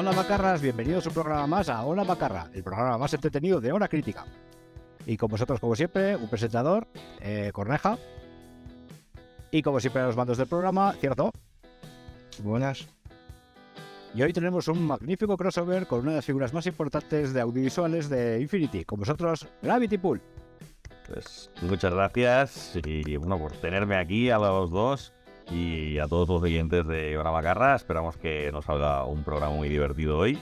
Hola Macarras, bienvenidos a un programa más a Hola Macarra, el programa más entretenido de Hora Crítica. Y con vosotros, como siempre, un presentador, eh, Corneja. Y como siempre, a los mandos del programa, ¿cierto? Buenas. Y hoy tenemos un magnífico crossover con una de las figuras más importantes de audiovisuales de Infinity, con vosotros, Gravity Pool. Pues muchas gracias y bueno por tenerme aquí a los dos y a todos los oyentes de Hora Macarra. Esperamos que nos salga un programa muy divertido hoy.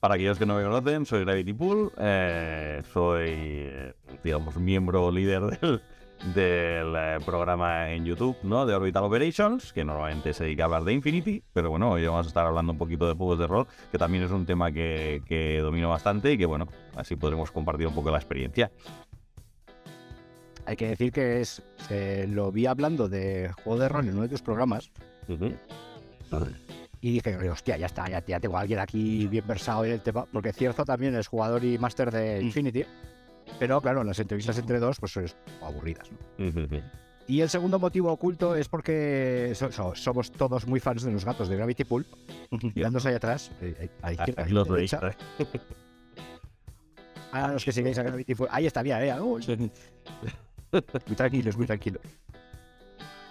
Para aquellos que no me conocen, soy Gravity Pool, eh, soy, eh, digamos, miembro líder del, eh, programa en YouTube, ¿no? De Orbital Operations, que normalmente se dedica a hablar de Infinity, pero bueno, hoy vamos a estar hablando un poquito de juegos de rol, que también es un tema que domino bastante y que bueno, así podremos compartir un poco la experiencia. Hay que decir que es eh, lo vi hablando de juego de rol en uno de tus programas y dije, hostia, ya está, ya, ya tengo a alguien aquí bien versado en el tema, porque Cierzo también es jugador y máster de Infinity, pero claro, las entrevistas entre dos pues son aburridas. ¿no? Y el segundo motivo oculto es porque so- so- somos todos muy fans de los gatos de Gravity Pool, mirándose ahí atrás, eh, a la izquierda, los derecha. veis. A los que sigáis a Gravity Pool, ahí está bien, eh, muy tranquilos, muy tranquilo.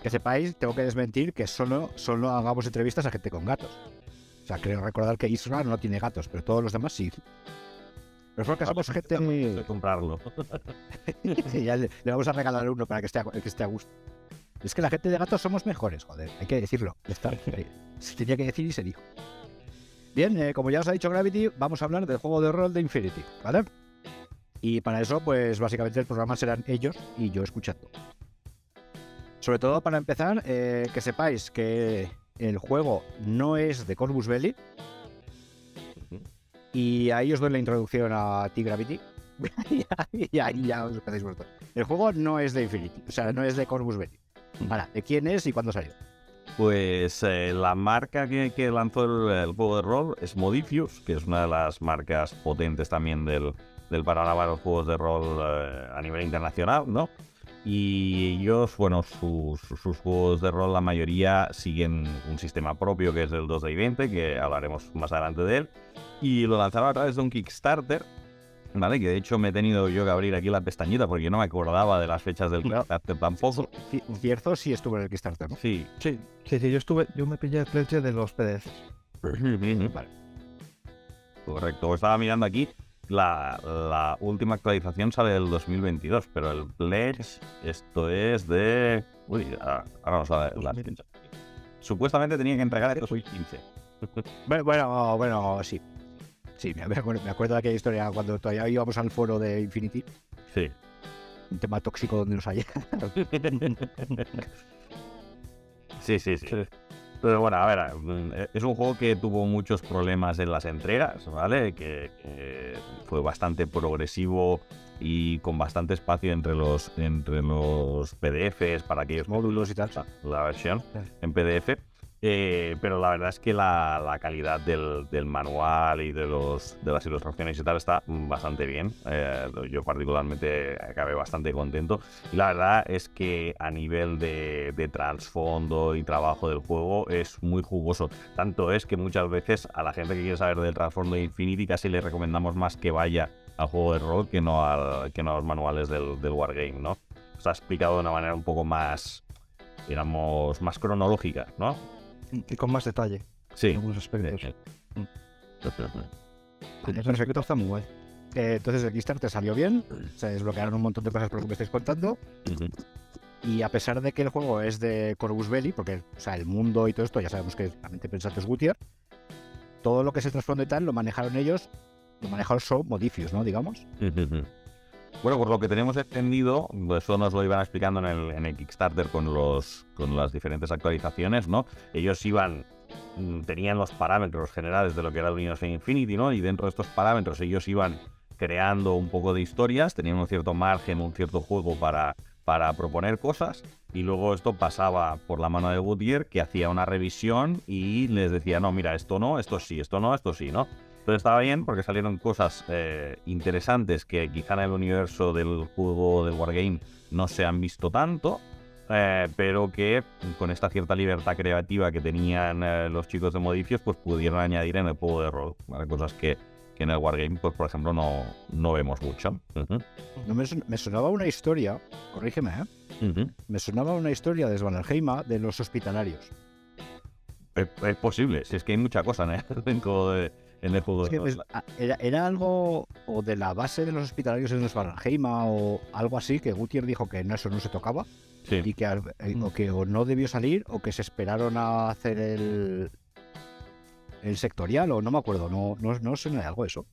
Que sepáis, tengo que desmentir que solo, solo hagamos entrevistas a gente con gatos. O sea, creo recordar que Isra no tiene gatos, pero todos los demás sí. Pero es porque somos gente de comprarlo. Ya le, le vamos a regalar uno para que esté, a, que esté a gusto. Es que la gente de gatos somos mejores, joder, hay que decirlo. Está. Eh, Se tenía que decir y se dijo. Bien, eh, como ya os ha dicho Gravity, vamos a hablar del juego de rol de Infinity, ¿vale? Y para eso, pues básicamente el programa serán ellos y yo escuchando. Sobre todo para empezar, eh, que sepáis que el juego no es de Corvus Belli. Y ahí os doy la introducción a ti, Gravity. y ahí ya os empezáis vosotros. El juego no es de Infinity, o sea, no es de Corvus Belli. Ahora, ¿de quién es y cuándo salió? Pues eh, la marca que, que lanzó el, el juego de rol es Modifius, que es una de las marcas potentes también del, del panorama de los juegos de rol eh, a nivel internacional, ¿no? Y ellos, bueno, sus, sus juegos de rol, la mayoría siguen un sistema propio que es el 2D 20, que hablaremos más adelante de él. Y lo lanzaron a través de un Kickstarter, ¿vale? Que de hecho me he tenido yo que abrir aquí la pestañita porque no me acordaba de las fechas del Kickstarter tampoco. Ci- Cierzo sí estuvo en el Kickstarter, ¿no? Sí, Sí, sí, sí, yo estuve, yo me pillé el pledge de los PDFs. Vale. Correcto, estaba mirando aquí. La, la última actualización sale del 2022, pero el Pledge, esto es de. Uy, ahora ahora no sale las fechas. Supuestamente tenía que entregar esto 2015. Bueno, bueno, bueno, sí. Sí, me acuerdo, me acuerdo de aquella historia cuando todavía íbamos al foro de Infinity, Sí. un tema tóxico donde nos haya. Sí, sí, sí. Pero bueno, a ver, es un juego que tuvo muchos problemas en las entregas, ¿vale? Que, que fue bastante progresivo y con bastante espacio entre los, entre los PDFs para aquellos módulos y tal. la versión en PDF. Eh, pero la verdad es que la, la calidad del, del manual y de, los, de las ilustraciones y tal está bastante bien. Eh, yo particularmente acabé bastante contento. Y la verdad es que a nivel de, de trasfondo y trabajo del juego es muy jugoso. Tanto es que muchas veces a la gente que quiere saber del trasfondo de Infinity casi le recomendamos más que vaya al juego de rol que no, al, que no a los manuales del, del Wargame, ¿no? Está explicado de una manera un poco más, digamos, más cronológica, ¿no? Y con más detalle Sí. en algunos aspectos. Sí. En ese aspecto está muy guay. Eh, entonces el Kickstarter salió bien, se desbloquearon un montón de cosas por lo que me estáis contando. Y a pesar de que el juego es de Corvus Belli, porque o sea, el mundo y todo esto ya sabemos que realmente pensado es Gutier, todo lo que es el trasfondo y tal lo manejaron ellos, lo manejaron solo Modifius, ¿no? Digamos. Bueno, por lo que tenemos entendido, eso nos lo iban explicando en el, en el Kickstarter con, los, con las diferentes actualizaciones, ¿no? Ellos iban, mm, tenían los parámetros generales de lo que era el Universo Infinity, ¿no? Y dentro de estos parámetros ellos iban creando un poco de historias, tenían un cierto margen, un cierto juego para, para proponer cosas, y luego esto pasaba por la mano de Goodyear, que hacía una revisión y les decía, no, mira, esto no, esto sí, esto no, esto sí, ¿no? Entonces estaba bien porque salieron cosas eh, interesantes que quizá en el universo del juego del Wargame no se han visto tanto. eh, pero que con esta cierta libertad creativa que tenían eh, los chicos de Modifios, pues pudieron añadir en el juego de rol, ¿vale? Cosas que, que en el Wargame, pues por ejemplo, no, no vemos mucho. No me, me sonaba una historia, corrígeme, ¿eh? Me sonaba una historia de Svanelheima de los hospitalarios. Es, es posible, si es que hay mucha cosa en el, en el juego de, en el juego Es que ah, era, era algo o de la base de los hospitalarios en Svanelheima o algo así que Gutier dijo que no, eso no se tocaba Sí. y que, al- eh, Mm. o que o no debió salir o que se esperaron a hacer el el sectorial o no me acuerdo, no, no, no suena de algo eso.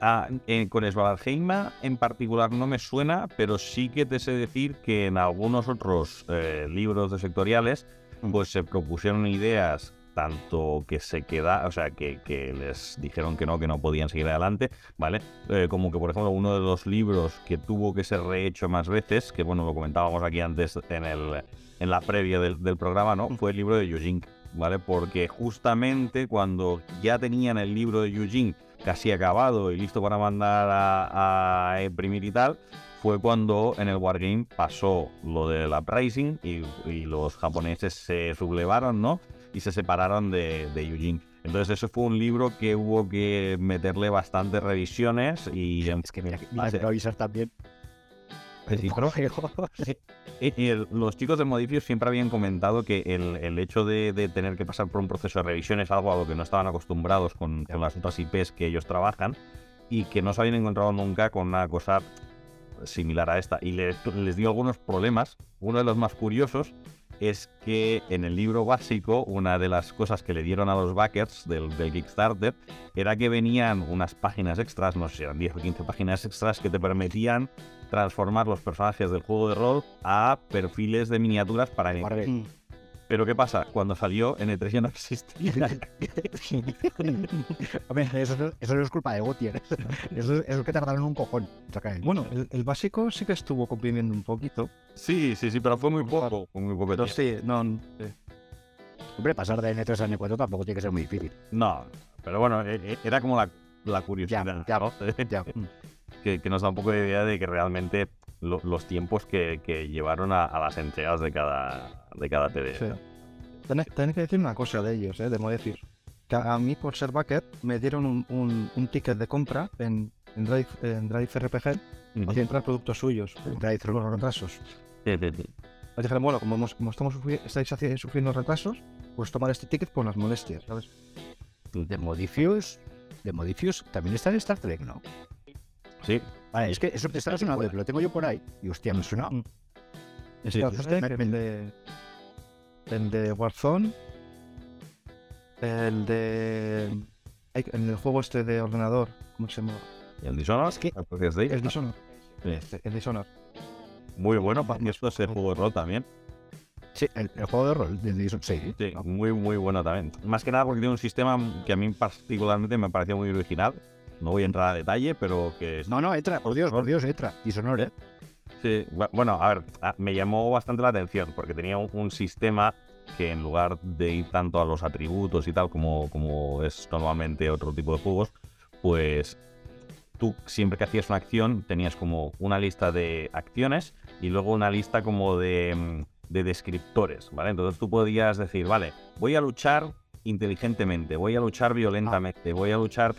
Ah, eh, con Svalheima en particular no me suena, pero sí que te sé decir que en algunos otros eh, libros de sectoriales Mm. pues se propusieron ideas tanto que se queda, o sea, que, que les dijeron que no, que no podían seguir adelante, ¿vale? Eh, como que, por ejemplo, uno de los libros que tuvo que ser rehecho más veces, que bueno, lo comentábamos aquí antes en, el, en la previa del, del programa, ¿no? Fue el libro de Yujin, ¿vale? Porque justamente cuando ya tenían el libro de Yujin casi acabado y listo para mandar a, a imprimir y tal, fue cuando en el Wargame pasó lo del uprising y, y los japoneses se sublevaron, ¿no? Y se separaron de, de Eugene. Entonces eso fue un libro que hubo que meterle bastantes revisiones y... Es que mira, mira, avisar también. Sí, pero- el- los chicos de Modifius siempre habían comentado que el, el hecho de, de tener que pasar por un proceso de revisión es algo a lo que no estaban acostumbrados con, con las otras IPs que ellos trabajan y que no se habían encontrado nunca con una cosa similar a esta. Y les, les dio algunos problemas. Uno de los más curiosos es que en el libro básico, una de las cosas que le dieron a los backers del, del Kickstarter era que venían unas páginas extras, no sé si eran 10 o 15 páginas extras, que te permitían transformar los personajes del juego de rol a perfiles de miniaturas para enemigos. Pero ¿qué pasa? Cuando salió en E3 ya no existía. Hombre, eso, no- eso no es culpa de Gautier. Eso, es- eso es que tardaron un cojón Bueno, el, el básico sí que estuvo comprimiendo un poquito. sí, sí, sí, pero fue muy poco. Fue muy poco Pero sí, no. sí. Hombre, pasar de N3 a N4 tampoco tiene que ser muy difícil. No, pero bueno, e- e- era como la, la curiosidad. Ya, ya, ¿no? Ya. que, que nos da un poco de idea de que realmente lo- los tiempos que, que llevaron a, a las entregas de cada, de cada PDF. Sí. Tenéis, tenéis que decir una cosa de ellos, ¿eh? de decir. Que a mí, por ser backer, me dieron un, un- un ticket de compra en, en, Drive, en Drive RPG Ujú. para comprar productos suyos, Drive-thru. los retrasos. Sí, sí, sí. Les dijeron, bueno, como, hemos- como estamos estáis sufriendo retrasos, pues tomar este ticket por las molestias, ¿sabes? De Modifius. De Modifius también está en Star Trek, ¿no? Sí, Vale, es que eso me está sonando, lo tengo yo por ahí. Y hostia, me suena. Mm. Sí, sí, me- el de, Warzone, el de... En el juego este de ordenador, ¿cómo se llama? y el Dishonored, Es que- El Dishonored. Sí. El Dishonored. muy bueno para mí esto es el juego de rol también. Sí, el, el juego de rol de Jason sí. Sí, muy, muy bueno también. Más que nada porque tiene un sistema que a mí particularmente me pareció muy original. No voy a entrar a detalle, pero que No, no, entra, por Dios, por Dios, entra. Dishonor, ¿eh? Sí, bu- bueno, a ver, a- me llamó bastante la atención porque tenía un, sistema que en lugar de ir tanto a los atributos y tal como, como es normalmente otro tipo de juegos, pues tú siempre que hacías una acción tenías como una lista de acciones y luego una lista como de, mm, de descriptores, ¿vale? Entonces tú podías decir, vale, voy a luchar inteligentemente, voy a luchar violentamente, voy a luchar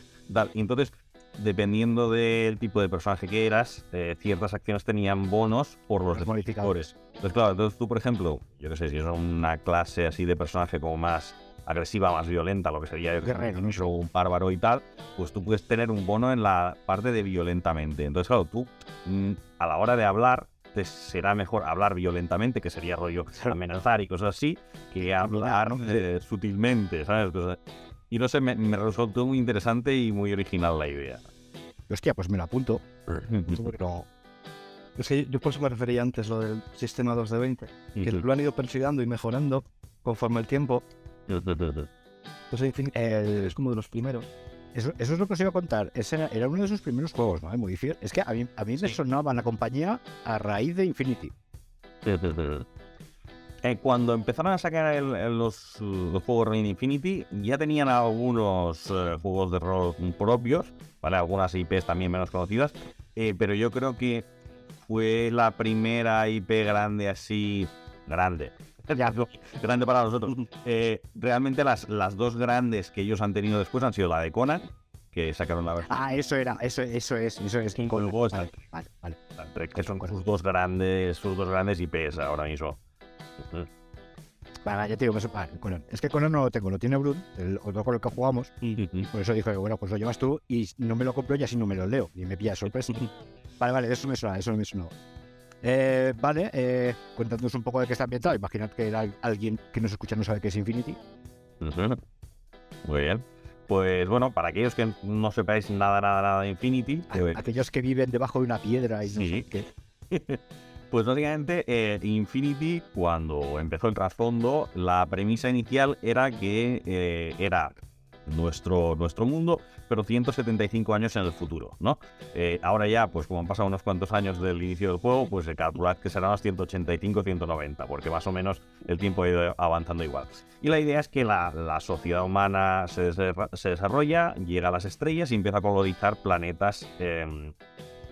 entonces dependiendo del tipo de personaje que eras, eh, ciertas acciones tenían bonos por los Los modificadores. Entonces, claro, entonces tú, por ejemplo, yo qué sé, si es una clase así de personaje como más agresiva, más violenta, lo que sería Guerrero, un bárbaro y tal, pues tú puedes tener un bono en la parte de violentamente. Entonces, claro, tú mm, a la hora de hablar te será mejor hablar violentamente, que sería rollo amenazar y cosas así, que hablar eh, sutilmente, ¿sabes? Cosas- Y no sé, me, me resultó muy interesante y muy original la idea. Hostia, pues me lo apunto. no- Es que yo por eso me refería antes lo del sistema 2 de 20, que lo han ido persiguiendo y mejorando conforme el tiempo. Entonces El- es como de los primeros. Eso, eso es lo que os iba a contar. Ese era, era uno de sus primeros juegos, ¿no? Muy difícil. Es que a mí, a mí me Sí. sonaba la compañía a raíz de Infinity. Eh, cuando empezaron a sacar el- el- los, los juegos Rain Infinity, ya tenían algunos eh, juegos de rol propios. Algunas IPs también menos conocidas, eh, pero yo creo que fue la primera IP grande así grande. grande para nosotros. Eh, realmente las, las dos grandes que ellos han tenido después han sido la de Conan, que sacaron la versión. Ah, eso era, eso, eso es, eso es. Con. Vale, vale, vale. Que son sus dos grandes, sus dos grandes IPs ahora mismo. Vale, ya te digo, me Conan. es que Conan no lo tengo, lo tiene Brun, el otro con el que jugamos. Por eso dije, bueno, pues lo llevas tú y no me lo compro y así no me lo leo. Y me pilla sorpresa. vale, vale, eso me suena, eso me suena. Eh, vale, eh, cuéntanos un poco de qué está ambientado. Imaginad que era alguien que nos escucha no sabe qué es Infinity. Muy bien. Pues bueno, para aquellos que no sepáis nada, nada, nada de Infinity, A- que- Aquellos que viven debajo de una piedra y no Sí. sé qué. Pues básicamente eh, Infinity, cuando empezó el trasfondo, la premisa inicial era que eh, era nuestro, nuestro mundo, pero 175 años en el futuro, ¿no? Eh, ahora ya, pues como han pasado unos cuantos años del inicio del juego, pues calculad que serán unos 185, 190, porque más o menos el tiempo ha ido avanzando igual. Y la idea es que la, la sociedad humana se, se desarrolla, llega a las estrellas y empieza a colonizar planetas em,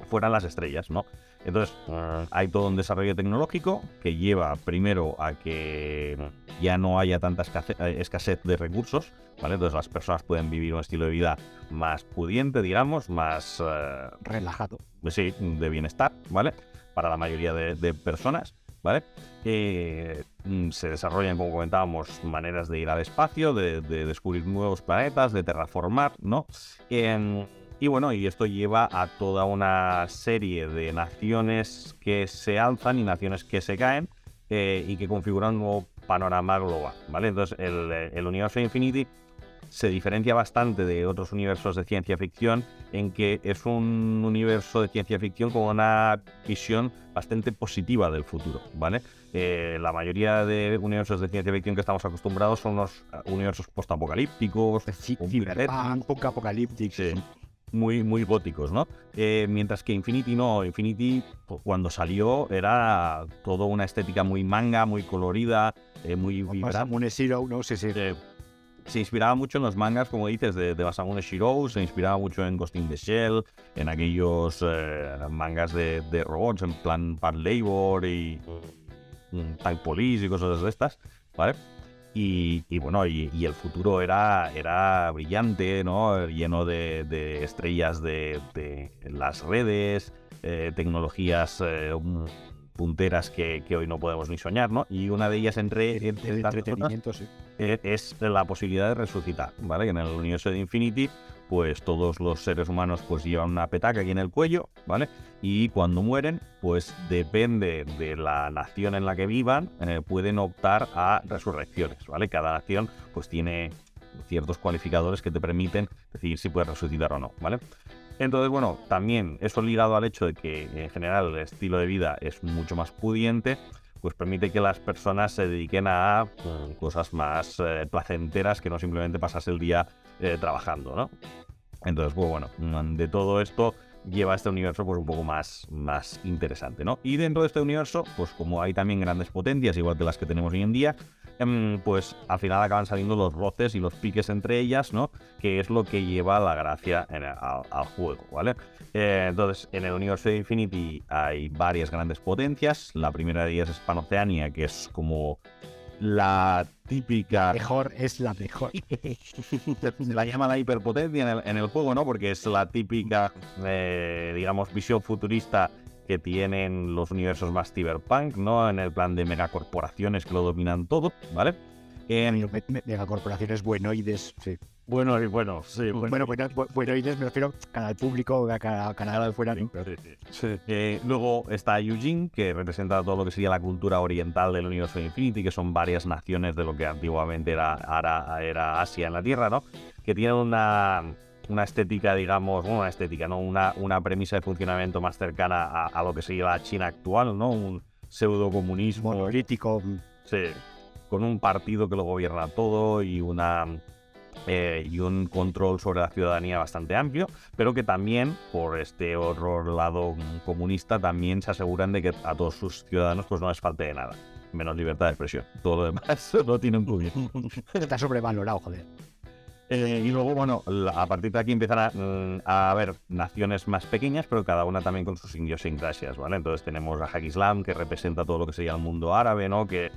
fuera de las estrellas, ¿no? Entonces, eh, hay todo un desarrollo tecnológico que lleva primero a que ya no haya tanta escasez, eh, escasez de recursos, ¿vale? Entonces las personas pueden vivir un estilo de vida más pudiente, digamos, más, eh, Relajado. sí, de bienestar, ¿vale? Para la mayoría de, de personas, ¿vale? Eh, mm, se desarrollan, como comentábamos, maneras de ir al espacio, de, de descubrir nuevos planetas, de terraformar, ¿no? Em, y bueno, y esto lleva a toda una serie de naciones que se alzan y naciones que se caen eh, y que configuran un nuevo panorama global, ¿vale? Entonces, el, eh, el universo de Infinity se diferencia bastante de otros universos de ciencia ficción en que es un universo de ciencia ficción con una visión bastante positiva del futuro, ¿vale? Eh, la mayoría de universos de ciencia ficción que estamos acostumbrados son los universos postapocalípticos, Ci- un Cyberpunk, punk apocalíptico. Sí. Muy, muy góticos, ¿no? Eh, mientras que Infinity no, Infinity pues, cuando salió era todo una estética muy manga, muy colorida, eh, muy. Masamune Zero, no sé si. Eh, se inspiraba mucho en los mangas, como dices, de, de Masamune Shirou, se inspiraba mucho en Ghost in the Shell, en aquellos eh, mangas de, de robots, en plan Part Labor y mm, Type Police y cosas de estas, ¿vale? Y, y bueno, y, y el futuro era, era brillante, ¿no? Lleno de, de estrellas de, de las redes, eh, tecnologías eh, punteras que, que hoy no podemos ni soñar, ¿no? Y una de ellas entre, El entre otras, entretenimiento, sí. eh, es la posibilidad de resucitar, ¿vale? Que en el universo de Infinity, pues todos los seres humanos pues llevan una petaca aquí en el cuello, ¿vale? Y cuando mueren, pues depende de la nación en la que vivan, eh, pueden optar a resurrecciones, ¿vale? Cada nación pues tiene ciertos cualificadores que te permiten decidir si puedes resucitar o no, ¿vale? Entonces, bueno, también eso ligado al hecho de que en general el estilo de vida es mucho más pudiente, pues permite que las personas se dediquen a mm, cosas más eh, placenteras que no simplemente pasas el día eh, trabajando, ¿no? Entonces, pues bueno, de todo esto lleva este universo pues un poco más, más interesante, ¿no? Y dentro de este universo, pues como hay también grandes potencias, igual que las que tenemos hoy en día, em, pues al final acaban saliendo los roces y los piques entre ellas, ¿no? Que es lo que lleva la gracia al juego, ¿vale? Eh, entonces, en el universo de Infinity hay varias grandes potencias. La primera de ellas es Panoceania, que es como la típica Mejor es la mejor. se la llama la hiperpotencia en el, en el juego, ¿no? Porque es la típica, eh, digamos, visión futurista que tienen los universos más cyberpunk, ¿no? En el plan de megacorporaciones que lo dominan todo, ¿vale? Me- Megacorporaciones buenoides, sí. Bueno, y bueno, sí, Bueno, bueno, bu- buenoides me refiero canal público, a ca- canal de fuera. Sí. Eh, luego está Eugene, que representa todo lo que sería la cultura oriental del universo de Infinity, que son varias naciones de lo que antiguamente era, era, era Asia en la Tierra, ¿no? Que tienen una, una estética, digamos, bueno, una estética, ¿no? Una, una premisa de funcionamiento más cercana a, a lo que sería la China actual, ¿no? Un pseudo comunismo. Monolítico. Sí, con un partido que lo gobierna todo y una eh, y un control sobre la ciudadanía bastante amplio, pero que también, por este otro lado comunista, también se aseguran de que a todos sus ciudadanos pues no les falte de nada, menos libertad de expresión. Todo lo demás no tiene un cubierto. Está sobrevalorado, joder. Eh, y luego, bueno, a partir de aquí empiezan a, mm, a haber naciones más pequeñas, pero cada una también con sus idiosincrasias, ¿vale? Entonces tenemos a Haq Islam, que representa todo lo que sería el mundo árabe, ¿no? Que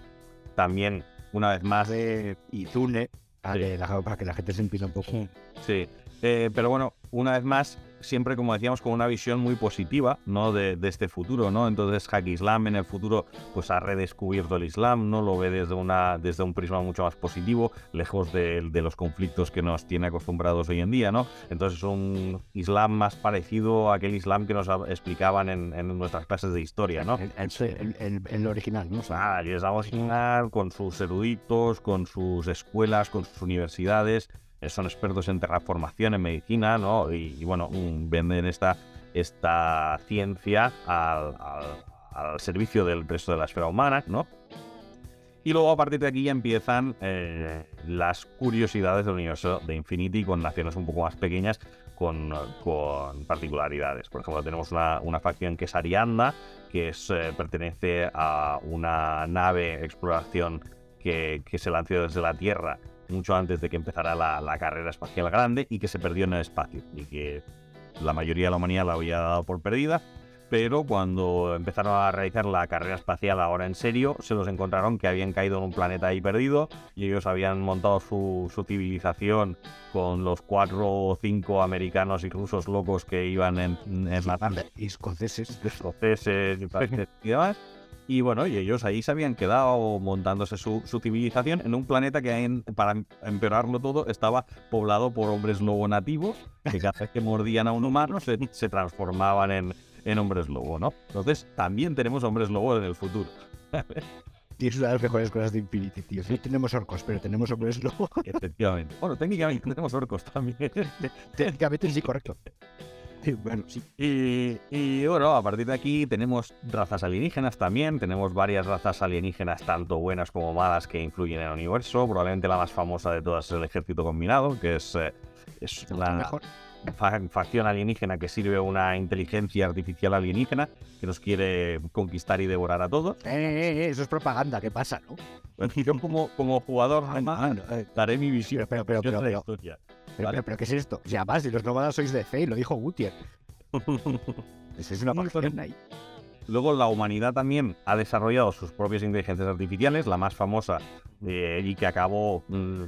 también, una vez más, de Izune, para, Sí. que la, para que la gente se empina un poco. Sí, eh, pero bueno, una vez más, siempre como decíamos, con una visión muy positiva, ¿no? De, de este futuro, ¿no? Entonces, Hack Islam en el futuro, pues ha redescubierto el Islam, ¿no? Lo ve desde, una, desde un prisma mucho más positivo, lejos de, de los conflictos que nos tiene acostumbrados hoy en día, ¿no? Entonces, es un Islam más parecido a aquel Islam que nos explicaban en, en nuestras clases de historia, ¿no? El, el, el- el- el original, ¿no? Ah, es algo similar con sus eruditos, con sus escuelas, con sus universidades. Eh, Son expertos en terraformación, en medicina, ¿no? Y, bueno, mm, venden esta, esta ciencia al, servicio del resto de la esfera humana, ¿no? Y luego a partir de aquí ya empiezan eh, las curiosidades del universo de Infinity con naciones un poco más pequeñas, con, con particularidades. Por ejemplo, tenemos una, una facción que es Arianda, que es, eh, pertenece a una nave exploración que, que se lanzó desde la Tierra mucho antes de que empezara la, la carrera espacial grande y que se perdió en el espacio y que la mayoría de la humanidad la había dado por perdida. Pero cuando empezaron a realizar la carrera espacial ahora en serio, se los encontraron que habían caído en un planeta ahí perdido y ellos habían montado su, su civilización con los cuatro o cinco americanos y rusos locos que iban en, en la y escoceses. escoceses y demás. Y bueno, y ellos ahí se habían quedado montándose su, su civilización en un planeta que, en- para em- empeorarlo todo, estaba poblado por hombres lobo nativos, que cada vez que mordían a un humano se, se transformaban en, en hombres lobo, ¿no? Entonces, también tenemos hombres lobo en el futuro. Y es una de las mejores cosas de Infinity, tío. No tenemos orcos, pero tenemos hombres lobo. Efectivamente. Bueno, técnicamente tenemos orcos también. Técnicamente sí, correcto. Bueno, sí. Y, y, bueno, a partir de aquí tenemos razas alienígenas también. Tenemos varias razas alienígenas, tanto buenas como malas, que influyen en el universo. Probablemente la más famosa de todas es el ejército combinado, que es, eh, es la Mejor. fa- facción alienígena que sirve a una inteligencia artificial alienígena que nos quiere conquistar y devorar a todos. Eh, eh, eh, eso es propaganda, ¿qué pasa, no? Yo como, como jugador Ah, eh, daré mi visión. Pero, pero, pero, pero, historia. Pero, pero, pero, ¿qué es esto? Y además, si los nómadas sois de fe, lo dijo Gutier. Esa es una facción ahí. Luego la humanidad también ha desarrollado sus propias inteligencias artificiales, la más famosa eh, y que acabó, mm,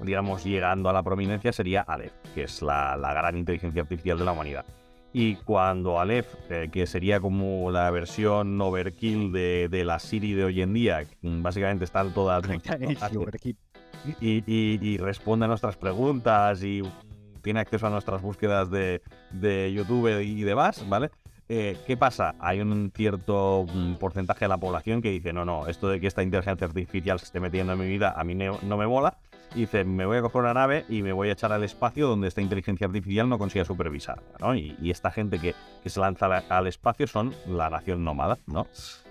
digamos, llegando a la prominencia sería Aleph, que es la, la gran inteligencia artificial de la humanidad. Y cuando Aleph, eh, que sería como la versión overkill de, de la Siri de hoy en día, básicamente están todas y, responde a nuestras preguntas y tiene acceso a nuestras búsquedas de, de YouTube y demás, ¿vale? Eh, ¿Qué pasa? Hay un cierto mm, porcentaje de la población que dice, no, no, esto de que esta inteligencia artificial se esté metiendo en mi vida a mí no, me mola. Y dice, me voy a coger una nave y me voy a echar al espacio donde esta inteligencia artificial no consiga supervisar, ¿no? Y, esta gente que, que se lanza al espacio son la nación nómada, ¿no?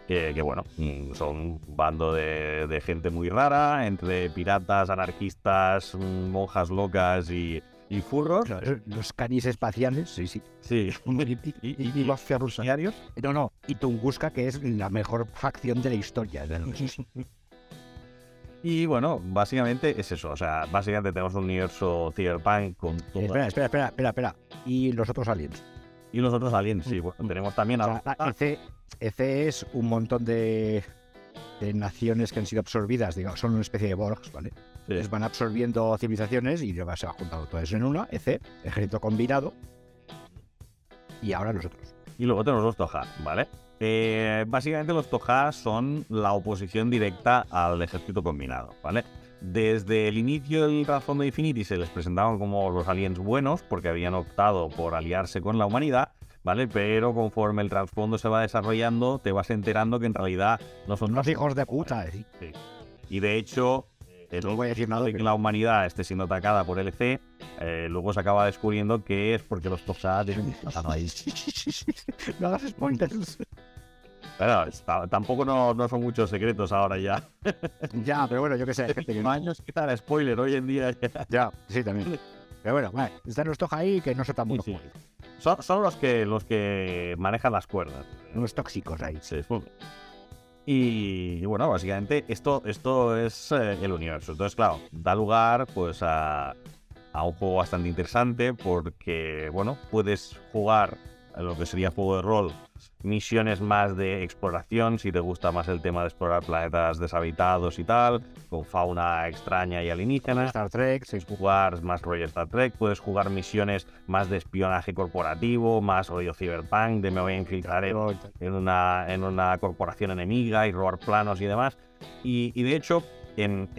Que, que, bueno, mm, son un bando de, de gente muy rara, entre piratas, anarquistas, mm, monjas locas y, y furros. Los canis espaciales, sí, sí. Sí. Y, y- y los ferroviarios. No, no. Y Tunguska, que es la mejor facción de la historia. Y bueno, básicamente es eso. O sea, básicamente tenemos un universo cyberpunk con todo. Espera, espera, espera, espera, espera. Y los otros aliens. Y los otros aliens, sí. Bueno, tenemos también O a. la EC es un montón de, de naciones que han sido absorbidas, digamos, son una especie de Borgs, ¿vale? Sí. Entonces van absorbiendo civilizaciones y se va juntando todo eso en una, EC, ejército combinado. Y ahora nosotros. Y luego tenemos los Toja, ¿vale? Eh, básicamente los Toja son la oposición directa al ejército combinado, ¿vale? Desde el inicio del trasfondo de Infinity se les presentaban como los aliens buenos porque habían optado por aliarse con la humanidad, ¿vale? Pero conforme el trasfondo se va desarrollando, te vas enterando que en realidad no son Unos hijos de puta, eh. Sí. Y de hecho, No voy a decir nada. de que la humanidad esté siendo atacada por LC, eh, luego se acaba descubriendo que es porque los Toxa tienen ahí. no hagas spoilers. Está- tampoco no, no son muchos secretos ahora ya. ya, pero bueno, yo qué sé. gente que años quizá spoiler hoy en día. ya. Ya, sí, también. Pero bueno, vale, están los toja ahí que no son tan buenos Sí. Son, son los que los que manejan las cuerdas. Unos tóxicos ahí. Sí. Y, y bueno, básicamente esto, esto es eh, el universo. Entonces, claro, da lugar pues a, a un juego bastante interesante porque, bueno, puedes jugar lo que sería juego de rol, misiones más de exploración, si te gusta más el tema de explorar planetas deshabitados y tal, con fauna extraña y alienígena. Star Trek, puedes jugar más rollo Star Trek, puedes jugar misiones más de espionaje corporativo, más rollo cyberpunk, de me voy a infiltrar en, una, en una corporación enemiga y robar planos y demás. Y, y de hecho, en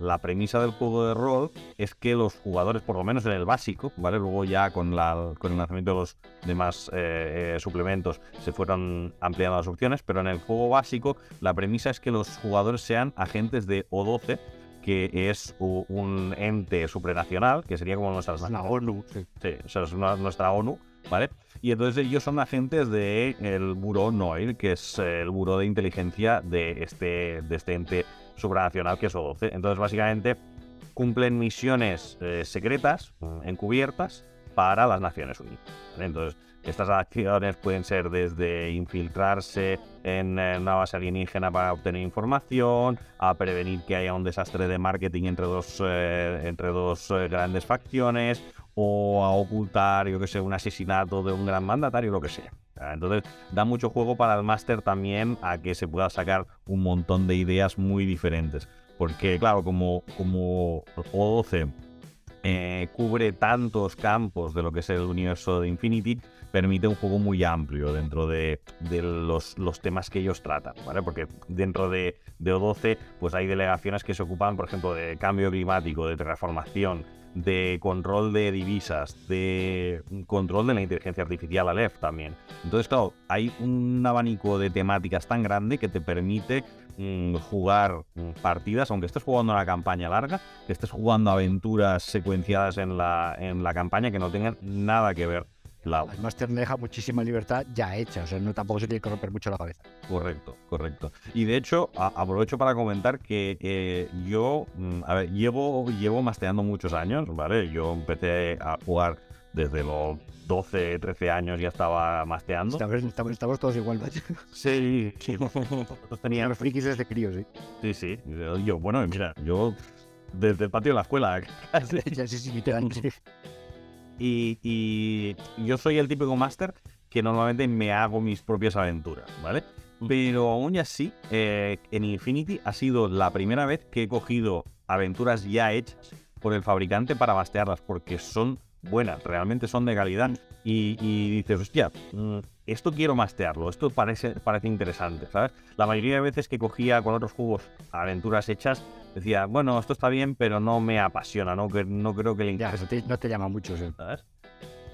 la premisa del juego de rol es que los jugadores, por lo menos en el básico, ¿vale? Luego ya con, la, con el lanzamiento de los demás eh, eh, suplementos se fueron ampliando las opciones, pero en el juego básico la premisa es que los jugadores sean agentes de O12, que es un ente supranacional, que sería como nuestra ONU. Sí, es nuestra ONU, ¿vale? Y entonces ellos son agentes del el Buró NOIR, que es el Buró de Inteligencia de este, de este ente supranacional que es O12. Entonces, básicamente, cumplen misiones eh, secretas, mm, encubiertas, para las Naciones Unidas. Entonces, estas acciones pueden ser desde infiltrarse en una base alienígena para obtener información, a prevenir que haya un desastre de marketing entre dos, eh, entre dos eh, grandes facciones, o a ocultar, yo que sé, un asesinato de un gran mandatario, lo que sea. Entonces da mucho juego para el máster también a que se pueda sacar un montón de ideas muy diferentes. Porque claro, como, como O12 eh, cubre tantos campos de lo que es el universo de Infinity, permite un juego muy amplio dentro de, los, temas que ellos tratan, ¿vale? Porque dentro de, de, O12 pues hay delegaciones que se ocupan, por ejemplo, de cambio climático, de transformación, de control de divisas, de control de la inteligencia artificial, Aleph también. Entonces, claro, hay un abanico de temáticas tan grande que te permite mm, jugar mm, partidas, aunque estés jugando una campaña larga, que estés jugando aventuras secuenciadas en la, en la campaña que no tengan nada que ver el máster deja muchísima libertad ya hecha, o sea, no tampoco se tiene que romper mucho la cabeza. Correcto, correcto. Y de hecho, aprovecho para comentar que eh, yo, mm, a ver, llevo, llevo masteando muchos años, ¿vale? Yo empecé a jugar desde los 12, 13 años ya estaba masteando. Estamos, estamos, todos igual, ¿no? Sí, sí. Teníamos frikis desde críos, sí. Sí, sí. Yo, bueno, mira, yo desde el patio de la escuela. ya sí, sí, sí. Y, yo soy el típico máster que normalmente me hago mis propias aventuras, ¿vale? Pero aún así, eh, en Infinity ha sido la primera vez que he cogido aventuras ya hechas por el fabricante para bastearlas, porque son buenas, realmente son de calidad. Y, dices, hostia, mm, esto quiero mastearlo, esto parece, parece interesante, ¿sabes? La mayoría de veces que cogía con otros juegos aventuras hechas, decía, bueno, esto está bien, pero no me apasiona, no, no creo que le interese. no te llama mucho, ¿sabes?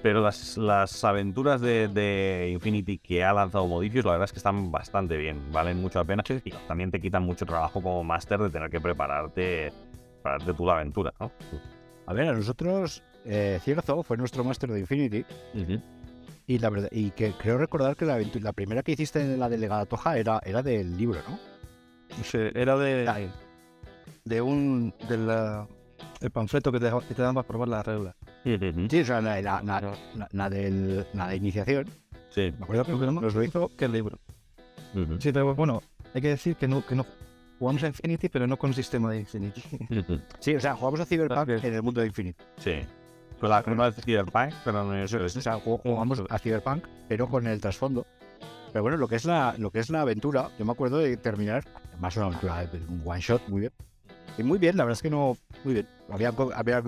Pero las, las aventuras de, Infinity que ha lanzado Modifius, la verdad es que están bastante bien, valen mucho la pena. Y también te quitan mucho trabajo como máster de tener que prepararte, prepararte tú la aventura, ¿no? A ver, a nosotros, eh, Cierzo fue nuestro máster de Infinity. Y la verdad, y que creo recordar que la, la primera que hiciste en la delegada Toja era, era del libro, ¿no? Sí, era de de un del panfleto que te, que te dan para probar las reglas. Sí, o sea, la, la, del, la de iniciación. Sí. Me acuerdo que nos lo hizo que el libro. Sí, pero bueno, hay que decir que no, que no jugamos a Infinity, pero no con sistema de Infinity. sí, o sea, jugamos a Cyberpunk en el mundo de Infinity. Sí. Con la no de Cyberpunk, pero no es. O sea, jugamos a Cyberpunk, pero con el trasfondo. Pero bueno, lo que es la, lo que es la aventura, yo me acuerdo de terminar, más una aventura, un one shot, muy bien y muy bien, la verdad es que no. Muy bien. Había, había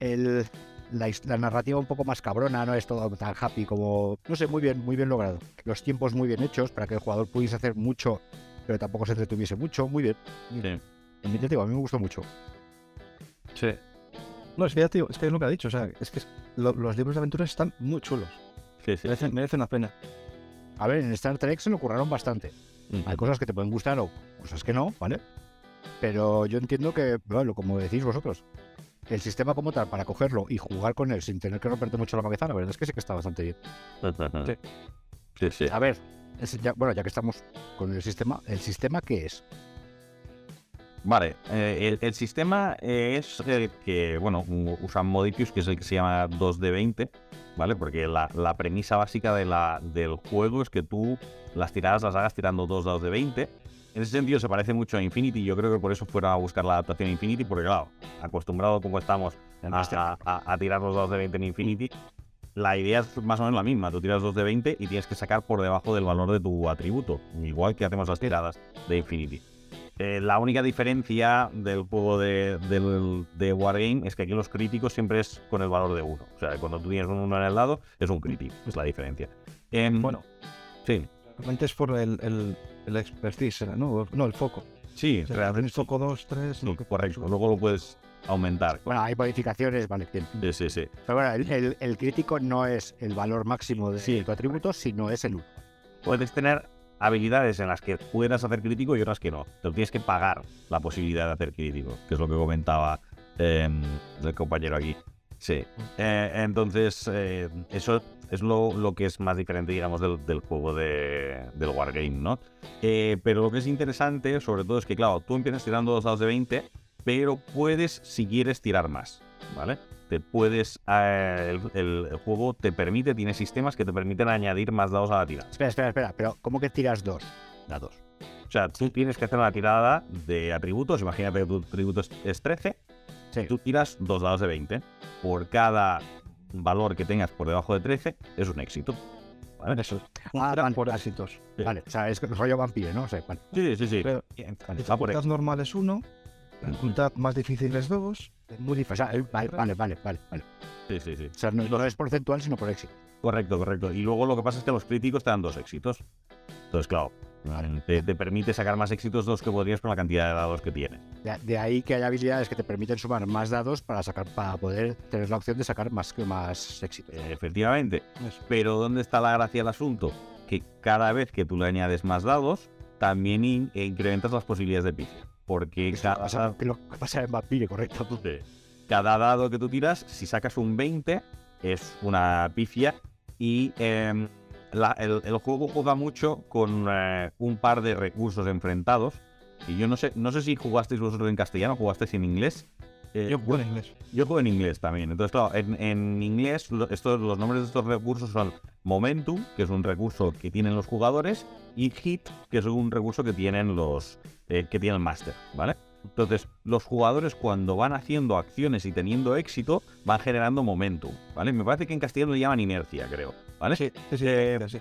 el, la, narrativa un poco más cabrona, no es todo tan happy como. No sé, muy bien, muy bien logrado. Los tiempos muy bien hechos para que el jugador pudiese hacer mucho, pero tampoco se entretuviese mucho. Muy bien. Sí. a mí me gustó mucho. Sí. No, es que ya, tío, es que es lo que ha dicho. O sea, es que los libros de aventuras están muy chulos. Sí, sí. Merecen, merecen la pena. A ver, en Star Trek se lo curraron bastante. Hay cosas que te pueden gustar o cosas que no, ¿vale? Pero yo entiendo que, bueno, como decís vosotros, el sistema como tal, para cogerlo y jugar con él sin tener que romperte mucho la cabeza, la verdad es que sí que está bastante bien. sí. sí, A ver, bueno, ya que estamos con el sistema, ¿el sistema qué es? Vale, eh, el, sistema es el que, bueno, usan Modifius, que es el que se llama 2 d 20, ¿vale? Porque la, premisa básica de la, del juego es que tú las tiradas las hagas tirando dos dados de 20 En ese sentido se parece mucho a Infinity. Yo creo que por eso fuera a buscar la adaptación a Infinity, porque claro, acostumbrado como estamos a, a- a tirar los dados de 20 en Infinity, la idea es más o menos la misma. Tú tiras dos de 20 y tienes que sacar por debajo del valor de tu atributo, igual que hacemos las tiradas de Infinity. Eh, la única diferencia del juego de, del, de Wargame es que aquí los críticos siempre es con el valor de 1. O sea, cuando tú tienes un 1 en el lado, es un crítico. Es la diferencia. Em, Bueno, sí, realmente es por el, el, el expertise, ¿no? No, el foco. sí, O sea, realmente foco 2, 3, sí, correcto. Luego lo puedes aumentar. Bueno, hay modificaciones, vale, bien. Sí, sí, sí. Pero bueno, el, el- el crítico no es el valor máximo de Sí. tu atributo, sino es el 1. Puedes tener habilidades en las que puedas hacer crítico y otras que no. Te tienes que pagar la posibilidad de hacer crítico, que es lo que comentaba em, el compañero aquí. Sí. Eh, entonces, eh, eso es lo, lo que es más diferente, digamos, del, del juego de, del Wargame, ¿no? Eh, pero lo que es interesante, sobre todo, es que, claro, tú empiezas tirando dos dados de 20, pero puedes, si quieres, tirar más, ¿vale? Te puedes. eh, el, el- el juego te permite, tiene sistemas que te permiten añadir más dados a la tirada. Espera, espera, espera, pero ¿cómo que tiras dos dados? O sea, tú tienes que hacer una tirada de atributos. Imagínate que tu atributo es 13. Sí. Tú tiras dos dados de 20. Por cada valor que tengas por debajo de 13, es un éxito. ¿Vale? Eso. Ah, por éxitos. Sí. Vale, o sea, es rollo vampiro, ¿no? O sea, vale. Sí, sí, sí. Pero Bien, vale. Va por dificultad normal es 1, dificultad más difícil es 2. Muy difícil. O sea, eh, vale, vale, vale, vale, vale. Sí, sí, sí. O sea, no, no es porcentual, sino por éxito. Correcto, correcto. Y luego lo que pasa es que los críticos te dan dos éxitos. Entonces, claro, te, te permite sacar más éxitos de los que podrías con la cantidad de dados que tienes. De, de ahí que hay habilidades que te permiten sumar más dados para sacar para poder tener la opción de sacar más, más éxitos. Efectivamente. Pero ¿dónde está la gracia del asunto? Que cada vez que tú le añades más dados, también in- e incrementas las posibilidades de pifia. Porque pasa, cada, que lo que pasa en vampiro, correcto. cada dado que tú tiras, si sacas un 20, es una pifia. Y em, la- el, el juego juega mucho con eh, un par de recursos enfrentados. Y yo no sé, no sé si jugasteis vosotros en castellano, jugasteis en inglés. Eh, Yo juego en inglés. yo juego en inglés también. Entonces, claro, en, en inglés estos, los nombres de estos recursos son Momentum, que es un recurso que tienen los jugadores, y Hit, que es un recurso que tienen los eh, que tiene el máster, ¿vale? Entonces, los jugadores cuando van haciendo acciones y teniendo éxito, van generando momentum, ¿vale? Me parece que en castellano le llaman inercia, creo, ¿vale? Sí, sí, sí. Eh, sí.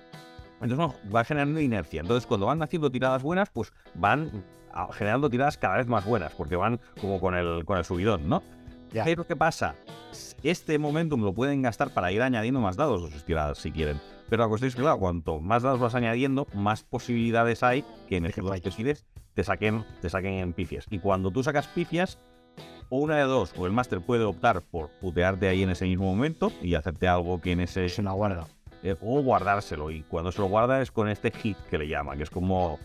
Entonces, va generando inercia. Entonces, cuando van haciendo tiradas buenas, pues van generando tiradas cada vez más buenas, porque van como con el, con el subidón, ¿no? Ya. Pero, ¿qué pasa? Este momentum lo pueden gastar para ir añadiendo más dados a sus tiradas, si quieren. Pero la cuestión es que, claro, cuanto más dados vas añadiendo, más posibilidades hay que en De el que decides te saquen, te saquen en pifias. Y cuando tú sacas pifias, o una de dos, o el máster puede optar por putearte ahí en ese mismo momento y hacerte algo que en ese Es una guarda. Eh, o guardárselo. Y cuando se lo guarda es con este hit que le llama, que es como,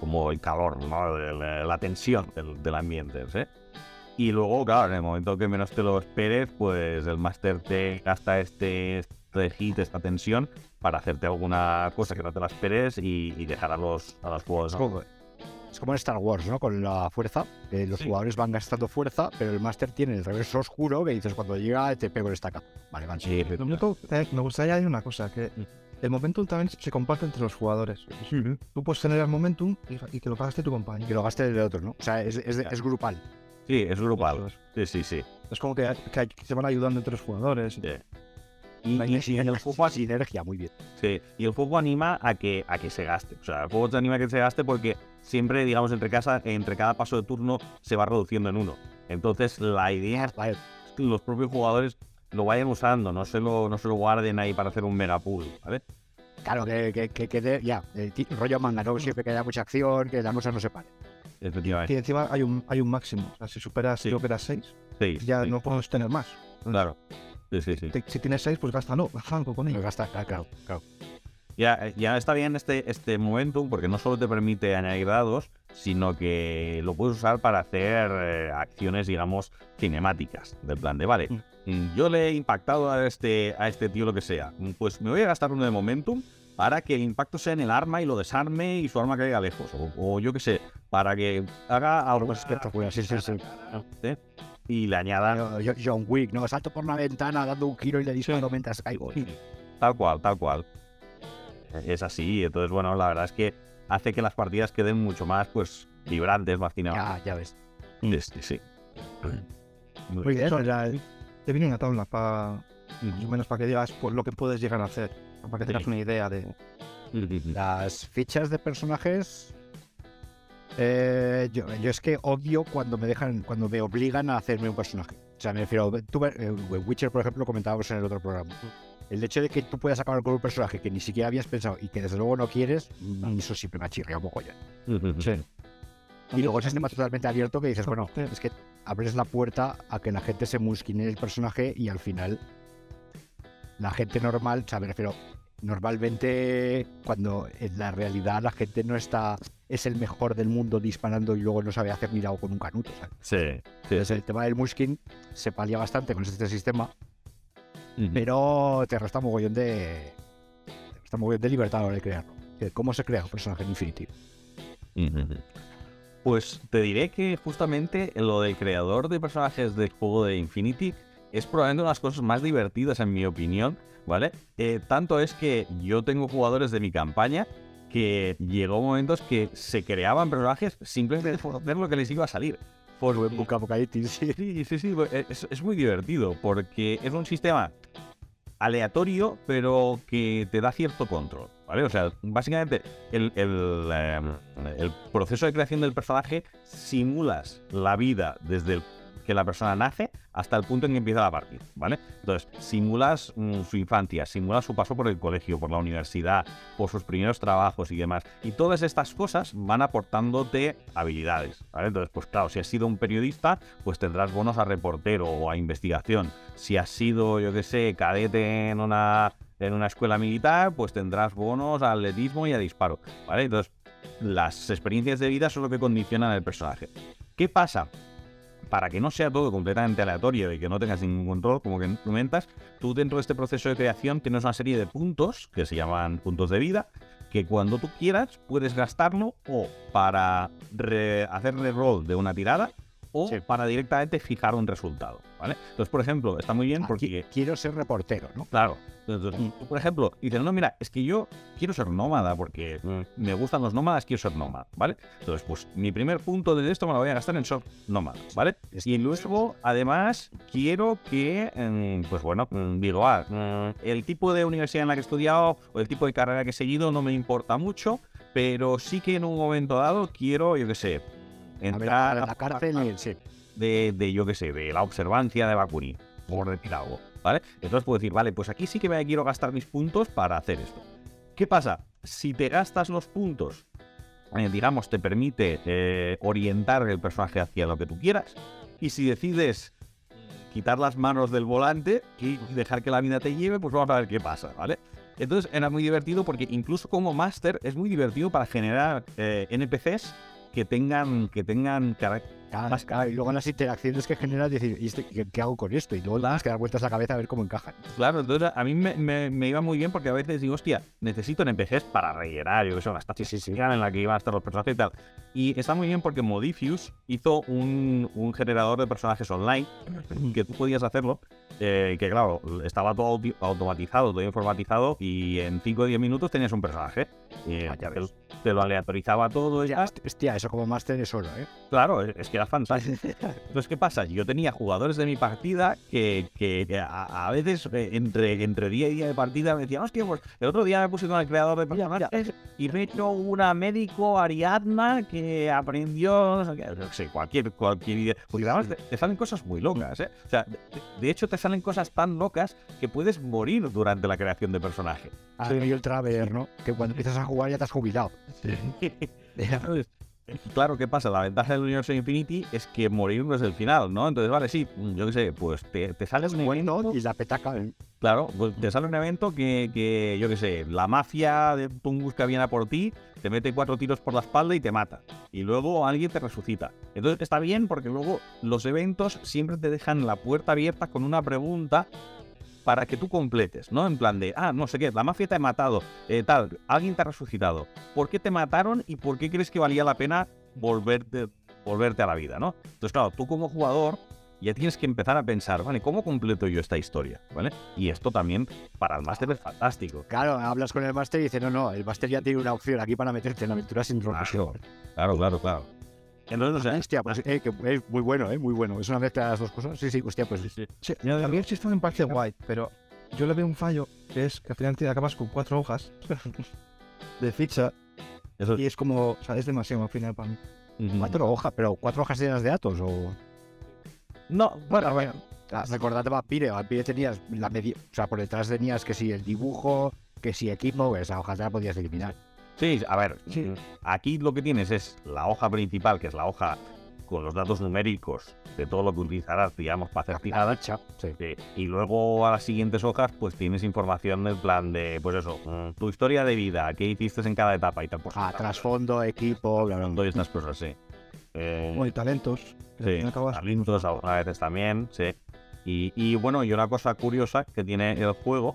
como el calor, ¿no? El- la tensión del, del ambiente. ¿sí? Y luego, claro, en el momento que menos te lo esperes, pues el máster te gasta este, este hit, esta tensión, para hacerte alguna cosa que no te la esperes y, y dejar a los, a los. Es como, es como en Star Wars, ¿no? Con la fuerza. que los Sí. jugadores van gastando fuerza, pero el máster tiene el reverso oscuro que dices cuando llega te pego el estaca. Vale, vale. Sí, que me gustaría añadir una cosa, que el momentum también se comparte entre los jugadores. Tú puedes tener el momentum y, y que lo gaste tu Que compañero. lo gaste el otro, ¿no? O sea, es, es, es grupal. sí, es grupal. Sí, sí, sí. Es como que, que que se van ayudando entre los jugadores. Sí. Y, y- y el juego sinergia, muy bien. Sí, y el juego anima a que, a que se gaste. O sea, el juego te anima a que se gaste porque siempre, digamos, entre, casa, entre cada paso de turno se va reduciendo en uno. Entonces, la idea es que los propios jugadores lo vayan usando, no se lo, no se lo guarden ahí para hacer un mega pool, ¿vale? Claro, que, que, ya, el ti- rollo manga, ¿no? Siempre que haya mucha acción, que las cosas no se paren. Efectivamente. Y encima hay un, hay un máximo. O sea, si superas, Sí. creo que era 6, Sí, ya sí, no puedes tener más. Claro. Sí, sí, sí. Te- si tienes 6, pues gástalo, algo con ello. gasta, claro, claro. Ya, ya está bien este, este momentum porque no solo te permite añadir dados, sino que lo puedes usar para hacer eh, acciones, digamos, cinemáticas. Del plan de, vale, mm, yo le he impactado a este, a este tío lo que sea. mm, Pues me voy a gastar uno de momentum para que el impacto sea en el arma y lo desarme y su arma caiga lejos. O, o yo qué sé, para que haga algo Pues espectacular, sí, sí, sí. ¿eh? Y le añada Yo- yo- John Wick, ¿no? Salto por la ventana dando un giro y le disparo mientras caigo. Tal cual, tal cual. Es así, entonces bueno, la verdad es que hace que las partidas queden mucho más, pues, vibrantes, más cinemas. Ya, ya ves. Sí, sí, sí. Muy bien, pues la- Te viene una tabla para, más o menos para que digas pues, lo que puedes llegar a hacer, para que tengas Sí. una idea de... Las fichas de personajes. Eh, yo, yo es que odio cuando me dejan, cuando me obligan a hacerme un personaje. O sea, me refiero. Tú, eh, Witcher, por ejemplo, comentábamos en el otro programa. El hecho de que tú puedas acabar con un personaje que ni siquiera habías pensado y que desde luego no quieres, mm, eso siempre me ha chirriado mogollón. Sí. Y luego el sistema totalmente abierto que dices, bueno, es que abres la puerta a que la gente se musquine el personaje y al final la gente normal, o sea, me refiero, normalmente cuando en la realidad la gente no está, es el mejor del mundo disparando y luego no sabe hacer ni con un canuto, ¿sabes? Sí, sí. Entonces el tema del muskin se palia bastante con este sistema, pero te resta mogollón de... Te resta mogollón de libertad a la hora de crearlo. Que ¿Cómo se crea un personaje en Infinity? Pues te diré que justamente lo del creador de personajes del juego de Infinity es probablemente una de las cosas más divertidas en mi opinión, ¿vale? Eh, tanto es que yo tengo jugadores de mi campaña que llegó momentos que se creaban personajes simplemente por ver lo que les iba a salir. Por sí. Sí, sí, sí, pues, es, es muy divertido porque es un sistema aleatorio, pero que te da cierto control, ¿vale? O sea, básicamente el, el, eh, el proceso de creación del personaje simulas la vida desde el que la persona nace hasta el punto en que empieza la partida, ¿vale? Entonces, simulas mm, su infancia, simulas su paso por el colegio, por la universidad, por sus primeros trabajos y demás. Y todas estas cosas van aportándote habilidades, ¿vale? Entonces, pues claro, si has sido un periodista, pues tendrás bonos a reportero o a investigación. Si has sido, yo qué sé, cadete en una, en una escuela militar, pues tendrás bonos a atletismo y a disparo, ¿vale? Entonces, las experiencias de vida son lo que condicionan el personaje. ¿Qué pasa? Para que no sea todo completamente aleatorio y que no tengas ningún control, como que comentas, tú dentro de este proceso de creación tienes una serie de puntos que se llaman puntos de vida, que cuando tú quieras puedes gastarlo o para re- hacer reroll de una tirada o Sí. para directamente fijar un resultado, ¿vale? Entonces, por ejemplo, está muy bien Ah, porque... qui- quiero ser reportero, ¿no? Claro. Entonces, tú, por ejemplo, dices, no, mira, es que yo quiero ser nómada porque mm, me gustan los nómadas, quiero ser nómada, ¿vale? Entonces, pues mi primer punto de esto me lo voy a gastar en ser nómada, ¿vale? Y luego, además, quiero que, mm, pues bueno, mm, digo, ah, mm, el tipo de universidad en la que he estudiado o el tipo de carrera que he seguido no me importa mucho, pero sí que en un momento dado quiero, yo qué sé, A ver, entrar a la cárcel y sí. De, de, yo qué sé, de la observancia de Bakuni, por decir algo, ¿vale? Entonces puedo decir, vale, pues aquí sí que me quiero gastar mis puntos para hacer esto. ¿Qué pasa? Si te gastas los puntos, eh, digamos, te permite eh, orientar el personaje hacia lo que tú quieras, y si decides quitar las manos del volante y dejar que la vida te lleve, pues vamos a ver qué pasa, ¿vale? Entonces era muy divertido porque incluso como máster es muy divertido para generar eh, NPCs que tengan, que tengan y luego las interacciones que generas, decir, ¿y este- qué, qué hago con esto? Y luego tienes que dar vueltas a la cabeza a ver cómo encajan. Claro, entonces a mí me, me- me iba muy bien porque a veces digo, hostia, necesito NPCs para rellenar, yo que sé, una estación en la que iban a estar los personajes y tal. Y está muy bien porque Modifius hizo un, un generador de personajes online que tú podías hacerlo, eh, que claro, estaba todo auti- automatizado, todo informatizado y en 5 o 10 minutos tenías un personaje. Y Ah, ya te, ves. te lo aleatorizaba todo ya. Hostia, eso como máster es oro, ¿eh? Claro, es que era fantástico. Entonces, ¿qué pasa? Yo tenía jugadores de mi partida que, que a, a veces eh, entre, entre día y día de partida me decían, hostia, pues el otro día me puse con el creador de personajes y me he hecho una médico Ariadna que aprendió, no sé cualquier, cualquier idea. Porque además te, te salen cosas muy locas, ¿eh? O sea, de, de hecho te salen cosas tan locas que puedes morir durante la creación de personaje. Ah, y el Traveler, ¿no? Que cuando empiezas a jugar ya te has jubilado. Claro, ¿qué pasa? La ventaja del universo Infinity es que morir no es el final, ¿no? Entonces, vale, sí, yo qué sé, pues te, te sale un evento, y la petaca. ¿eh? claro, pues te sale un evento que, que, yo qué sé, la mafia de Tunguska viene a por ti, te mete cuatro tiros por la espalda y te mata. Y luego alguien te resucita. Entonces está bien porque luego los eventos siempre te dejan la puerta abierta con una pregunta para que tú completes, ¿no? En plan de, ah, no sé qué, la mafia te ha matado, eh, tal, alguien te ha resucitado. ¿Por qué te mataron y por qué crees que valía la pena volverte, volverte a la vida, ¿no? Entonces, claro, tú como jugador ya tienes que empezar a pensar, vale, ¿cómo completo yo esta historia? ¿Vale? Y esto también para el máster es fantástico. Claro, hablas con el máster y dice, no, no, el máster ya tiene una opción aquí para meterte en aventuras sin Claro, claro, claro. claro. Entonces, no sé. Hostia, pues eh, que es muy bueno, eh, muy bueno. Es una mezcla de las dos cosas. Sí, sí, hostia, pues Sí, sí. Sí, el sistema me parece guay, pero yo le veo un fallo que es que al final te acabas con cuatro hojas de ficha Eso y es como, o sea, es demasiado al final para mí. Cuatro hojas, pero cuatro hojas llenas de datos o. No, Bueno, bueno. Ah, Recordate Vampire, Vampire tenías la media, o sea, por detrás tenías que si el dibujo, que si equipo, esa hoja te la podías eliminar. Sí, a ver, Sí. aquí lo que tienes es la hoja principal, que es la hoja con los datos numéricos de todo lo que utilizarás, digamos, para hacer tiradas. Sí. Sí, Y luego a las siguientes hojas, pues tienes información del plan de, pues eso, mm, tu historia de vida, qué hiciste en cada etapa y tal. Pues, Ah, trasfondo, equipo, bla, bla, bla. Todas estas cosas, sí. Eh, Bueno, y talentos. Sí, talentos a veces también, sí. Y, y bueno, y una cosa curiosa que tiene el juego,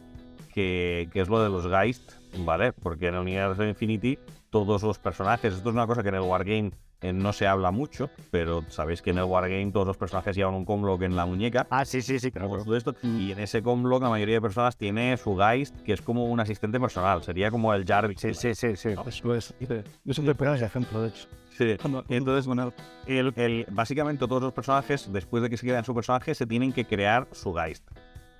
que, que es lo de los Geist, ¿vale? Porque en el universo de Infinity, todos los personajes, esto es una cosa que en el Wargame eh, no se habla mucho, pero sabéis que en el Wargame todos los personajes llevan un comlock en la muñeca. Ah, sí, sí, sí, claro. todo esto, y en ese comlock la mayoría de personas tiene su Geist, que es como un asistente personal, sería como el Jarvis. Sí, sí, sí, sí. Eso es. Yo siempre ponía ese ejemplo, de hecho. Sí. Entonces, bueno, El, el- básicamente todos los personajes, después de que se crean su personaje, se tienen que crear su Geist.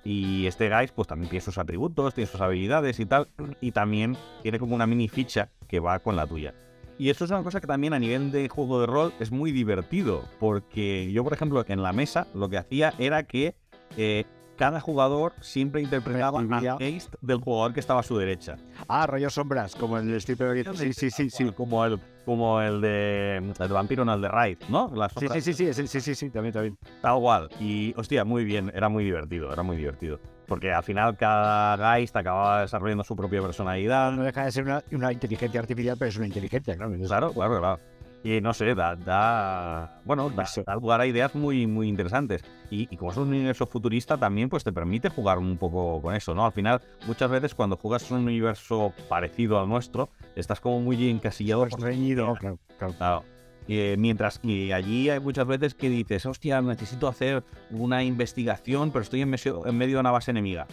Y este Geist, pues también tiene sus atributos, tiene sus habilidades y tal. Y también tiene como una mini ficha que va con la tuya. Y esto es una cosa que también a nivel de juego de rol es muy divertido. Porque yo, por ejemplo, en la mesa lo que hacía era que eh, cada jugador siempre interpretaba Geist del jugador que estaba a su derecha. Ah, rollo sombras, como en el Stripper. Sí, sí, sí, sí. Como el, como el de, el Vampiro en el de Raid, ¿no? Las Sí, sí, sí, sí, sí, sí, sí, sí, también, también. Tal cual. Y, hostia, muy bien. Era muy divertido, era muy divertido. Porque al final cada Geist acababa desarrollando su propia personalidad. No deja de ser una, una inteligencia artificial, pero es una inteligencia, claro. entonces- Claro, claro, claro. Y no sé, da, da bueno, da, da lugar a ideas muy, muy interesantes. Y, y como es un universo futurista, también pues te permite jugar un poco con eso, ¿no? Al final, muchas veces cuando juegas un universo parecido al nuestro, estás como muy encasillado reñido, claro, claro. Claro. Eh, mientras que allí hay muchas veces que dices, hostia, necesito hacer una investigación, pero estoy en, mesio- en medio de una base enemiga.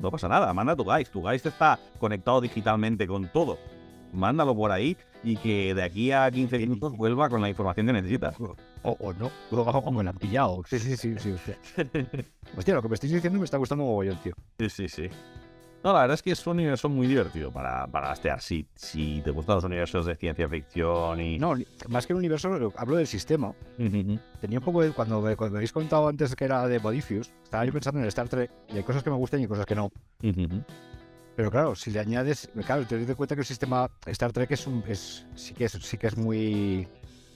No pasa nada, manda tu Geist. Tu Geist está conectado digitalmente con todo. Mándalo por ahí y que de aquí a 15 minutos vuelva con la información que necesitas. O, o no, o como la han pillado. Sí, sí, sí, sí, hostia. Hostia, lo que me estáis diciendo me está gustando mogollón, tío. Sí, sí, sí. No, la verdad es que es un universo muy divertido para, para gastear. Si, si te gustan los universos de ciencia ficción y... No, más que el universo, hablo del sistema. Tenía un poco de, cuando, me- cuando me habéis contado antes que era de Modifius, estaba yo pensando en el Star Trek y hay cosas que me gustan y cosas que no. Pero claro, si le añades, claro, te das cuenta que el sistema Star Trek es un, es, sí que es, sí que es muy,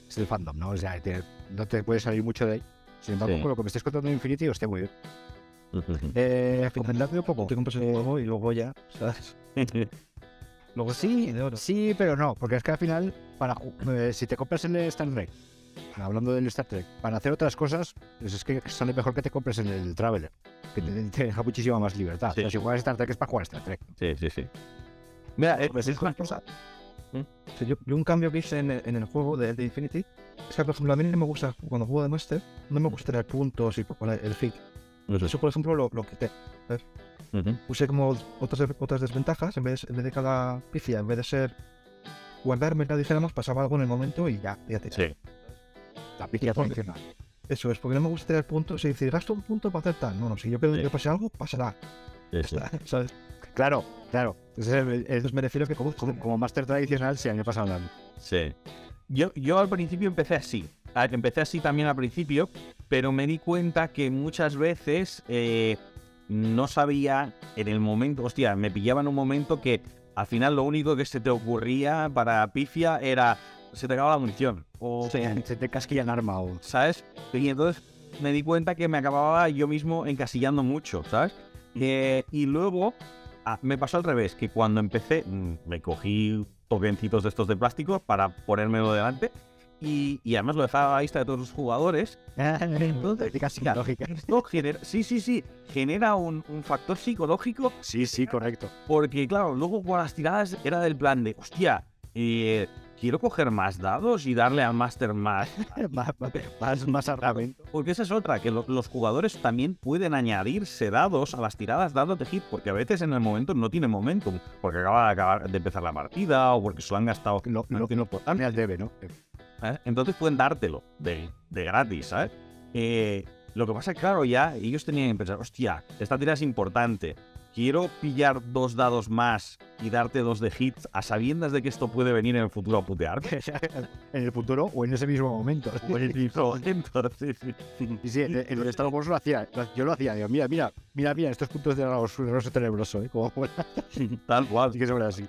es del fandom, ¿no? O sea, te- no te puede salir mucho de ahí. Sin embargo, Sí. con lo que me estáis contando de Infinity, hostia, muy bien. Eh, comentadme un poco. te compras el juego y luego ya, ¿sabes? Luego Sí, de oro. sí, pero no, porque es que al final, para eh, si te compras el Star Trek, hablando del Star Trek, para hacer otras cosas, pues es que sale mejor que te compres en el Traveler, que te, te deja muchísima más libertad. Sí. O sea, si juegas Star Trek es para jugar Star Trek. Sí, sí, sí. Mira, eh, Pues es una cosa. O sea, yo, yo un cambio que hice en el, en el juego de, de Infinity es que, por ejemplo, a mí no me gusta, cuando juego de Master, no me gusta tener puntos y poner el hit. Eso, por ejemplo, lo, lo quité. Ujú. Puse como otras, otras desventajas, en vez, en vez de cada pifia, en vez de ser guardarme la dijéramos, pasaba algo en el momento y ya, ya te Sí. La. Eso es, porque no me gusta tener puntos y decir, gasto un punto para hacer tal. No, no, si yo Sí. que pase algo, pasará. Sí, sí. ¿Sabes? Claro, claro. Entonces, el- el- Entonces me refiero que como, como, como máster tradicional, sí, a mí me pasa hablando. Sí. Yo, yo al principio empecé así. Empecé así también al principio, pero me di cuenta que muchas veces eh, no sabía en el momento, hostia, me pillaba en un momento que al final lo único que se te ocurría para pifia era se te acaba la munición. O, Se, se te casquilla en arma o... ¿sabes? Y entonces me di cuenta que me acababa yo mismo encasillando mucho, ¿sabes? Eh, y luego ah, me pasó al revés, que cuando empecé mm, me cogí tokencitos de estos de plástico para ponérmelo delante y, y además lo dejaba a la vista de todos los jugadores. Tácticas psicológicas. Esto genera, sí, sí, sí, genera un, un factor psicológico Sí, sí, correcto. porque, claro, luego con las tiradas era del plan de, hostia, eh, quiero coger más dados y darle al máster más. más, más, más armamento. Porque esa es otra, que lo- los jugadores también pueden añadirse dados a las tiradas dados de hit, porque a veces en el momento no tiene momentum, porque acaba de, acabar de empezar la partida o porque se lo han gastado. Lo, lo, no tanto. al debe, ¿no? ¿eh? Entonces pueden dártelo de, de gratis, ¿sabes? Eh, lo que pasa es que, claro, ya ellos tenían que pensar, hostia, esta tira es importante. Quiero pillar dos dados más y darte dos de hits a sabiendas de que esto puede venir en el futuro a putear. en el futuro o en ese mismo momento. O en el mismo momento, sí, sí. Sí, en, en los Star Wars lo hacía. Yo lo hacía. Digo, mira, mira, mira, mira, estos puntos de roso tenebroso, ¿eh? Como. Tal cual. Así que sobre así.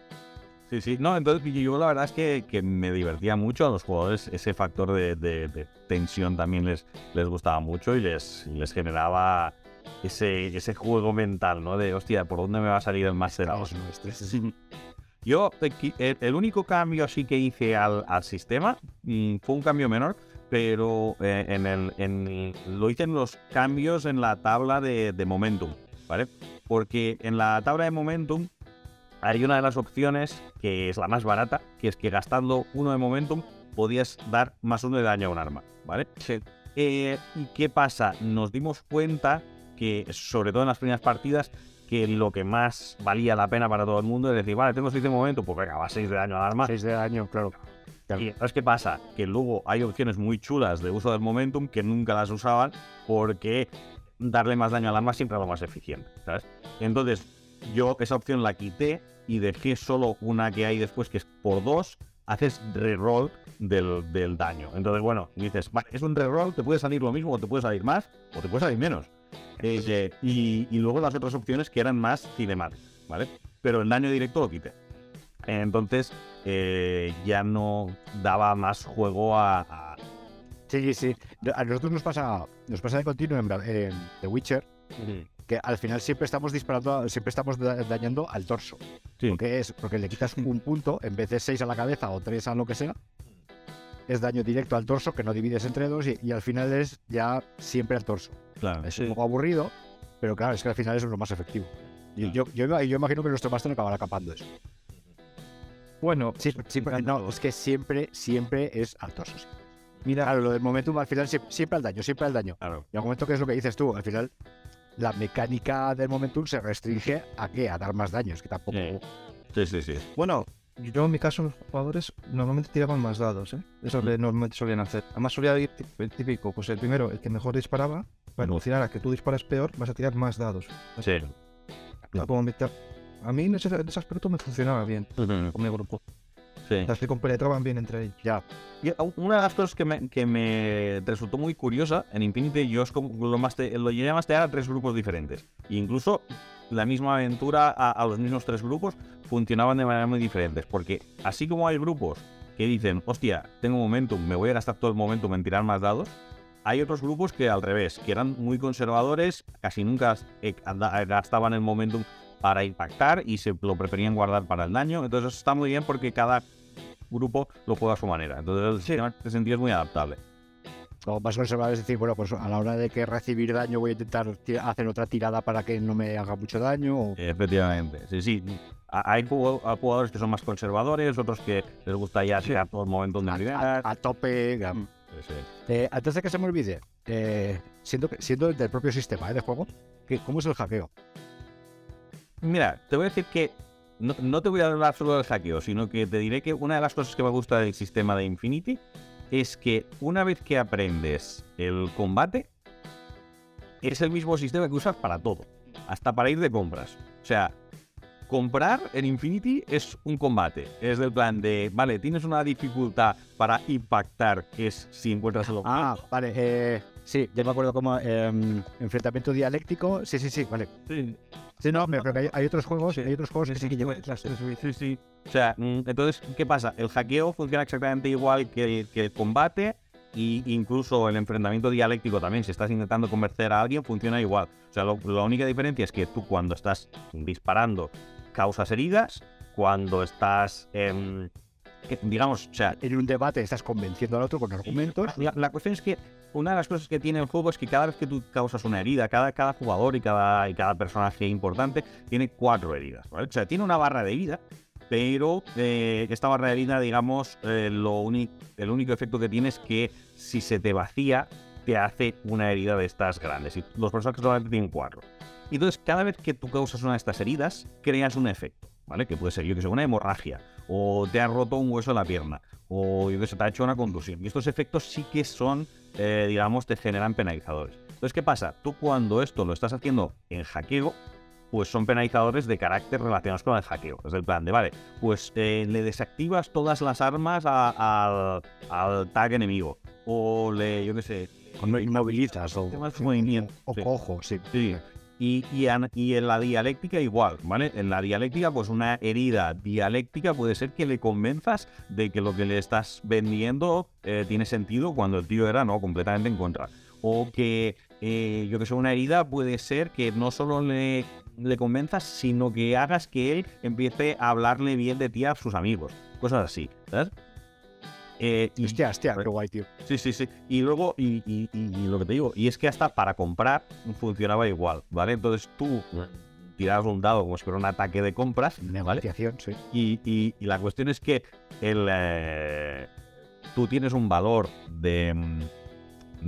Sí, sí. No, entonces yo la verdad es que, que me divertía mucho a los jugadores. Ese factor de, de- de tensión también les, les gustaba mucho y les, y les generaba ese, ese juego mental, ¿no? De, hostia, ¿por dónde me va a salir el Master nuestros. Yo, el, el único cambio así que hice al, al sistema mm, fue un cambio menor, pero eh, en el, en, lo hice en los cambios en la tabla de, de momentum, ¿vale? Porque en la tabla de momentum hay una de las opciones que es la más barata, que es que gastando uno de momentum podías dar más uno de daño a un arma, ¿vale? Eh, ¿Y qué pasa? Nos dimos cuenta que, sobre todo en las primeras partidas, que lo que más valía la pena para todo el mundo es decir, vale, tengo 6 de momento, pues venga, va 6 de daño al arma. 6 de daño, claro. Claro. Y entonces, ¿qué pasa? Que luego hay opciones muy chulas de uso del momentum que nunca las usaban porque darle más daño al arma siempre era lo más eficiente, ¿sabes? Entonces, yo esa opción la quité y dejé solo una que hay después que es por dos, haces reroll del, del daño. Entonces, bueno, dices, vale, es un reroll, te puede salir lo mismo o te puede salir más o te puede salir menos. Eh, y, y luego las otras opciones que eran más cinemáticas, ¿vale? Pero el daño directo lo quité. Entonces eh, ya no daba más juego a, a- Sí, sí. A nosotros nos pasa, nos pasa de continuo en, The Witcher que al final siempre estamos disparando, siempre estamos da- dañando al torso. Sí. Porque es porque le quitas un punto en vez de 6 a la cabeza o 3 a lo que sea. Es daño directo al torso que no divides entre dos y, y al final es ya siempre al torso. Claro, Es un poco aburrido, pero claro, es que al final es lo más efectivo. Y yo, yo, yo imagino que nuestro máster acabará capando eso. Bueno, Sí, siempre- no, es que siempre, siempre es al torso. sí. mira, Claro, lo del momentum al final siempre, siempre al daño, siempre al daño. claro. Y al momento que es lo que dices tú, al final la mecánica del momentum se restringe a qué? A dar más daños, que tampoco. Sí, sí, sí. bueno, yo en mi caso los jugadores normalmente tiraban más dados, ¿eh? Eso es lo que normalmente solían hacer. Además solía ir el típico, pues el primero, el que mejor disparaba, para Ujú. evolucionar a que tú disparas peor, vas a tirar más dados. Sí. Como me- a mí en ese, en ese aspecto me funcionaba bien con mi grupo. Sí. Las que compenetraban bien entre ellos. Ya, Y una de las cosas que me, que me resultó muy curiosa en Infinity, yo es como lo, maste- lo llegué a mastear a tres grupos diferentes. E incluso la misma aventura a, a los mismos tres grupos funcionaban de manera muy diferentes. Porque así como hay grupos que dicen, hostia, tengo momentum, me voy a gastar todo el momentum en tirar más dados, hay otros grupos que al revés, que eran muy conservadores, casi nunca eh, anda- gastaban el momentum para impactar y se lo preferían guardar para el daño. Entonces eso está muy bien porque cada grupo lo juega a su manera. Entonces el sistema en ese sentido es muy adaptable. Lo más conservador es decir, bueno, pues a la hora de que recibir daño voy a intentar hacer otra tirada para que no me haga mucho daño. o- Efectivamente, sí, sí. A- Hay jugadores que son más conservadores, otros que les gusta ya tirar todo el momento de a, a- a tope. Sí, sí. Eh, antes de que se me olvide, eh, siendo, siendo del propio sistema eh, de juego, ¿cómo es el hackeo? Mira, te voy a decir que no, no te voy a hablar solo del hackeo, sino que te diré que una de las cosas que me gusta del sistema de Infinity es que una vez que aprendes el combate, es el mismo sistema que usas para todo, hasta para ir de compras. O sea, comprar en Infinity es un combate. Es del plan de, vale, tienes una dificultad para impactar, que es si encuentras el Ah, vale. Eh, sí, ya me acuerdo como em, enfrentamiento dialéctico. Sí, sí, sí, vale. Sí, Sí, no, pero que hay, hay otros juegos, Sí. hay otros juegos que sí que llevan. sí, sí. O sea, mm, entonces, ¿qué pasa? El hackeo funciona exactamente igual que, que el combate y incluso el enfrentamiento dialéctico también. Si estás intentando convencer a alguien, funciona igual. O sea, lo- la única diferencia es que tú cuando estás disparando causas heridas, cuando estás, digamos, o sea, En un debate estás convenciendo al otro con argumentos. la, la cuestión es que una de las cosas que tiene el juego es que cada vez que tú causas una herida, cada, cada jugador y cada, y cada personaje importante tiene cuatro heridas. ¿vale? O sea, tiene una barra de vida, pero eh, esta barra de vida, digamos, eh, lo el único efecto que tiene es que si se te vacía, te hace una herida de estas grandes. Y los personajes solamente tienen cuatro. Y entonces, cada vez que tú causas una de estas heridas, creas un efecto, ¿vale? Que puede ser, yo que sé, una hemorragia, o te has roto un hueso en la pierna, o yo que sé, te ha hecho una contusión. Y estos efectos sí que son, eh, digamos, te generan penalizadores. Entonces, ¿qué pasa? Tú cuando esto lo estás haciendo en hackeo, pues son penalizadores de carácter relacionados con el hackeo. Es el plan de, vale, pues eh, le desactivas todas las armas a- al, al tag enemigo. O le, yo qué sé, inmovilizas o, movimiento. o Sí. cojo, sí. Sí. Y, en la dialéctica igual, ¿vale? En la dialéctica, pues una herida dialéctica puede ser que le convenzas de que lo que le estás vendiendo eh, tiene sentido cuando el tío era, no, completamente en contra. O que, eh, yo que sé, una herida puede ser que no solo le, le convenzas, sino que hagas que él empiece a hablarle bien de ti a sus amigos. Cosas así, ¿sabes? Eh, y- Hostia, hostia, qué guay, tío. Sí, sí, sí. Y luego, y, y- lo que te digo, y es que hasta para comprar funcionaba igual, ¿vale? Entonces tú tirabas un dado como si fuera un ataque de compras, ¿vale? Negociación, sí. Y, y- y la cuestión es que el, eh, tú tienes un valor de, mm,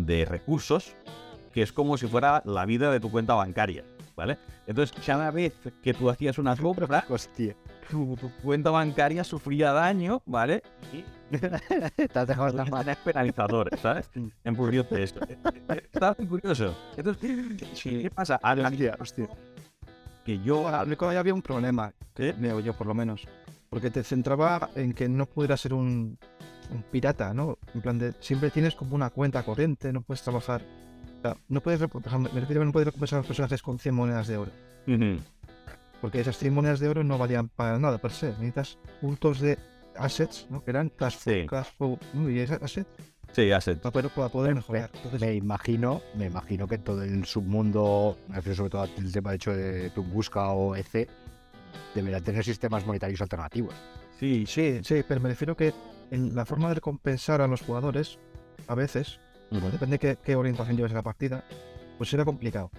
de recursos que es como si fuera la vida de tu cuenta bancaria, ¿vale? Entonces, cada vez que tú hacías una compra, Hostia. tu, tu cuenta bancaria sufría daño, ¿vale? Y Te has dejado las manos. Tenés penalizadores, ¿sabes? En función de esto. Está muy curioso. Entonces, ¿qué, qué pasa? A la- Hostia, hostia. que yo... Al ahí había un problema, que veo yo por lo menos. Porque te centraba en que no pudieras ser un, un pirata, ¿no? En plan de, siempre tienes como una cuenta corriente, no puedes trabajar. o sea, no puedes, rep- por ejemplo, me refiero a no puedes recompensar a los personajes con 100 monedas de oro. Ujú. Porque esas 100 monedas de oro no valían para nada per se. Necesitas puntos de assets, ¿no? Que eran cash flow, Sí. cash flow, ¿no? y esas assets Sí, asset. para poder, para poder mejorar. Entonces, Me imagino, me imagino que todo el submundo, me refiero sobre todo al tema de hecho de Tunguska o EC, deberá tener sistemas monetarios alternativos. Sí, Sí, sí, pero me refiero que en la forma de recompensar a los jugadores, a veces, Ujú. depende qué, qué orientación lleves a la partida, pues era complicado.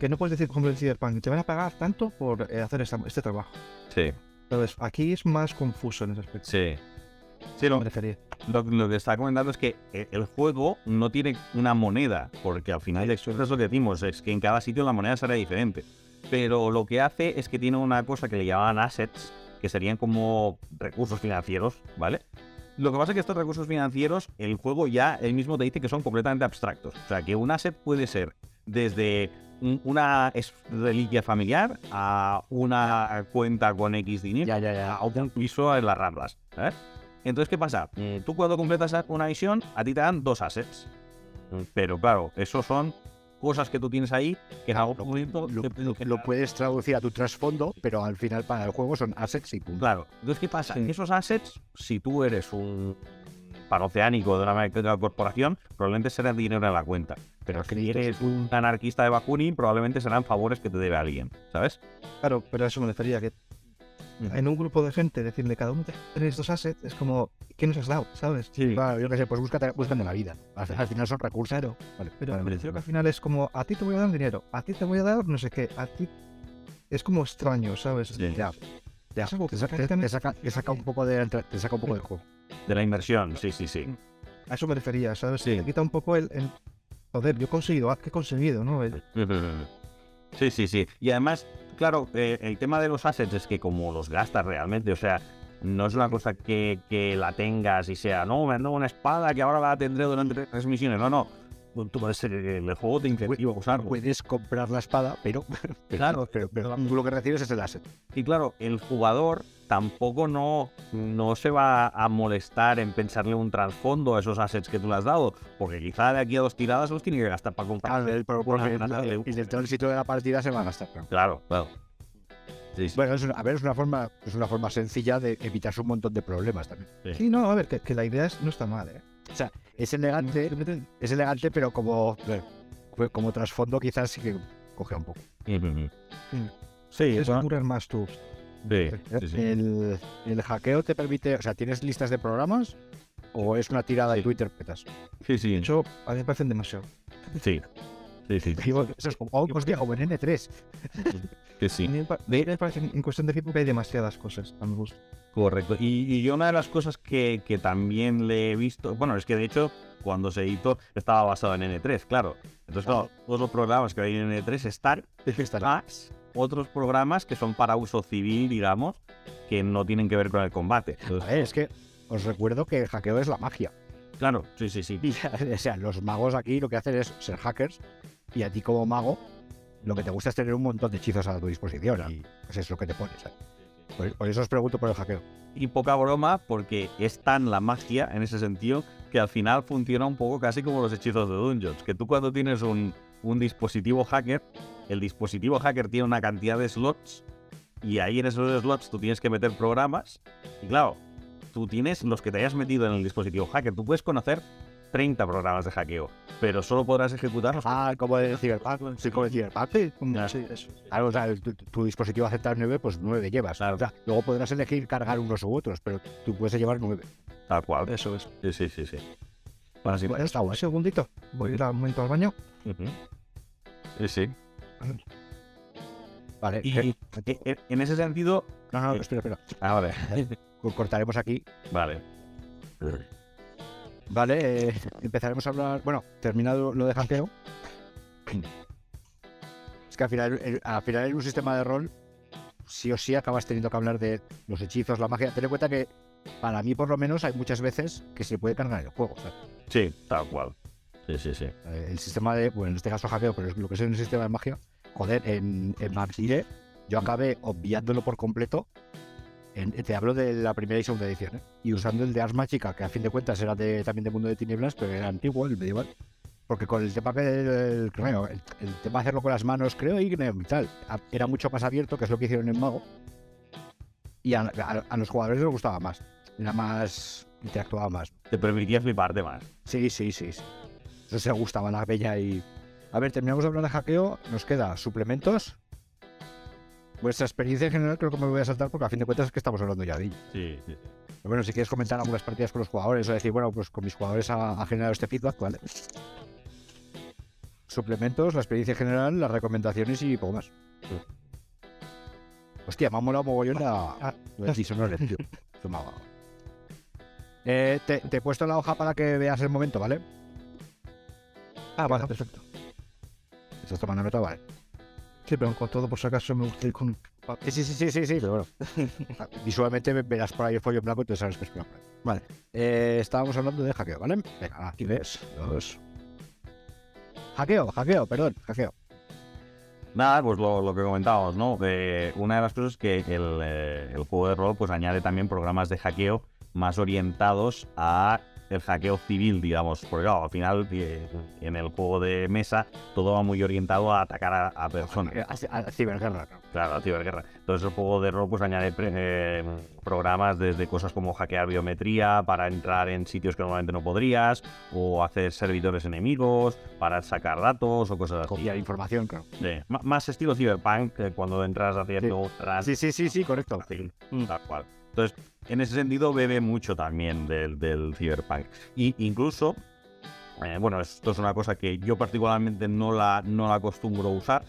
Que no puedes decir, por ejemplo, en Cyberpunk, te van a pagar tanto por eh, hacer esta- este trabajo. Sí, Entonces, aquí es más confuso en ese aspecto. sí. Sí, lo, lo, lo que está comentando es que eh, el juego no tiene una moneda, porque al final de cuentas es lo que decimos, es que en cada sitio la moneda será diferente. Pero lo que hace es que tiene una cosa que le llamaban assets, que serían como recursos financieros, ¿vale? Lo que pasa es que estos recursos financieros, el juego ya él mismo te dice que son completamente abstractos. O sea, que un asset puede ser desde una es- reliquia familiar a una cuenta con X dinero Ya, ya, ya. a un piso en las Ramblas. ¿sabes? Entonces, ¿qué pasa? Mm, Tú cuando completas una misión, a ti te dan dos assets. Mm, Pero claro, esos son cosas que tú tienes ahí que en algún momento Lo, puedes traducir a tu trasfondo, pero al final para el juego son assets y punto. Claro. Entonces, ¿qué pasa? Sí. Esos assets, si tú eres un panoceánico de una, de una corporación, probablemente será dinero en la cuenta. Pero si eres un anarquista de Bakunin, probablemente serán favores que te debe alguien, ¿sabes? Claro, pero a eso me refería, que Ujú. en un grupo de gente decirle cada uno tenéis dos assets es como, ¿qué nos has dado? ¿Sabes? Claro, yo qué sé, pues búscate, búscate la vida. Al, al final son recursos. Vale, pero vale, me vale, refiero que al final es como, a ti te voy a dar dinero, a ti te voy a dar no sé qué, a ti... Es como extraño, ¿sabes? Sí. Ya, ya. Te, que sa- te- saca, te saca un poco de, te saca un poco del juego. De la inversión, sí, sí, sí. A eso me refería, ¿sabes? Sí. Te quita un poco el, el- Joder, yo he conseguido, ah, ¿qué he conseguido, no? El- Sí, sí, sí. Y además, claro, eh, el tema de los assets es que como los gastas realmente, o sea, no es una cosa que, que la tengas y sea, no, me han dado una espada que ahora la tendré durante tres misiones. No, no. Tú puedes ser, el juego te incentiva a usarlo. Puedes comprar la espada, pero, pero Claro. pero, pero tú lo que recibes es el asset. Y claro, el jugador tampoco no, no se va a molestar en pensarle un trasfondo a esos assets que tú le has dado, porque quizá de aquí a dos tiradas los tiene que gastar para comprar. Claro, el, tránsito de la partida se va a gastar. claro. Claro, claro. Sí, sí. Bueno, es una, a ver, es una forma, es una forma sencilla de evitarse un montón de problemas también. Sí, no, a ver, que, que la idea es, no está mal, ¿eh? Es elegante, es elegante, pero como, pues, como trasfondo quizás sí que coge un poco. Sí. Es curar más tú. sí, sí, sí. El, el hackeo te permite, o sea, ¿tienes listas de programas o es una tirada Sí. y tú interpretas? Sí, sí, De hecho, a mí me parecen demasiado. sí. Sí, sí. Eso es como, oh, hostia, como en N3. Que sí. Me de parece en cuestión de feedback hay demasiadas cosas a mi gusto. Correcto. Y, y yo una de las cosas que, que también le he visto, bueno, es que de hecho cuando se editó estaba basado en N3, claro. Entonces, claro, todos los programas que hay en N3 están más otros programas que son para uso civil, digamos, que no tienen que ver con el combate. A Entonces, ver, es que os recuerdo que el hackeo es la magia. claro, sí, sí, sí. o sea, los magos aquí lo que hacen es ser hackers y a ti como mago lo que te gusta es tener un montón de hechizos a tu disposición y pues es lo que te pones. ¿sabes? Por, por eso os pregunto por el hackeo. Y poca broma porque es tan la magia en ese sentido que al final funciona un poco casi como los hechizos de Dungeons. Que tú cuando tienes un, un dispositivo hacker, el dispositivo hacker tiene una cantidad de slots y ahí en esos slots tú tienes que meter programas. Y claro, tú tienes los que te hayas metido en el dispositivo hacker. Tú puedes conocer 30 programas de hackeo, pero solo podrás ejecutarlos. Ah, como el Cyberpunk. Sí, como el Cyberpunk. Sí, sí, eso. Claro, o sea, tu, tu dispositivo acepta 9, pues 9 llevas. Claro. O sea, luego podrás elegir cargar unos u otros, pero tú puedes llevar 9. Tal cual. Eso es. Sí, sí, sí. sí. Bueno, sí. Bueno, está guay. Un segundito. Voy a ir un momento al baño. Sí, sí. Vale. Y eh, eh, eh, en ese sentido. no, no, espera, espera. Ahora. Co- Cortaremos aquí. Vale. Vale, eh, empezaremos a hablar. Bueno, terminado lo de hackeo. Es que al final, el- al final en un sistema de rol, sí o sí acabas teniendo que hablar de los hechizos, la magia. Ten en cuenta que, para mí por lo menos, hay muchas veces que se puede cargar el juego. ¿sabes? Sí, tal cual. Sí, sí, sí. Eh, El sistema de, bueno, en este caso hackeo, pero es lo que es el sistema de magia, joder, en, en Vampire yo acabé obviándolo por completo. En- te hablo de la primera y segunda edición, ¿eh? y usando el de Ars Magica, que a fin de cuentas era de, también de Mundo de Tinieblas, pero era antiguo, el medieval. Porque con el tema que el, creo, el, el tema de hacerlo con las manos, creo, y y tal, era mucho más abierto, que es lo que hicieron en Mago. Y a, a- a los jugadores les gustaba más. Era más. interactuaba más. Te permitía fliparte más. Sí, sí, sí. sí. Eso se gustaba la bella y. A ver, terminamos de hablar de hackeo. Nos queda suplementos. Vuestra experiencia en general creo que me voy a saltar porque a fin de cuentas es que estamos hablando ya de ello. Sí, sí. Pero bueno, si quieres comentar algunas partidas con los jugadores o decir, bueno, pues con mis jugadores ha, ha generado este feedback, vale. Suplementos, la experiencia en general, las recomendaciones y poco más. Hostia, me ha molado mogollón la, lo del Dishonored, tío. Eh, te, te he puesto la hoja para que veas el momento, ¿vale? Ah, vale, perfecto. Estás tomando nota, vale. Sí, pero con todo por si acaso me gusta ir con... Sí, sí, sí, sí, sí, sí, pero bueno. Visualmente ve- verás por ahí el folio en blanco y tú sabes que es blanco. Vale. Eh, estábamos hablando de hackeo, ¿vale? Venga, aquí ves. Dos. Hackeo, hackeo, perdón, hackeo. Nada, pues lo, lo que comentábamos, ¿no? Eh, una de las cosas es que el, eh, el juego de rol pues añade también programas de hackeo más orientados a el hackeo civil, digamos. Porque claro, al final eh, en el juego de mesa todo va muy orientado a atacar a, a personas. Eh, A, a- a ciberguerra, claro. La ciberguerra. Entonces el juego de rol pues añade pre- eh, programas desde cosas como hackear biometría para entrar en sitios que normalmente no podrías, o hacer servidores enemigos para sacar datos o cosas así. Copiar información, claro. Sí, Más estilo cyberpunk que cuando entras haciendo Sí, sí, sí, sí, correcto. Sí, tal cual. Entonces, en ese sentido bebe mucho también del, del cyberpunk. Y incluso, eh, bueno, esto es una cosa que yo particularmente no la, no la acostumbro a usar,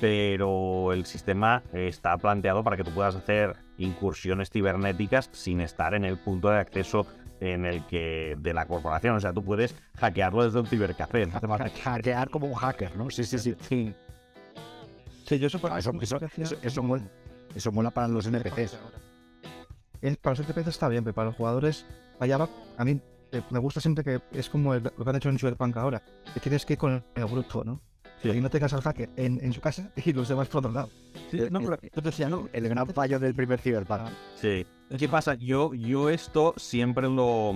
pero el sistema está planteado para que tú puedas hacer incursiones cibernéticas sin estar en el punto de acceso en el que de la corporación. O sea, tú puedes hackearlo desde un cibercafé. No Hackear como un hacker, ¿no? Sí, sí, sí. Sí, yo eso, eso, eso, eso, eso mola, eso mola para los NPCs. Es- para los NPCs está bien, pero para los jugadores, vaya, va- a mí eh, me gusta siempre que es como el- lo que han hecho en Cyberpunk ahora, que tienes que ir con el bruto, ¿no? Sí. Y no tengas al hacker en, en su casa y los demás por otro lado. Sí, no, pero- Entonces decía, ¿no? El gran fallo del primer Cyberpunk. Sí. ¿Qué pasa? Yo, yo esto siempre lo.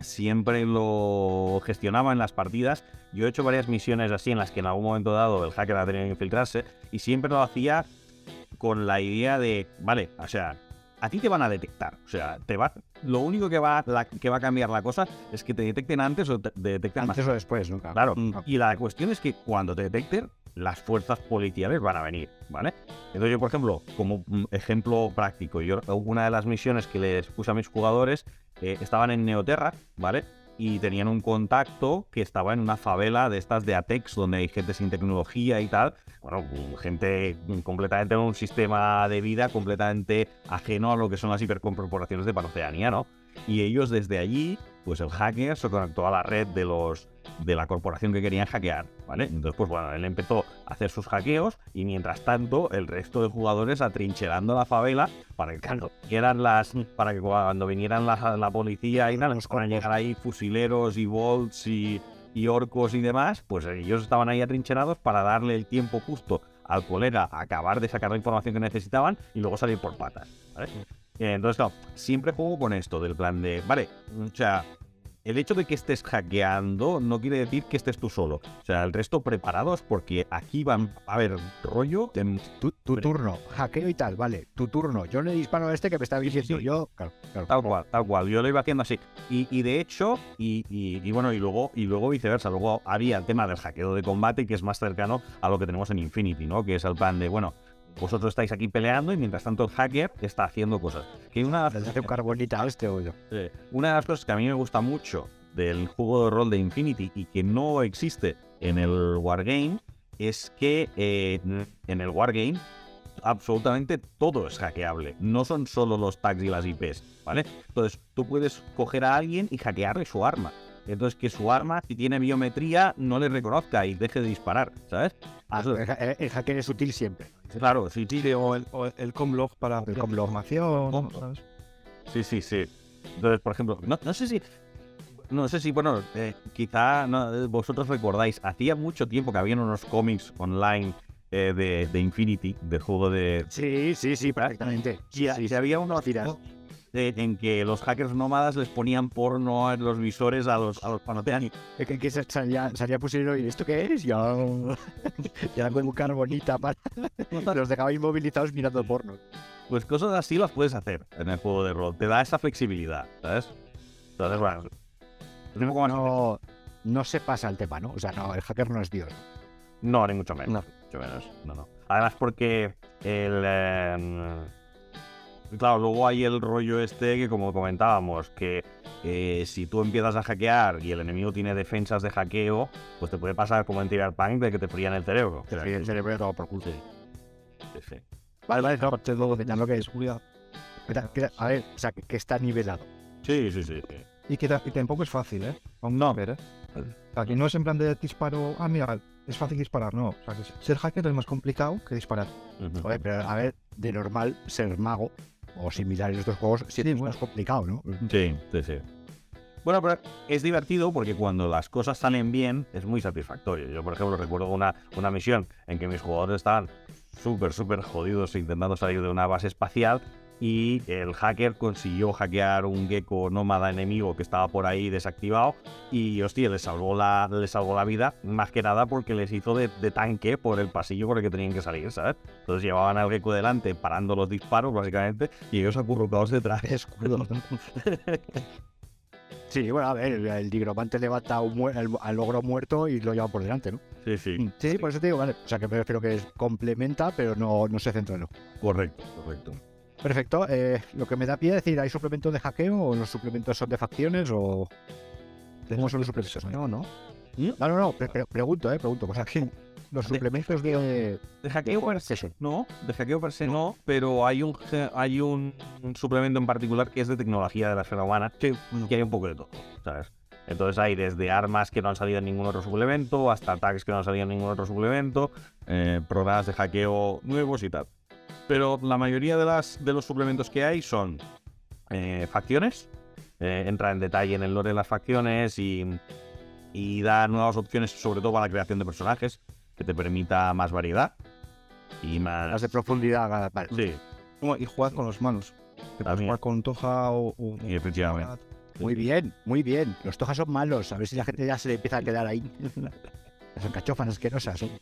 Siempre lo gestionaba en las partidas. Yo he hecho varias misiones así en las que en algún momento dado el hacker ha tenido que infiltrarse. Y siempre lo hacía con la idea de. Vale, o sea, a ti te van a detectar. O sea, te va. Lo único que va, la- que va a cambiar la cosa es que te detecten antes o te detecten más Antes o después, ¿no? Claro, Mm. y la cuestión es que cuando te detecten, las fuerzas policiales van a venir, ¿vale? Entonces yo, por ejemplo, como mm, ejemplo práctico, yo una de las misiones que les puse a mis jugadores eh, estaban en Neoterra, ¿vale? Y tenían un contacto que estaba en una favela de estas de Atex, donde hay gente sin tecnología y tal. Bueno, gente completamente en un sistema de vida completamente ajeno a lo que son las hipercorporaciones de Panoceanía, ¿no? Y ellos desde allí, pues el hacker se conectó a la red de los de la corporación que querían hackear, ¿vale? Entonces, pues bueno, él empezó a hacer sus hackeos y mientras tanto el resto de jugadores atrincherando la favela para que cuando vinieran las, para que cuando vinieran la, la policía y nada, nos a llegar ahí fusileros y bolts y, orcos y demás, pues ellos estaban ahí atrincherados para darle el tiempo justo al colega acabar de sacar la información que necesitaban y luego salir por patas. Entonces, claro, siempre juego con esto del plan de, vale, o sea, el hecho de que estés hackeando no quiere decir que estés tú solo. O sea, el resto preparados porque aquí van a haber rollo. Tu, tu turno, hackeo y tal, vale, tu turno. Yo le disparo a este que me está diciendo sí. yo. Claro, claro. Tal cual, tal cual. Yo lo iba haciendo así. Y, y de hecho, y, y- y bueno, y luego, y luego viceversa. Luego había el tema del hackeo de combate, que es más cercano a lo que tenemos en Infinity, ¿no? Que es el plan de, bueno, vosotros estáis aquí peleando y mientras tanto el hacker está haciendo cosas. Que una, hace un carbonita este. Sí. Una de las cosas que a mí me gusta mucho del juego de rol de Infinity y que no existe en el Wargame es que eh, en el Wargame absolutamente todo es hackeable. No son solo los tags y las IPs, ¿vale? Entonces tú puedes coger a alguien y hackearle su arma. Entonces que su arma, si tiene biometría, no le reconozca y deje de disparar, ¿sabes? Ah, el, hacker es útil siempre. Claro, sí, sí, Sí, o el, o el comlog para El la comlog. información, Com- ¿sabes? Sí, sí, sí. Entonces, por ejemplo, no, no sé si. No sé si, bueno, eh, quizá no, eh, vosotros recordáis, hacía mucho tiempo que habían unos cómics online eh, de, de Infinity, del juego de. Sí, sí, sí, prácticamente. Y, Sí, y había unos tiras. Eh, en que los hackers nómadas les ponían porno en los visores a los, a los panoteani. Que, que, salía, salía pusieron y ¿esto qué es? Ya, ya con carbonita para... Los dejaba inmovilizados mirando porno. Pues cosas así las puedes hacer en el juego de rol. Te da esa flexibilidad, ¿sabes? Entonces, bueno. No, no se pasa el tema, ¿no? O sea, no, el hacker no es Dios. No, ni mucho menos. No. Mucho menos. No, no. Además, porque el. eh, claro, luego hay el rollo este que, como comentábamos, que eh, si tú empiezas a hackear y el enemigo tiene defensas de hackeo, pues te puede pasar como en Cyberpunk de que te frían el cerebro. Que el cerebro todo por culo. Sí. Sí, sí. Vale, vale, no, te lo ya lo que es. Seguridad. A ver, o sea, que, está nivelado. Sí, sí, sí. sí. Y que y tampoco es fácil, ¿eh? No. ver, ¿eh? O sea, que no es en plan de disparo, ah, mira, es fácil disparar, no. O sea, que ser hacker es más complicado que disparar. Ujú. Joder, pero a ver, de normal, ser mago o similar en estos juegos sí, es bueno. más complicado, ¿no? Sí, sí, sí. Bueno, pero es divertido porque cuando las cosas salen bien es muy satisfactorio. Yo, por ejemplo, recuerdo una, una misión en que mis jugadores estaban súper, súper jodidos intentando salir de una base espacial y el hacker consiguió hackear un gecko nómada enemigo que estaba por ahí desactivado y, hostia, le salvó la, le salvó la vida más que nada porque les hizo de, de tanque por el pasillo por el que tenían que salir, ¿sabes? Entonces llevaban al gecko delante parando los disparos, básicamente, y ellos acurrucados detrás. Escudo. Sí, bueno, a ver, el, el digromante levanta un al, logro muerto y lo lleva por delante, ¿no? Sí, sí. Sí, por eso te digo, vale. O sea, que me refiero que complementa, pero no, no se centra en lo. Correcto, correcto. Perfecto. eh, lo que me da pie a decir, ¿hay suplementos de hackeo o los suplementos son de facciones o...? ¿Cómo son los suplementos? No, no. No, no, no, pre- pre- pregunto, eh, pregunto. O sea, los suplementos de... De hackeo per se no, de hackeo per se no, pero hay un hay un, un suplemento en particular que es de tecnología de la esfera humana, que, que hay un poco de todo, ¿sabes? Entonces hay desde armas que no han salido en ningún otro suplemento, hasta ataques que no han salido en ningún otro suplemento, eh, programas de hackeo nuevos y tal. Pero la mayoría de, las, de los suplementos que hay son eh, facciones, eh, entra en detalle en el lore de las facciones y, y da nuevas opciones, sobre todo para la creación de personajes, que te permita más variedad y más... Las de profundidad, vale. Sí, Y jugar con los manos. Que puedes También. jugar con Toja o. o- y efectivamente. Muy bien, muy bien. Los tojas son malos. A ver si la gente ya se le empieza a quedar ahí. Son cachofas asquerosas. ¿eh?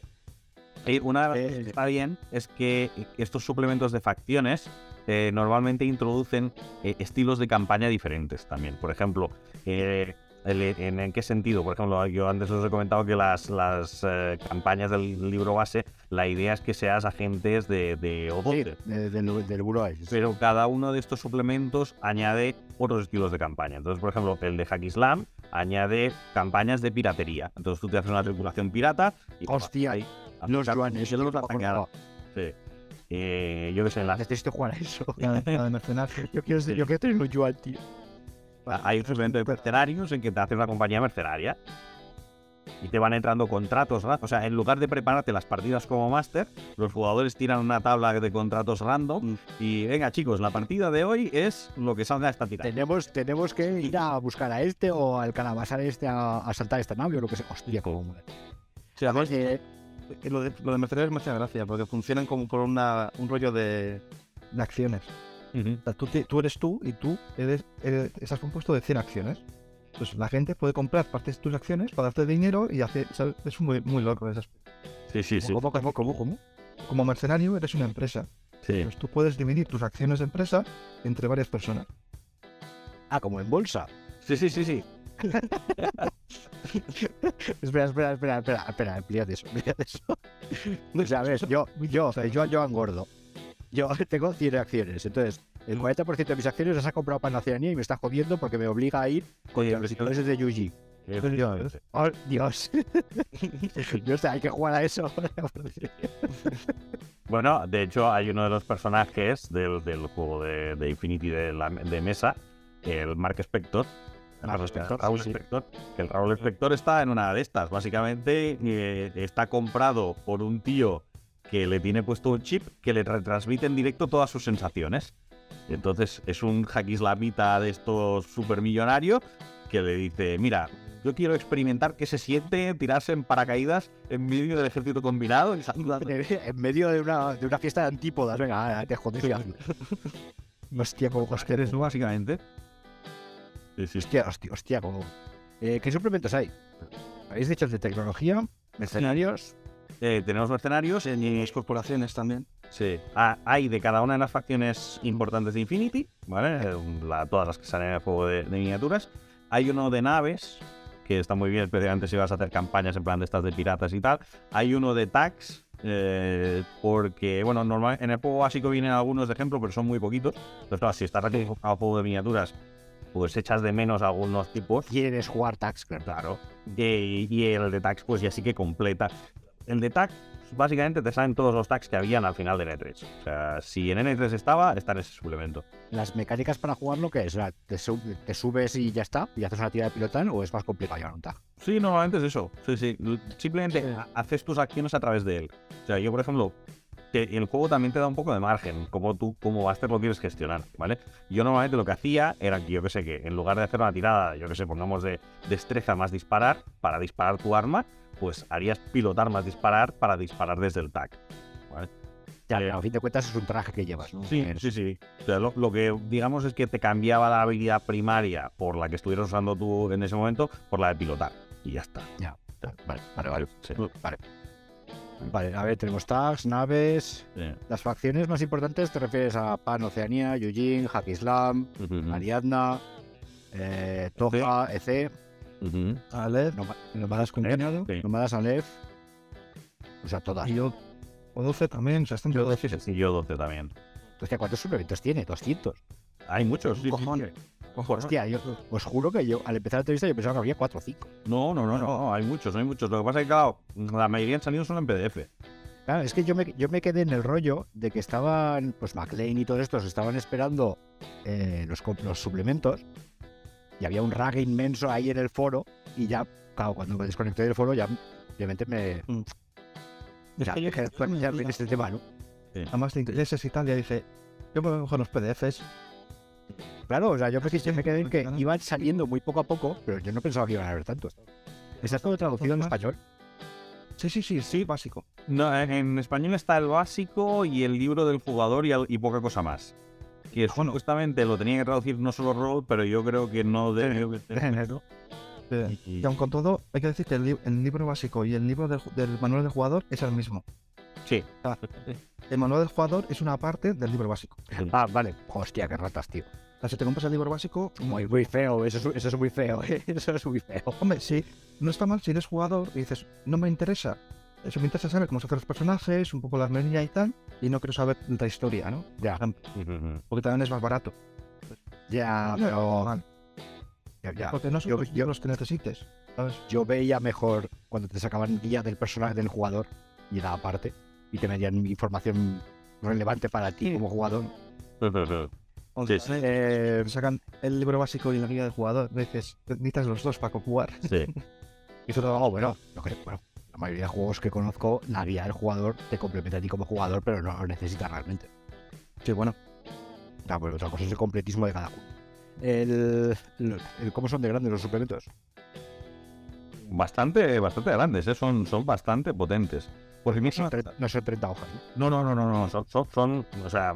Y una de las cosas Eh, que está bien es que estos suplementos de facciones eh, normalmente introducen eh, estilos de campaña diferentes también. Por ejemplo, eh, ¿En, en qué sentido? Por ejemplo, yo antes os he comentado que las, las eh, campañas del libro base, la idea es que seas agentes de, de Sí, Odote. de- del. Pero cada uno de estos suplementos añade otros estilos de campaña. Entonces, por ejemplo, el de Hack Islam añade campañas de piratería. Entonces tú te haces una tripulación pirata y Hostia, ahí Los yuanes. yo los no, Sí. Eh, yo qué sé, en las Necesito jugar a eso. La de, la mercenarios. Yo quiero, Sí. yo quiero tener un yuan, tío. Hay un suplemento de mercenarios en que te hace una compañía mercenaria y te van entrando contratos. ra- O sea, en lugar de prepararte las partidas como máster, los jugadores tiran una tabla de contratos random y venga, chicos, la partida de hoy es lo que salga esta tirada. Tenemos, tenemos que ir a buscar a este o al calabazar este a, a saltar esta nave o lo que sea. Hostia, cómo además, Eh, eh, lo, de, lo de mercenarios me hace gracia, porque funcionan como por una, un rollo de, de acciones. Ujú. O sea, tú, te- tú eres tú y tú eres, eres- estás compuesto de 100 acciones. Entonces la gente puede comprar partes de tus acciones para darte dinero y hacer, ¿sabes? es muy, muy loco aspecto. Sí, sí, sí. ¿Cómo, cómo, cómo, cómo? Como mercenario eres una empresa. Sí. Entonces tú puedes dividir tus acciones de empresa entre varias personas. ah, como en bolsa. Sí, sí, sí, sí. Espera, espera, espera, espera, espera, explícate eso, explícate eso. O sea, a ver, yo, yo, o sea, yo, yo engordo. Yo tengo 100 acciones, entonces el 40% de mis acciones las ha comprado para Nacionalía y me está jodiendo porque me obliga a ir contra los intereses de Yuji. Oh, Dios. Yo sé, hay que jugar a eso. Bueno, de hecho, hay uno de los personajes del, del juego de, de Infinity de, la, de mesa, el Mark Spector. Spector, Raúl el Raúl Spector está en una de estas. Básicamente, eh, está comprado por un tío que le tiene puesto un chip que le retransmite en directo todas sus sensaciones. Entonces, es un hackislamita de estos supermillonarios que le dice: Mira, yo quiero experimentar qué se siente tirarse en paracaídas en medio del ejército combinado y en medio de una, de una fiesta de antípodas. Venga, ah, te jodes. Hostia, como Eres, ¿no? Básicamente. Sí, sí, hostia, hostia, hostia, como. Eh, ¿Qué suplementos hay? ¿Habéis dicho de tecnología? Mercenarios. Eh, tenemos mercenarios. Y las corporaciones también. Sí. Ah, hay de cada una de las facciones importantes de Infinity, ¿vale? La- todas las que salen en el juego de, de miniaturas. Hay uno de naves, que está muy bien, especialmente si vas a hacer campañas en plan de estas de piratas y tal. Hay uno de tags, eh, porque, bueno, normal, en el juego básico vienen algunos de ejemplo, pero son muy poquitos. Entonces, claro, si estás aquí a juego de miniaturas, pues echas de menos algunos tipos. ¿Quieres jugar tax? Claro. Y, y el de tags, pues ya sí que completa. El de tags, básicamente te salen todos los tags que habían al final de N3. O sea, si en N3 estaba, está en ese suplemento. ¿Las mecánicas para jugarlo qué es? ¿te, sub- te subes y ya está? ¿Y haces una tirada de pilotán? ¿O es más complicado llevar un tag? Sí, normalmente es eso. Sí, sí. Simplemente ha- haces tus acciones a través de él. O sea, yo, por ejemplo, te- el juego también te da un poco de margen, como tú, como Master lo quieres gestionar, ¿vale? Yo normalmente lo que hacía era que yo que sé que en lugar de hacer una tirada, yo que sé, pongamos de destreza más disparar, para disparar tu arma, pues harías pilotar más disparar para disparar desde el tag. ¿vale? Ya, Eh, a fin de cuentas es un traje que llevas, ¿no? Sí, sí, sí. O sea, lo, lo que digamos es que te cambiaba la habilidad primaria por la que estuvieras usando tú en ese momento por la de pilotar. Y ya está. Ya, vale, vale, vale. Sí. Vale. Vale, a ver, tenemos tags, naves. Sí. Las facciones más importantes te refieres a Pan Oceanía, Yujin, Hack Islam, Ujú. Ariadna, eh, Toja, EC, Ujú. Aleph, Noma- Nómadas Combinado. Sí. Nomadas Aleph. O sea, todas. Y yo, o 12 también, o sea, están todas. Y yo 12 también. Hostia, ¿cuántos suplementos tiene? 200. Hay muchos. sí, sí, sí. Hostia, yo os juro que yo al empezar la entrevista yo pensaba que había 4 o 5. No, no, no, no, hay muchos, hay muchos. Lo que pasa es que, claro, la mayoría han salido solo en PDF. Claro, es que yo me, yo me quedé en el rollo de que estaban, pues McLean y todos estos estaban esperando eh, los, suplementos y había un rag inmenso ahí en el foro y ya, claro, cuando me desconecté del foro ya obviamente me... Mm. Es Ya, que yo- ya viene este tema, ¿no? Además de ingleses y tal, ya dice, yo me veo con los PDFs. Claro, o sea, yo me, quis- yo me quedé en que iban saliendo muy poco a poco, pero yo no pensaba que iban a haber tantos. ¿Está todo traducido en Más. español? Sí, sí, sí, sí, básico. No, en, en español está el básico y el libro del jugador y, al- y poca cosa más. Que supuestamente lo tenía que traducir no solo Roll, pero yo creo que no debe. Eh, Y- Y aun con todo, hay que decir que el, li- el libro básico y el libro del, manual del jugador es el mismo. Sí. O sea, el manual del jugador es una parte del libro básico. Ah, vale. Hostia, qué ratas, tío. Si te compras el libro básico, Muy, muy feo, eso es, eso es muy feo, ¿eh? eso es muy feo. hombre, sí, no está mal si eres jugador y dices, no me interesa. Eso me interesa saber cómo se hacen los personajes, un poco las meninas y tal, y no quiero saber tanta historia, ¿no? Ya, Porque también es más barato. ya, No, pero mal, ya, ya. Porque no son Yo- los yo- libros que necesites. ¿sabes? yo veía mejor cuando te sacaban guía del personaje del jugador y era aparte y te medían información relevante para ti como jugador. O Sí, sea, Eh, sacan el libro básico y la guía del jugador. Dices, necesitas los dos para jugar. Sí. y eso todo, bueno, lo que- bueno, la mayoría de juegos que conozco, la guía del jugador te complementa a ti como jugador, pero no lo necesitas realmente. Sí, bueno. Ah, pues otra cosa es el completismo de cada juego. El, el- el- ¿Cómo son de grandes los suplementos? Bastante, bastante grandes, ¿eh? son, son bastante potentes. Porque No son, tre- no son 30 hojas, ¿no? No, no, no, no, no. Son, son, son- o sea,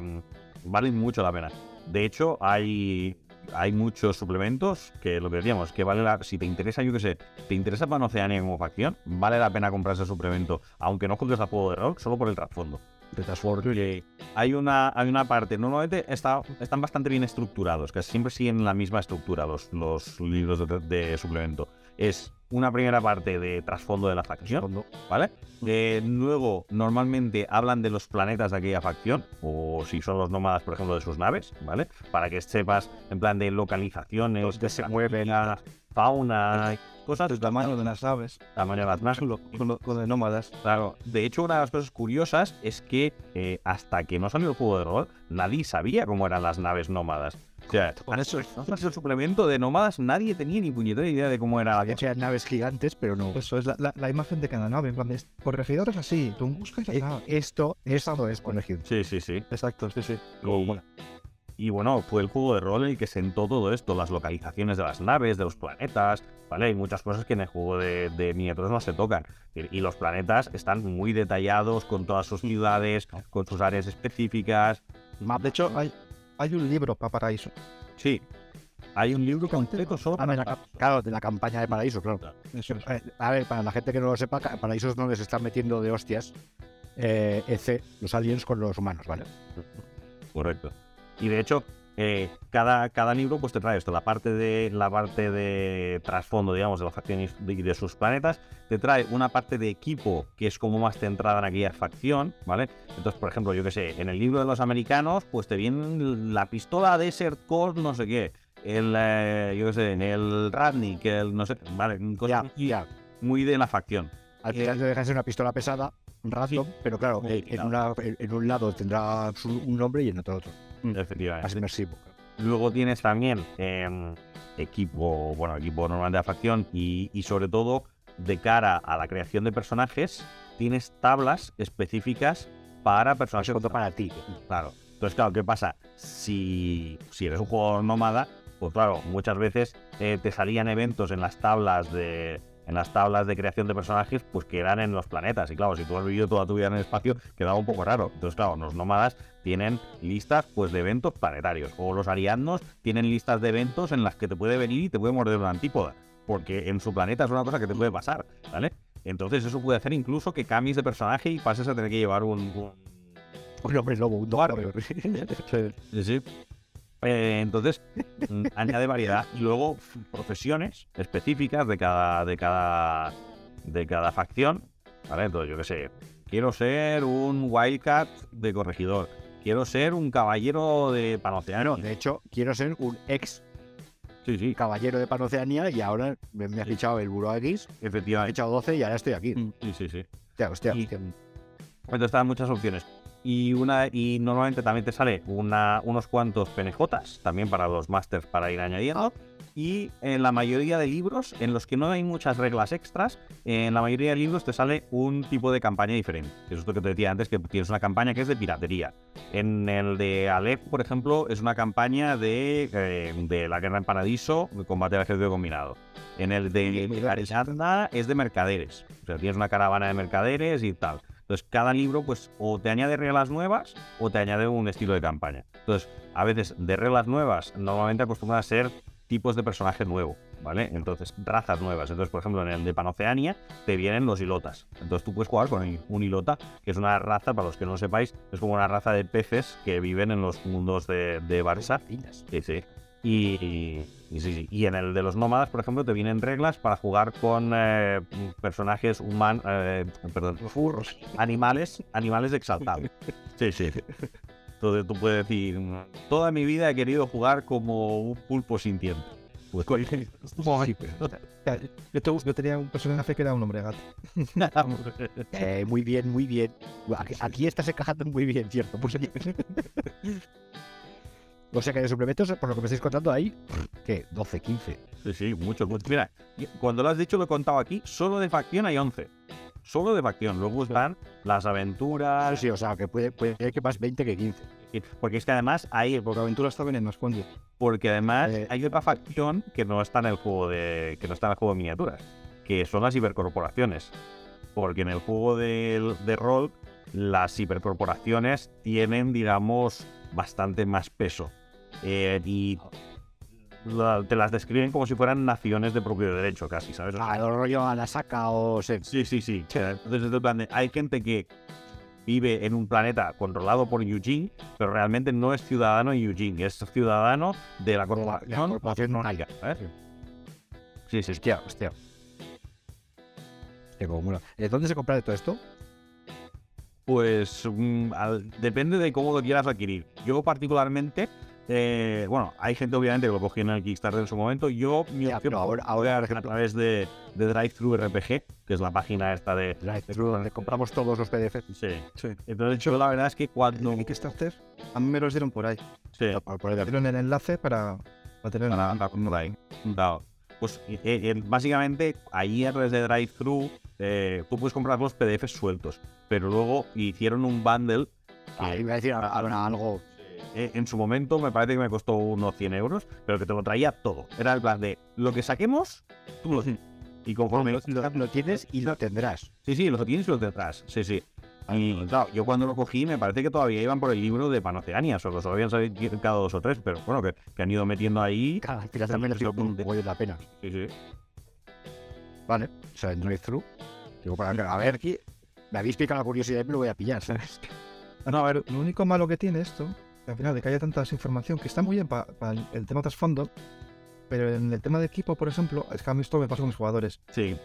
valen mucho la pena. De hecho, hay, hay muchos suplementos que lo que decíamos, que vale la, si te interesa, yo qué sé, te interesa Panoceania como facción, vale la pena comprar ese suplemento, aunque no juegues a juego de rol, solo por el trasfondo. De hay una, hay una parte, normalmente está, están bastante bien estructurados, que siempre siguen la misma estructura los, los libros de, de suplemento. Es una primera parte de trasfondo de la facción, ¿vale? Eh, luego, normalmente hablan de los planetas de aquella facción, o si son los nómadas, por ejemplo, de sus naves, ¿vale? Para que sepas, en plan de localizaciones, Dónde se mueven. la fauna, cosas, El tamaño de las aves. tamaño de las naves. Con lo, de nómadas. Claro, de hecho, una de las cosas curiosas es que eh, hasta que no salió el juego de rol, nadie sabía cómo eran las naves nómadas. O sea, para eso es el suplemento de nómadas, nadie tenía ni puñetera idea de cómo era. Había sean naves gigantes, pero no. Eso es la, la- la imagen de cada nave. En plan, es- así. Tú buscas Eh, la nave. Esto, esto es corregido. Sí, sí, sí. Exacto, sí, sí. Y bueno, fue el juego de rol el que sentó todo esto, las localizaciones de las naves, de los planetas, ¿vale? Hay muchas cosas que en el juego de, de miniaturas no se tocan. Y los planetas están muy detallados, con todas sus ciudades, con sus áreas específicas. De hecho, hay, hay un libro para Paraíso. Sí, hay un libro completo solo Ah, la claro, de la campaña de Paraíso, claro. Eh, A ver, para la gente que no lo sepa, Paraíso es donde se están metiendo de hostias eh, EC, los aliens con los humanos, ¿vale? Correcto. Y de hecho, eh, cada, cada libro pues te trae esto, la parte de la parte de trasfondo, digamos, de la facción y de, sus planetas, te trae una parte de equipo que es como más centrada en aquella facción, ¿vale? Entonces, por ejemplo, yo que sé, en el libro de los americanos, pues te viene la pistola Desert Core, no sé qué. El, eh, yo qué sé, en el Radnik, el no sé, vale, cosas Ya, muy- de la facción. Al final te dejan ser una pistola pesada, random, pero claro, eh, en, una- en- en un lado tendrá su- un nombre y en otro otro. Efectivamente. Más inmersivo. Luego tienes también em, equipo, bueno, equipo normal de la facción y, y sobre todo de cara a la creación de personajes, tienes tablas específicas para personajes. Eso para ti. Claro. Entonces, claro, ¿qué pasa? Si, si eres un jugador nómada, pues claro, muchas veces eh, te salían eventos en las tablas de en las tablas de creación de personajes, pues que eran en los planetas. Y claro, si tú has vivido toda tu vida en el espacio, quedaba un poco raro. Entonces, claro, los nómadas tienen listas pues de eventos planetarios. O los ariadnos tienen listas de eventos en las que te puede venir y te puede morder una antípoda. Porque en su planeta es una cosa que te puede pasar, ¿vale? Entonces eso puede hacer incluso que cambies de personaje y pases a tener que llevar un- un, Un hombre lobo, un dogar. Sí, sí. Eh, entonces, mm, añade variedad. Y luego profesiones específicas de cada, de cada, de cada facción. ¿Vale? Entonces, yo qué sé. Quiero ser un Wildcat de corregidor. Quiero ser un caballero de Panoceano. No, de hecho, quiero ser un ex Sí, sí, caballero de Panoceanía y ahora me, me has fichado el Buró X, he efectivamente. echado 12 y ahora estoy aquí. Mm. Sí, sí, sí. Hostia, hostia, Y- hostia. Entonces están muchas opciones. Y una y normalmente también te sale una, unos cuantos PNJs, también para los masters para ir añadiendo. Y en la mayoría de libros, en los que no hay muchas reglas extras, en la mayoría de libros te sale un tipo de campaña diferente. Eso es lo que te decía antes, que tienes una campaña que es de piratería. En el de Aleph, por ejemplo, es una campaña de, eh, de la guerra en Paradiso, de combate al ejército combinado. En el de Arizanda es de mercaderes. O sea, tienes una caravana de mercaderes y tal. Entonces, cada libro, pues, o te añade reglas nuevas o te añade un estilo de campaña. Entonces, a veces de reglas nuevas, normalmente acostumbran a ser tipos de personaje nuevo, ¿vale? Entonces, razas nuevas. Entonces, por ejemplo, en el de Panoceania te vienen los hilotas. Entonces, tú puedes jugar con un hilota, que es una raza, para los que no lo sepáis, es como una raza de peces que viven en los mundos de, de Barça. Sí, sí. Y, y sí. Y en el de los nómadas, por ejemplo, te vienen reglas para jugar con eh, personajes humanos, perdón, Furros. animales, animales exaltados. Sí, sí. Entonces tú puedes decir, toda mi vida he querido jugar como un pulpo sintiente. Pues yo, te- yo tenía un personaje que era un hombre gato. Eh, muy bien, muy bien. Aquí, aquí estás encajando muy bien, ¿cierto? Pues, o sea que de suplementos, por lo que me estáis contando ahí, ¿qué? 12, 15. Sí, sí, mucho. mucho. Mira, cuando lo has dicho lo he contado aquí, solo de facción hay 11. Solo de facción. Luego están las aventuras. sí, o sea, que puede, puede que más 20 que 15. Porque es que además hay, Porque aventura está bien en más fondos. porque además Eh. hay otra facción que no está en el juego de. que no está en el juego de miniaturas. Que son las hipercorporaciones. Porque en el juego de, de rol, las hipercorporaciones tienen, digamos, bastante más peso. Eh, y la- te las describen como si fueran naciones de propio derecho, casi, ¿sabes? O sea, Ah, el rollo a la saca o se... Sí, sí, sí. Entonces, es el plan de- hay gente que vive en un planeta controlado por Eugene, pero realmente no es ciudadano de Eugene, es ciudadano de la La corporación. corporación no. ¿sabes? Sí, sí. Hostia, hostia. Hostia, cómo mola. Eh, ¿Dónde se compra de todo esto? Pues mm, al- depende de cómo lo quieras adquirir. Yo particularmente, eh, bueno, hay gente obviamente que lo cogió en el Kickstarter en su momento. Yo, mi Ya, opción ahora, a través de, de Drive-Thru RPG, que es la página esta de... ejemplo, donde compramos todos los PDFs. Sí. Sí. Entonces, yo la verdad es que cuando... En Kickstarter, a mí me los dieron por ahí. Sí. Por- el- dieron el enlace para, para tener Para- para por ahí. Claro. Pues eh, eh, básicamente ahí a través de Drive-Thru eh, tú puedes comprar los PDFs sueltos, pero luego hicieron un bundle Ah, iba a decir algo. eh, en su momento me parece que me costó unos 100 euros, pero que te lo traía todo. Era el plan de lo que saquemos, tú lo tienes. Y conforme Lo, lo- lo tienes y lo tendrás. Sí, sí, lo tienes y lo detrás. Sí, sí. Y claro, yo cuando lo cogí me parece que todavía iban por el libro de Panoceania, solo habían salido cada dos o tres, pero bueno, que, que han ido metiendo ahí. Claro, al final también les digo un pollo la pena. Sí, sí. Vale, o sea, en drive-thru. Digo, para a ver, aquí me habéis picado la curiosidad y me lo voy a pillar, ¿sabes? No, a ver, lo único malo que tiene esto, que al final de que haya tanta información, que está muy bien para el, el tema trasfondo, pero en el tema de equipo, por ejemplo, es que a mí esto me pasa con mis jugadores, Sí,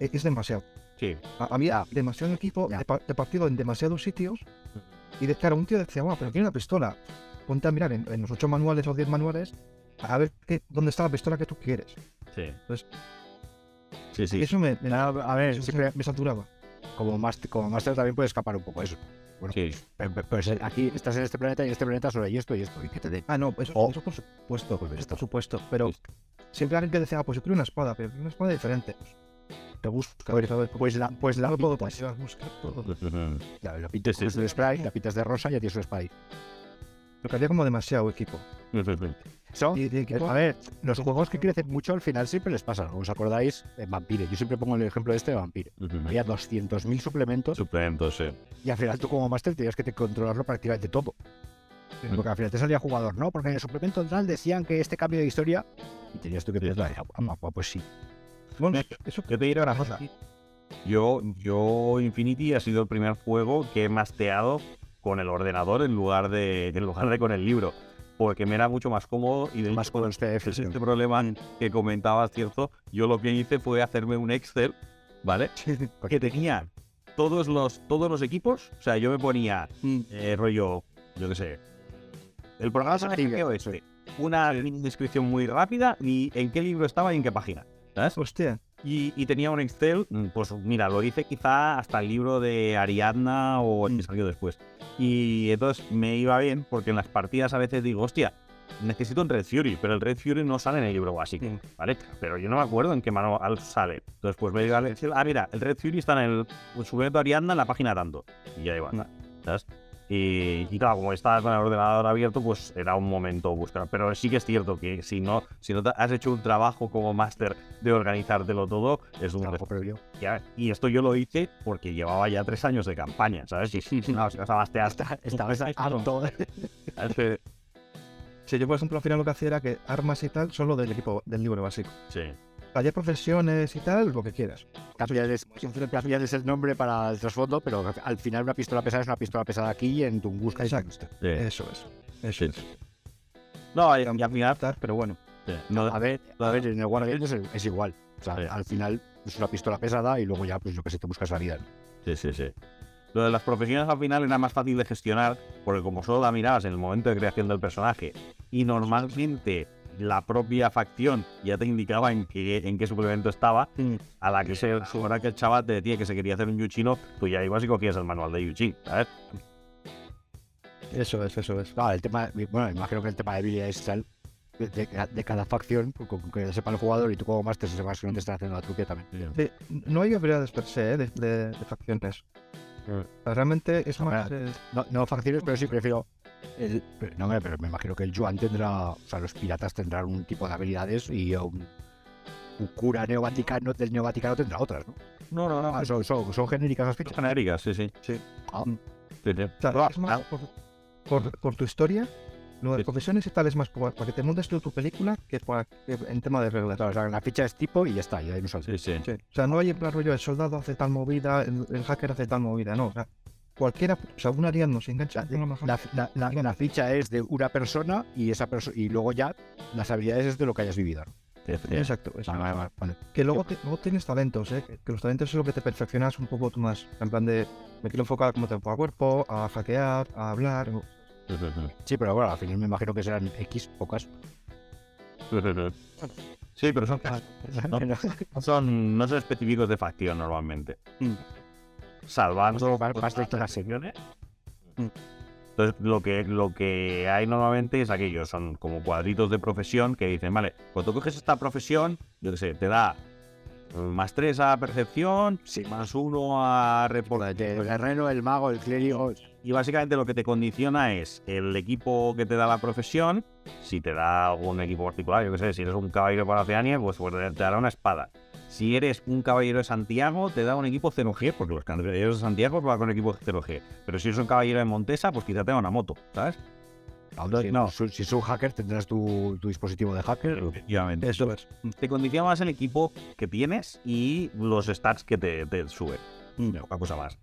es, es demasiado. sí. A, a mí, demasiado equipo, Ya. he, pa- he partido en demasiados sitios, y de claro, un tío decía, wow, pero quiero una pistola. Ponte a mirar en, en los ocho manuales o diez manuales, a ver qué, dónde está la pistola que tú quieres. Sí. Pues- sí, sí. Y eso me, me, A a ver, eso siempre, me saturaba. como, máster, como máster también puede escapar un poco eso. Bueno, Sí. pero, pero- pero si aquí estás en este planeta y en este planeta solo hay esto y esto. Y que te den. Ah, no, eso, O- eso por supuesto, Pues esto. por supuesto. Pero Sí. siempre alguien que decía, ah, pues yo quiero una espada, pero una espada diferente. Pues, te busca, Pues- Pues la, pues la no puedo pintas. pasar, buscar todo. La, la pintas el spray, la pintas de rosa y ya tienes un spray. Lo que había como demasiado equipo. Y de equipo, a ver, los juegos que crecen mucho al final siempre les pasa. ¿Os acordáis? Vampire. Yo siempre pongo el ejemplo este de Vampire. Había 200.000 suplementos Suplementos, sí. y al final tú como máster tenías que te- controlarlo prácticamente todo. Porque al final te salía jugador, ¿no? Porque en el suplemento tal decían que este cambio de historia y tenías tú que ah, ah, pues sí. bueno, eso Yo te diré una cosa. Yo, yo, Infinity ha sido el primer juego que he masteado con el ordenador en lugar de, en lugar de con el libro. Porque me era mucho más cómodo y de Más con los PDFs. este problema que comentabas, cierto, yo lo que hice fue hacerme un Excel, ¿vale? Que tenía todos los, todos los equipos. O sea, yo me ponía Mm, eh, rollo, yo qué sé. El programa se Active, este. Una descripción muy rápida y en qué libro estaba y en qué página. ¿Sabes? Hostia, Y, y tenía un Excel, mm, pues mira, lo hice quizá hasta el libro de Ariadna o el que Mm. salió después. Y entonces me iba bien porque en las partidas a veces digo, hostia, necesito un Red Fury, pero el Red Fury no sale en el libro básico. ¿vale? Pero yo no me acuerdo en qué manual sale. Entonces pues me Excel, ah, mira, el Red Fury está en el suplemento Ariadna en la página tanto. Y ya iba. ¿sabes? Y, y claro, como estaba con el ordenador abierto, pues era un momento buscar. Pero sí que es cierto que si no, si no te has hecho un trabajo como máster de organizártelo todo, es un Trabajo previo. y esto yo lo hice porque llevaba ya tres años de campaña, ¿sabes? Y no, si vas a mastear Está- Estabas harto. Sí, yo por ejemplo al final lo que hacía era que armas y tal solo del equipo del libro básico. Sí. Haya profesiones y tal, lo que quieras. Cambiarles, cambiarles el nombre para el trasfondo, pero al final una pistola pesada es una pistola pesada aquí y en Tunguska. y Exacto. Tunguska. Eso es. Eso Sí. es. No, y, y al final. Pero bueno, No, A ver, a ver, en el Wargames es, es igual. O sea, Sí. al final es una pistola pesada y luego ya, pues yo que sé, te buscas la vida. ¿no? Sí, sí, sí. Lo de las profesiones al final era más fácil de gestionar porque como solo la mirabas en el momento de creación del personaje y normalmente la propia facción ya te indicaba en qué, en qué suplemento estaba, a la que se ahora que el chaval te decía que se quería hacer un Yuchino, tú ya ibas y cogías el manual de Yuchin, ¿sabes? eso es, eso es. Claro, el tema, bueno, imagino que el tema de habilidades tal, de, de, de cada facción, con, con que sepa el jugador y tú como máster sepas que no te están haciendo la truque también. Sí, no hay habilidades per se ¿eh? de, de- de facciones. Realmente es más. eh, No, no facciones, pero sí prefiero. El, pero- no, pero me imagino que el Yuan tendrá. O sea, los piratas tendrán un tipo de habilidades y un, un cura neovaticano del neovaticano tendrá otras, ¿no? No, no, no. Ah, son, son, son genéricas las fichas. genéricas, sí, sí. Sí. Ah. Mm. Sí, sí. o sea, Ah, es más ah, por, por- por tu historia. Lo de Sí. profesiones y tal es más por- para que te montes tú tu película que, para, que en tema de reglas. Claro, o sea, la ficha es tipo y ya está, ya hay un salto. Sí, sí. Sí. O sea, no hay en plan rollo el soldado hace tal movida, el, el hacker hace tal movida, no. O sea, cualquiera, o sea, un ariano se engancha. una La, la- la- la ficha es de una persona y esa persona y luego ya las habilidades es de lo que hayas vivido. ¿no? Exacto. eso. Vale, vale, vale, vale. Que luego, te- luego tienes talentos, ¿eh? Que, los talentos es lo que te perfeccionas un poco tú más. En plan de, me quiero enfocar como tiempo a cuerpo, a hackear, a hablar. Sí, pero bueno, al final me imagino que serán X, pocas. Sí, pero son, no son, no son específicos de facción normalmente. Salvando Más- más de las secciones. Mm. Entonces, lo que, lo que hay normalmente es aquello, son como cuadritos de profesión que dicen, vale, cuando coges esta profesión, yo qué sé, te da mm, más 3 a percepción, más 1 a reporte. El guerrero, el mago, el clérigo. Y básicamente lo que te condiciona es el equipo que te da la profesión, si te da algún equipo particular, yo qué sé, si eres un caballero para Oceania, pues, pues te te dará una espada. Si eres un caballero de Santiago, te da un equipo 0G, porque los caballeros de Santiago van con equipo 0G. Pero si eres un caballero de Montesa, pues quizá te da una moto, ¿sabes? Si, no. si es un hacker, tendrás tu, tu dispositivo de hacker. Efectivamente. Eso es. Te condiciona más el equipo que tienes y los stats que te, te suben. Una cosa más.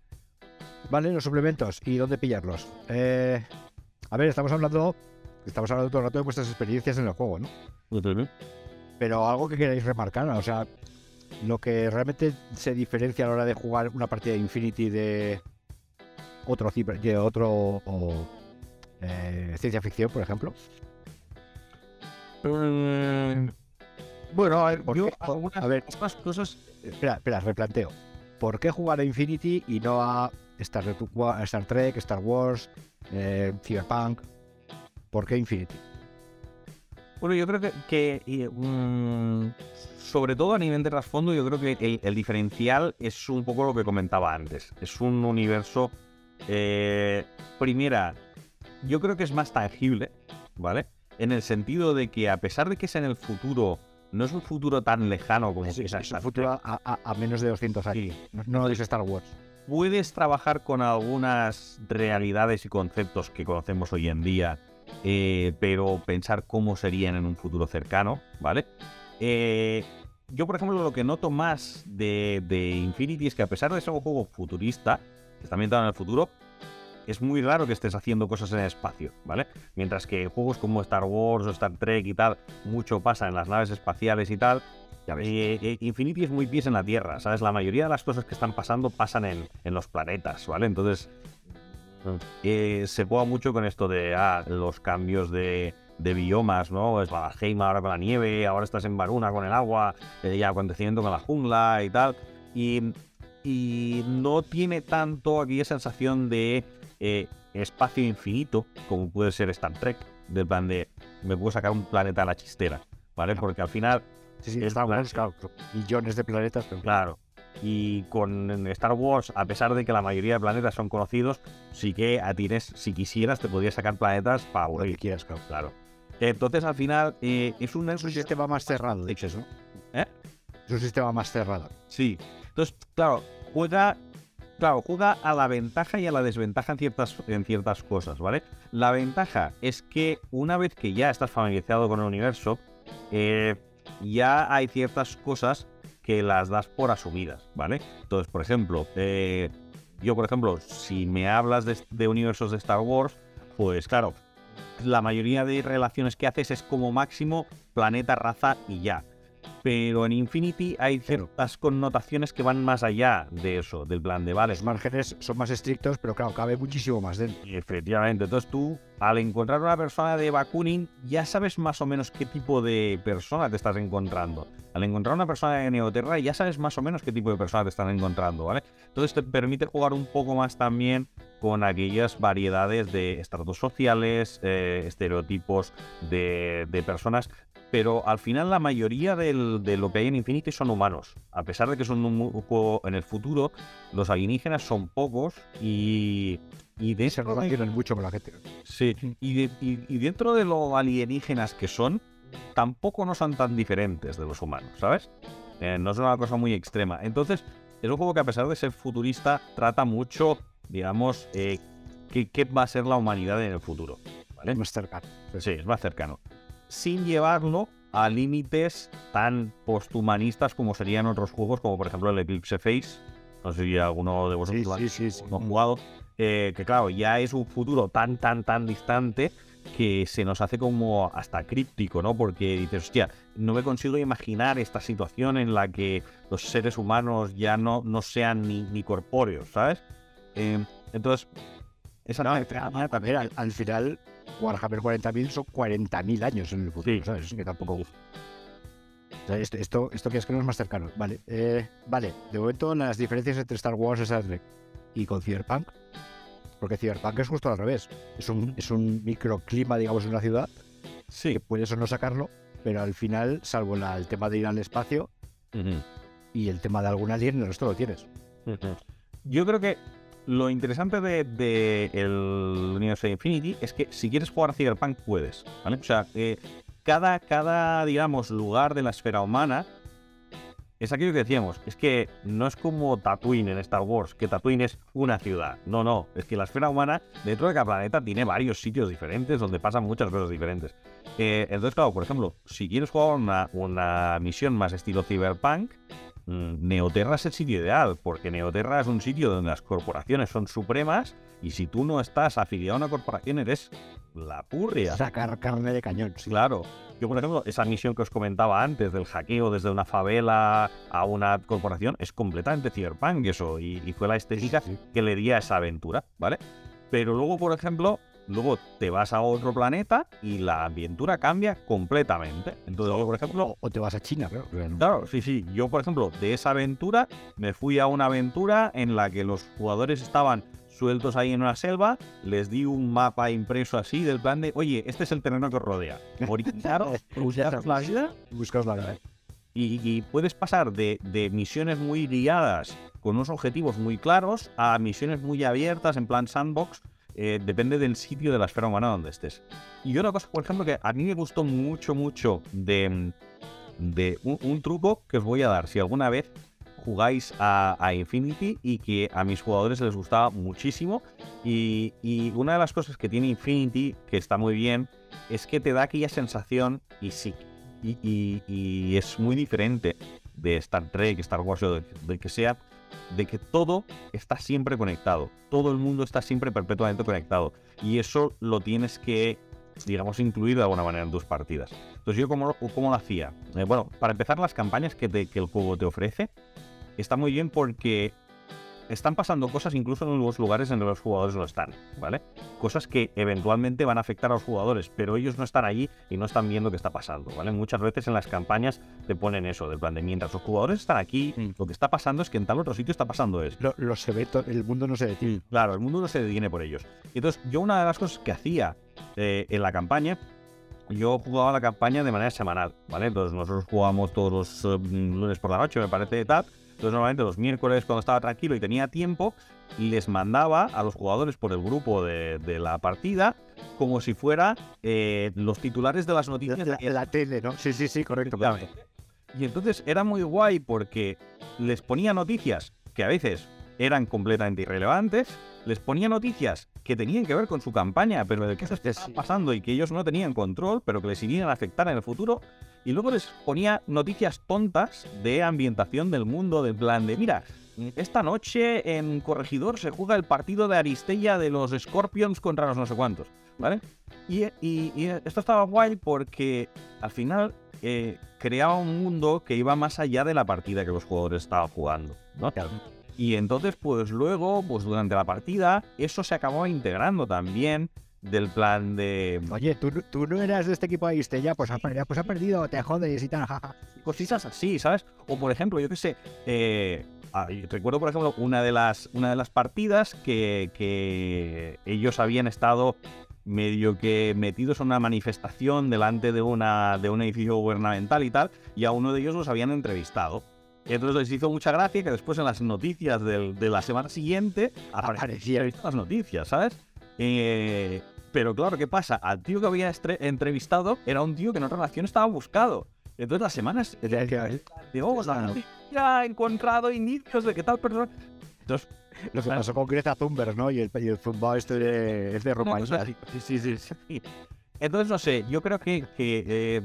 Vale, los suplementos. ¿Y dónde pillarlos? Eh, a ver, estamos hablando. Estamos hablando todo el rato de vuestras experiencias en el juego, ¿no? Pero algo que queráis remarcar, o sea, lo que realmente se diferencia a la hora de jugar una partida de Infinity de otro de otro o, eh, ciencia ficción, por ejemplo. Bueno, a ver, ¿Por yo qué? algunas A ver, más cosas espera, espera, replanteo. ¿Por qué jugar a Infinity y no a Star, a Star Trek, Star Wars, eh, Cyberpunk? ¿Por qué Infinity? Bueno, yo creo que, mm, sobre todo a nivel de trasfondo, yo creo que el, el diferencial es un poco lo que comentaba antes. Es un universo, eh, primera, yo creo que es más tangible, ¿vale? En el sentido de que a pesar de que es en el futuro, no es un futuro tan lejano como Es, es- un futuro a, a- a menos de 200 años. No, no lo dice Star Wars. puedes trabajar con algunas realidades y conceptos que conocemos hoy en día, eh, pero pensar cómo serían en un futuro cercano, ¿vale? Eh, yo, por ejemplo, lo que noto más de, de Infinity es que a pesar de ser un juego futurista, que está ambientado en el futuro, es muy raro que estés haciendo cosas en el espacio, ¿vale? Mientras que juegos como Star Wars o Star Trek y tal, mucho pasa en las naves espaciales y tal, Ya ves. eh, eh, Infinity es muy pies en la Tierra, ¿sabes? La mayoría de las cosas que están pasando pasan en, en los planetas, ¿vale? Entonces, eh, se juega mucho con esto de ah, los cambios de, de biomas, ¿no? Es Valheim ahora con la nieve, ahora estás en Varuna con el agua, eh, ya acontecimiento con la jungla y tal. Y, y no tiene tanto aquella sensación de eh, espacio infinito como puede ser Star Trek, del plan de me puedo sacar un planeta a la chistera, ¿vale? Porque al final Sí, sí, es Star Wars, claro. claro, millones de planetas, pero Claro. Y con Star Wars, a pesar de que la mayoría de planetas son conocidos, sí que a tienes, si quisieras, te podrías sacar planetas para lo que quieras, claro. Entonces, al final, eh, es un... Es un sistema más cerrado, dices, ¿no? ¿Eh? Es un sistema más cerrado. Sí. Entonces, claro, juega... Claro, juega a la ventaja y a la desventaja en ciertas, en ciertas cosas, ¿vale? La ventaja es que una vez que ya estás familiarizado con el universo, eh, ya hay ciertas cosas que las das por asumidas, ¿vale? Entonces, por ejemplo, eh, yo, por ejemplo, si me hablas de, de universos de Star Wars, pues claro, la mayoría de relaciones que haces es como máximo planeta, raza y ya. Pero en Infinity hay ciertas connotaciones que van más allá de eso, del plan de vale. Los márgenes son más estrictos, pero claro, cabe muchísimo más dentro. Efectivamente. Entonces tú, al encontrar una persona de Bakunin, ya sabes más o menos qué tipo de persona te estás encontrando. Al encontrar una persona de Neoterra, ya sabes más o menos qué tipo de persona te están encontrando, ¿vale? Entonces te permite jugar un poco más también con aquellas variedades de estratos sociales, eh, estereotipos de, de personas pero al final la mayoría de lo que hay en Infinity son humanos. A pesar de que son un, juego en el futuro, los alienígenas son pocos y, y de Se ese relacionan mucho con la gente. Sí, y, de- y- y dentro de lo alienígenas que son, tampoco no son tan diferentes de los humanos, ¿sabes? Eh, no es una cosa muy extrema. Entonces, es un juego que a pesar de ser futurista, trata mucho, digamos, eh, qué, qué va a ser la humanidad en el futuro. ¿vale? Más cercano. Sí, es más cercano. Sin llevarlo a límites tan posthumanistas como serían otros juegos, como por ejemplo el Eclipse Face. No sé si alguno de vosotros Sí, lo ha- sí, sí, sí. lo ha jugado. Eh, que claro, ya es un futuro tan, tan, tan distante que se nos hace como hasta críptico, ¿no? Porque dices, hostia, no me consigo imaginar esta situación en la que los seres humanos ya no, no sean ni, ni corpóreos, ¿sabes? Eh, entonces, esa No, a ver, al, al final, Warhammer 40.000 son 40.000 años en el futuro, Sí. ¿sabes? Es que tampoco... O sea, esto, esto, esto que es que no es más cercano. Vale, eh, vale. De momento, las diferencias entre Star Wars, Star Trek y con Cyberpunk. Porque Cyberpunk es justo al revés. Es un, es un microclima, digamos, en una ciudad Sí. que puedes o no sacarlo, pero al final, salvo la- el tema de ir al espacio y el tema de algún alien, el resto lo tienes. Yo creo que lo interesante de, de el universo de Infinity es que si quieres jugar a Cyberpunk puedes, ¿vale? O sea, eh, cada, cada, digamos, lugar de la esfera humana es aquello que decíamos, es que no es como Tatooine en Star Wars, que Tatooine es una ciudad. No, no, es que la esfera humana dentro de cada planeta tiene varios sitios diferentes donde pasan muchas cosas diferentes. Eh, entonces, claro, por ejemplo, si quieres jugar una, una misión más estilo Cyberpunk, mm, Neoterra es el sitio ideal, porque Neoterra es un sitio donde las corporaciones son supremas y si tú no estás afiliado a una corporación eres la purria. Sacar carne de cañón. sí. Claro. Yo, por ejemplo, esa misión que os comentaba antes del hackeo desde una favela a una corporación es completamente cyberpunk eso, y, y fue la estética Sí. que le di a esa aventura, ¿vale? Pero luego, por ejemplo, luego te vas a otro planeta y la aventura cambia completamente. Entonces, luego, por ejemplo, O, o te vas a China, claro. Claro, sí, sí. Yo, por ejemplo, de esa aventura me fui a una aventura en la que los jugadores estaban sueltos ahí en una selva, les di un mapa impreso así del plan de, oye, este es el terreno que os rodea. Orientaros, buscaros la vida Buscaos la vida. y, y puedes pasar de, de misiones muy guiadas con unos objetivos muy claros a misiones muy abiertas en plan sandbox. eh, depende del sitio de la esfera humana donde estés. Y otra cosa, por ejemplo, que a mí me gustó mucho, mucho de, de un, un truco que os voy a dar. Si alguna vez jugáis a, Infinity y que a mis jugadores les gustaba muchísimo. Y, una de las cosas que tiene Infinity, que está muy bien, es que te da aquella sensación, y sí, y, es muy diferente de Star Trek, Star Wars o de, de que sea, de que todo está siempre conectado. Todo el mundo está siempre perpetuamente conectado. Y eso lo tienes que, digamos, incluir de alguna manera en tus partidas. Entonces, ¿yo cómo, lo- hacía? Eh, bueno, para empezar, las campañas que el juego te ofrece está muy bien porque están pasando cosas incluso en los lugares en los que los jugadores no están, ¿vale? Cosas que eventualmente van a afectar a los jugadores, pero ellos no están allí y no están viendo qué está pasando, ¿vale? Muchas veces en las campañas te ponen eso, del plan de mientras los jugadores están aquí, Mm. lo que está pasando es que en tal otro sitio está pasando esto. Lo, lo se ve, to- el mundo no se detiene. Claro, el mundo no se detiene por ellos. Entonces, yo una de las cosas que hacía eh, en la campaña, yo jugaba la campaña de manera semanal, ¿vale? Entonces nosotros jugábamos todos los eh, lunes por la noche, me parece, tal. Entonces normalmente los miércoles cuando estaba tranquilo y tenía tiempo, les mandaba a los jugadores por el grupo de, de la partida como si fuera eh, los titulares de las noticias. La, la tele, ¿no? Sí, sí, sí, correcto. Y entonces era muy guay porque les ponía noticias que a veces eran completamente irrelevantes, les ponía noticias que tenían que ver con su campaña, pero de qué se Hostia, estaba pasando y que ellos no tenían control, pero que les irían a afectar en el futuro. Y luego les ponía noticias tontas de ambientación del mundo, del plan de, mira, esta noche en Corregidor se juega el partido de Aristella de los Scorpions contra los no sé cuántos, ¿vale? Y, esto estaba guay porque al final eh, creaba un mundo que iba más allá de la partida que los jugadores estaban jugando. ¿no? Y entonces, pues luego, pues durante la partida, eso se acababa integrando también del plan de Oye, ¿tú, no- tú no eras de este equipo de Istella, pues ha, pues ha perdido, te jodes y tal, jaja. cositas así, ¿sabes? O por ejemplo, yo qué sé, eh, recuerdo por ejemplo una de las, una de las partidas que, que ellos habían estado medio que metidos en una manifestación delante de, una, de un edificio gubernamental y tal, y a uno de ellos los habían entrevistado. Y entonces les hizo mucha gracia que después en las noticias del- de la semana siguiente aparecían las noticias, ¿sabes? Eh, pero claro, ¿qué pasa? Al tío que había entrevistado era un tío que en otra nación estaba buscado. Entonces las semanas de, oh, noticia ha encontrado indicios de que tal persona... Entonces, Lo que pasó con Greta Thunberg, ¿no? Y el, y el zumbao este de, es de así. Sí, sí, sí. Entonces, no sé, yo creo que, que, eh,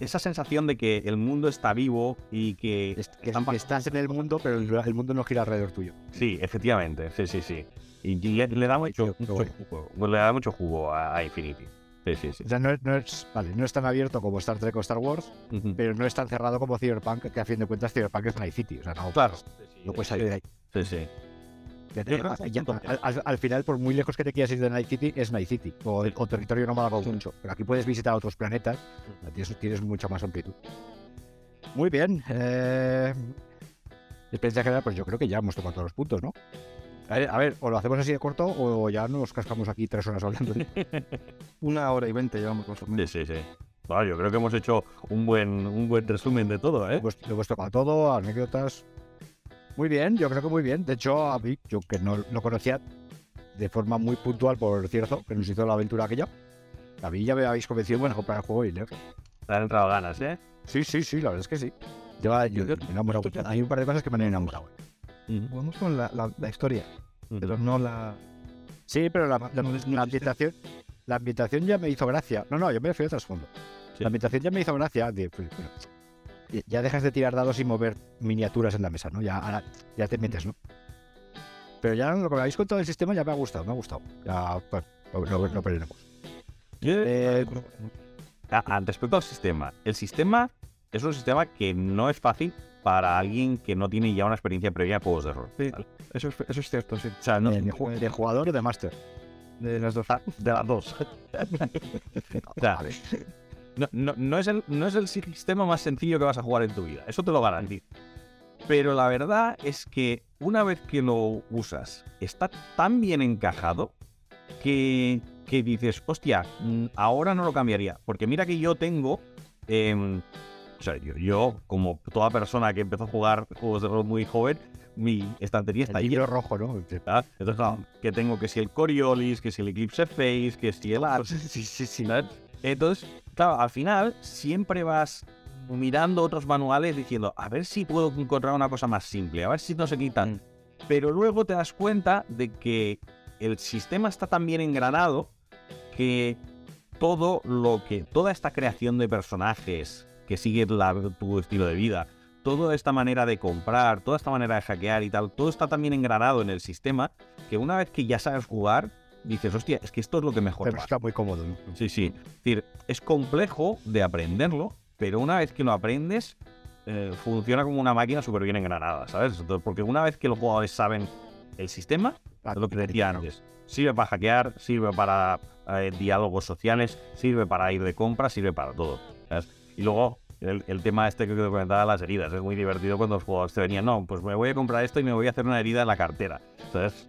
esa sensación de que el mundo está vivo y que... Es- que- están que estás en el mundo, pero el, el mundo no gira alrededor tuyo. Sí, efectivamente, sí, sí, sí. Y le, le da mucho, Qué mucho bueno. jugo, le da mucho jugo a, a Infinity. Sí, sí, sí. O sea, no, es- no es, vale, no es tan abierto como Star Trek o Star Wars, pero no es tan cerrado como Cyberpunk, que a fin de cuentas Cyberpunk es Night City. O sea, no, Claro. no puedes salir de ahí. Sí, sí. Ya ya- al, al- al final, por muy lejos que te quieras ir de Night City, es Night City. O, o territorio nómada mucho. Pero aquí puedes visitar otros planetas. Tienes, tienes mucha más amplitud. Muy bien. Eh, experiencia general, pues yo creo que ya hemos tocado todos los puntos, ¿no? A ver, a ver, o lo hacemos así de corto o ya nos cascamos aquí tres horas hablando. Una hora y veinte llevamos más o Sí, menos. sí, sí. Bueno, yo creo que hemos hecho un buen, un buen resumen de todo, ¿eh? Lo hemos, tocado todo, anécdotas. Muy bien, yo creo que muy bien. De hecho, a mí, yo que no lo conocía de forma muy puntual, por cierto, que nos hizo la aventura aquella, a mí ya me habéis convencido bueno, comprar el juego y leer. Te han entrado ganas, ¿eh? Sí, sí, sí, la verdad es que sí. Yo, yo, me enamorado. Hay un par de cosas que me han enamorado. Vamos con la, la- la historia, pero no la... Sí, pero la, la- No es- no la existe. ambientación, la ambientación ya me hizo gracia. No, no, yo me refiero al trasfondo. Sí. La ambientación ya me hizo gracia. de, pues, bueno, ya- dejas de tirar dados y mover miniaturas en la mesa, ¿no? Ya, ahora, ya te metes, ¿no? Pero ya lo que me habéis contado del sistema ya me ha gustado, me ha gustado. Ya, pues, lo, lo, lo perdemos. Eh, Ah, ah, respecto al sistema, el sistema es un sistema que no es fácil para alguien que no tiene ya una experiencia previa en juegos de rol. Sí. ¿vale? Eso es, eso es cierto, sí. O sea, no, de, de ju- de jugador o de máster. De las dos. de las dos. O sea, no, no- no es el, no es el sistema más sencillo que vas a jugar en tu vida, eso te lo garantizo. Pero la verdad es que una vez que lo usas, está tan bien encajado que, que dices, hostia, mm, ahora no lo cambiaría. Porque mira que yo tengo. em, o sea, yo, yo, como toda persona que empezó a jugar juegos de rol muy joven, mi estantería está libro rojo, ¿no? Entonces, claro, que tengo que si el Coriolis, que si el Eclipse Face, que si el Ars. Sí, sí, sí. Entonces, claro, al final siempre vas mirando otros manuales diciendo, a ver si puedo encontrar una cosa más simple, a ver si no se quitan. Pero luego te das cuenta de que el sistema está tan bien engranado que todo lo que, toda esta creación de personajes que sigue la- tu estilo de vida, toda esta manera de comprar, toda esta manera de hackear y tal, todo está tan bien engranado en el sistema que una vez que ya sabes jugar, dices, hostia, es que esto es lo que mejor Pero va". está muy cómodo, ¿no? Sí, sí. Es decir, es complejo de aprenderlo, pero una vez que lo aprendes, eh, funciona como una máquina súper bien engranada, ¿sabes? Entonces, porque una vez que los jugadores saben el sistema, es lo que decía antes, sirve para hackear, sirve para eh, diálogos sociales, sirve para ir de compra, sirve para todo. ¿sabes? Y luego, el, el tema este que te comentaba, las heridas, es muy divertido cuando los jugadores te venían, no, pues me voy a comprar esto y me voy a hacer una herida en la cartera. Entonces...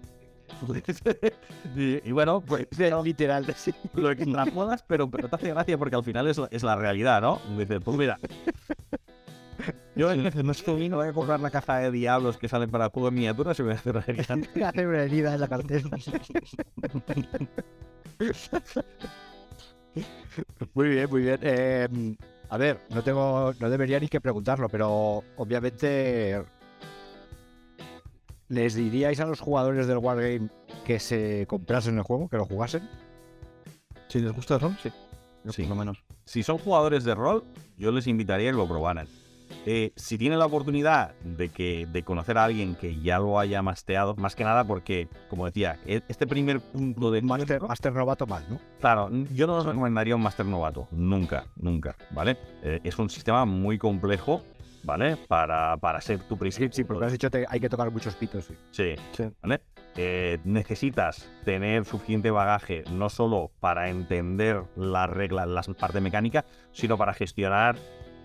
y, y bueno, pues Literal, sí. lo modas, pero, pero te hace gracia porque al final es la, es la realidad, ¿no? Dices, pues mira. Yo en no estoy, no voy a comprar la caja de diablos que salen para el juego de miniaturas y me voy a hacer una herida. Hace una herida en la cartera. muy bien, muy bien. Eh, a ver, no tengo, no debería ni que preguntarlo, pero obviamente les diríais a los jugadores del Wargame que se comprasen el juego, que lo jugasen. Si les gusta el rol, sí. Yo Sí. Por lo menos. Si son jugadores de rol, yo les invitaría a que lo probaran. Eh, si tiene la oportunidad de, que, de conocer a alguien que ya lo haya masteado, más que nada porque, como decía, e- este primer punto de Master, Master novato mal, ¿no? Claro, yo no os recomendaría un Master Novato, nunca, nunca, ¿vale? Eh, es un sistema muy complejo, ¿vale? Para, para ser tu Sí, principio. sí, porque has dicho que hay que tocar muchos pitos. sí. Sí, Sí. ¿vale? Eh, necesitas tener suficiente bagaje no solo para entender las reglas, la parte mecánica, sino para gestionar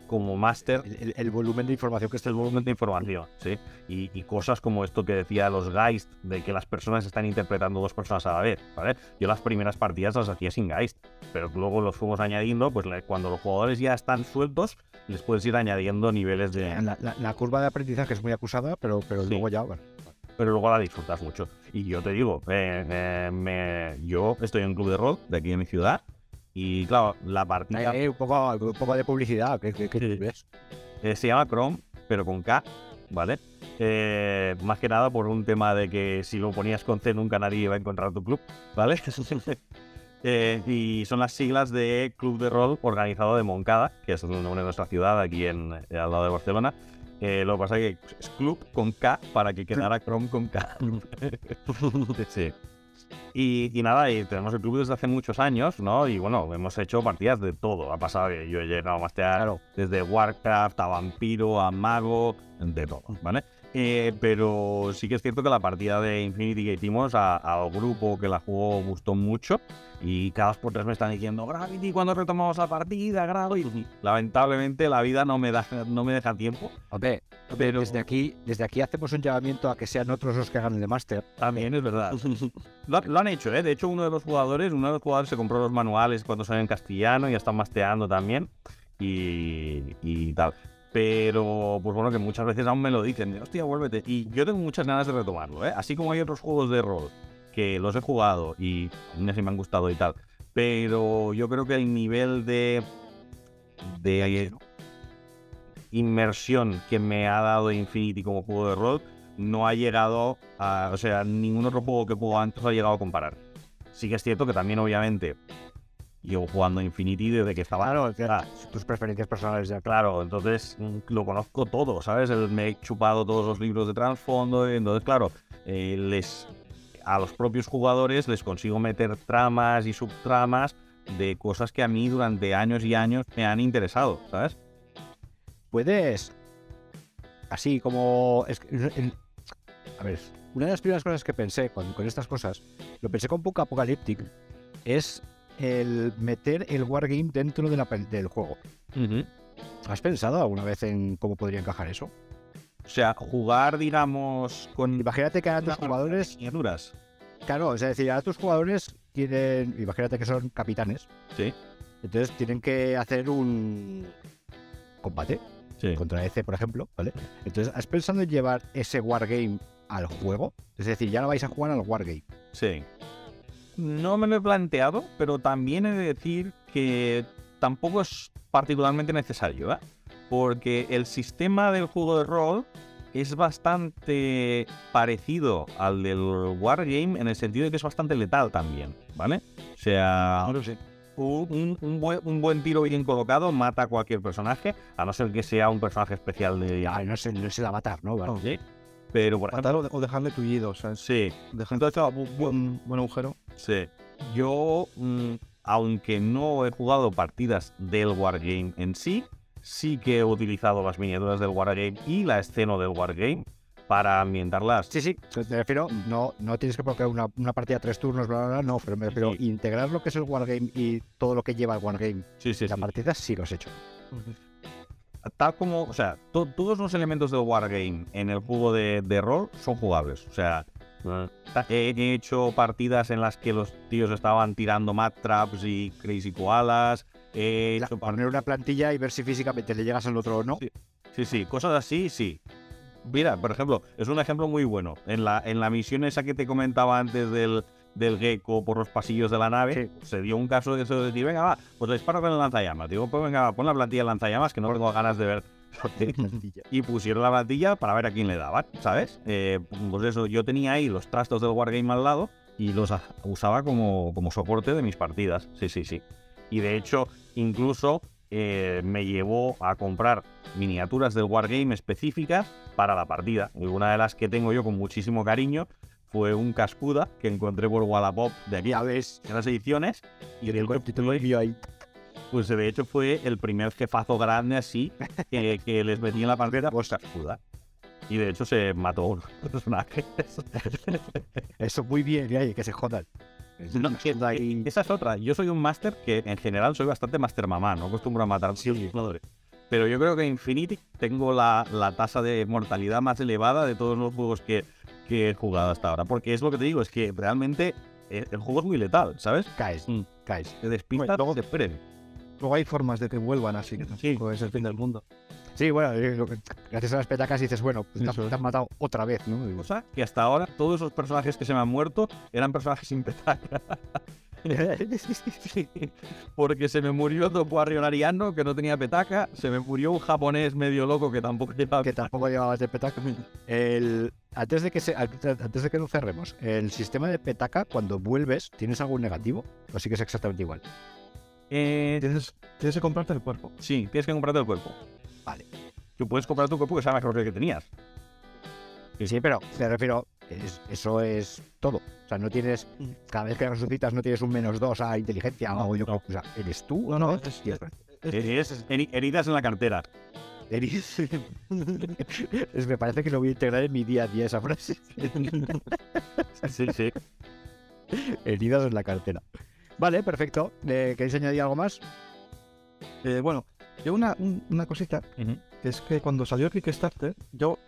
como máster El, volumen de información que está el volumen de información, ¿sí? Y, y cosas como esto que decía los Geist, de que las personas están interpretando dos personas a la vez, ¿vale? Yo las primeras partidas las hacía sin Geist, pero luego los fuimos añadiendo, pues cuando los jugadores ya están sueltos, les puedes ir añadiendo niveles de... La, la- la curva de aprendizaje es muy acusada, pero, pero Sí. luego ya. bueno. Pero luego la disfrutas mucho. Y yo te digo, eh, eh, me- yo estoy en un club de rol de aquí en mi ciudad, y claro, la partida... Eh, un, poco, un poco de publicidad. ¿Qué, qué- qué Sí. ves? Eh, se llama Chrome, pero con K, ¿vale? Eh, más que nada por un tema de que si lo ponías con C nunca nadie iba a encontrar tu club, ¿vale? Eh, y son las siglas de Club de Rol organizado de Moncada, que es el nombre de nuestra ciudad aquí en, al lado de Barcelona. Eh, lo que pasa es que es club con K para que quedara Chrome con K. sí. Y, y nada, y tenemos el club desde hace muchos años, ¿no? Y bueno, hemos hecho partidas de todo. Ha pasado que yo he llegado a mastear Claro. desde Warcraft a Vampiro a Mago, de todo, ¿vale? Eh, pero sí que es cierto que la partida de Infinity que hicimos al grupo que la jugó gustó mucho y cada dos por tres me están diciendo Gravity, ¿cuándo retomamos la partida? Gravity. Lamentablemente la vida no me, da, no me deja tiempo, Hombre, pero desde aquí, desde aquí hacemos un llamamiento a que sean otros los que hagan el de Master. también es verdad. Lo, lo han hecho, ¿eh? De hecho, uno de los jugadores, uno de los jugadores se compró los manuales cuando salen en castellano y ya están masteando también y, y tal. Pero, pues bueno, que muchas veces aún me lo dicen, hostia, vuélvete. Y yo tengo muchas ganas de retomarlo, ¿eh? Así como hay otros juegos de rol que los he jugado y a mí sí me han gustado y tal. Pero yo creo que el nivel de, de inmersión que me ha dado Infinity como juego de rol no ha llegado a. O sea, ningún otro juego que jugado antes ha llegado a comparar. Sí que es cierto que también, obviamente, llevo jugando Infinity desde que estaba. Claro, Ah, tus preferencias personales ya. Claro, entonces mm, lo conozco todo, ¿sabes? Me he chupado todos los libros de trasfondo, y entonces, claro, eh, les, a los propios jugadores les consigo meter tramas y subtramas de cosas que a mí durante años y años me han interesado, ¿sabes? Puedes. Así como. es que- en- a ver, una de las primeras cosas que pensé con, con estas cosas, lo pensé con poco Apocalyptic, es el meter el wargame dentro de la del juego. ¿Has pensado alguna vez en cómo podría encajar eso? O sea, jugar, digamos, con Imagínate que ahora tus jugadores. miniaturas. Claro, es decir, ahora tus jugadores quieren. Imagínate que son capitanes. Sí, Entonces tienen que hacer un combate sí. contra EC, por ejemplo, ¿vale? Entonces, ¿has pensado en llevar ese wargame al juego? Es decir, ya no vais a jugar al wargame. Sí. No me lo he planteado, pero también he de decir que tampoco es particularmente necesario, ¿eh? Porque el sistema del juego de rol es bastante parecido al del Wargame en el sentido de que es bastante letal también, ¿vale? O sea, un, un- un buen, un buen tiro bien colocado mata a cualquier personaje, a no ser que sea un personaje especial de... Ay, no sé, no se la va a matar, ¿no? Vale. Sí. Pero, por ejemplo, Matar o, de- o dejarle tullido, o sea, sí, dejar Entonces, un buen, buen agujero. Sí. Yo, mm, aunque no he jugado partidas del Wargame en sí, sí que he utilizado las miniaturas del Wargame y la escena del Wargame para ambientarlas. Sí, sí, te refiero, no, no tienes que colocar una, una partida tres turnos, bla, bla, bla, no, pero me refiero Sí. integrar lo que es el wargame y todo lo que lleva el wargame Sí, sí, la sí. partida, sí lo has hecho. Tal como, o sea, to- todos los elementos del Wargame en el juego de, de rol son jugables. O sea, ta- he, he hecho partidas en las que los tíos estaban tirando mat traps y crazy koalas. He La- hecho poner una plantilla y ver si físicamente le llegas al otro o no. Sí. Sí, sí, cosas así, sí. Mira, por ejemplo, es un ejemplo muy bueno. En la, en la misión esa que te comentaba antes del, del gecko por los pasillos de la nave, se dio un caso de eso de decir, venga, va, pues disparo con el lanzallamas. Digo, pues venga, va, pon la plantilla de lanzallamas que no tengo ganas de ver. y pusieron la plantilla para ver a quién le daban, ¿sabes? Eh, pues eso, yo tenía ahí los trastos del Wargame al lado y los usaba como, como soporte de mis partidas. Sí, sí, sí. Y de hecho, incluso eh, me llevó a comprar miniaturas del Wargame específicas para la partida. Y una de las que tengo yo con muchísimo cariño fue un Cascuda que encontré por Wallapop de aquí a ves. en las ediciones. Y el ahí. pues de hecho fue el primer jefazo grande así que, que les metí en la partida pues Cascuda. Y de hecho se mató un personaje. Eso muy bien, que se jodan. No, que-. Esa es otra. Yo soy un máster que en general soy bastante máster mamá, no acostumbro a matar los jugadores. Pero yo creo que Infinity tengo la, la tasa de mortalidad más elevada de todos los juegos que, que he jugado hasta ahora. Porque es lo que te digo, es que realmente eh, el juego es muy letal, ¿sabes? Caes, Mm. caes. Te despistas, Luego- te frene. Luego hay formas de que vuelvan, así que tampoco es el fin del mundo. Sí, bueno, eh, gracias a las petacas dices, bueno, pues te, es. te han matado otra vez, ¿no? Digo, Cosa que hasta ahora todos esos personajes que se me han muerto eran personajes sin petaca. Sí, porque se me murió otro Warrior ariano que no tenía petaca, se me murió un japonés medio loco que tampoco llevaba que tampoco llevabas de petaca. El, antes, de que se, antes de que lo cerremos, el sistema de petaca, cuando vuelves, ¿tienes algún negativo? ¿O sí que es exactamente igual? Eh, Tienes, tienes que comprarte el cuerpo. sí, tienes que comprarte el cuerpo. Vale. Tú puedes comprar tu cuerpo que sea mejor que el que tenías. Sí, pero me refiero, es- eso es todo. O sea, no tienes, cada vez que resucitas no tienes un menos dos a inteligencia o yo, o sea, eres tú. No, no, es- heridas en la cartera. eres- es- me parece que lo voy a integrar en mi día a día esa frase. Sí, sí. Heridas en la cartera. Vale, perfecto. Eh, ¿Queréis añadir algo más? Eh, bueno, yo una, un- una cosita, que es que cuando salió el Kickstarter, yo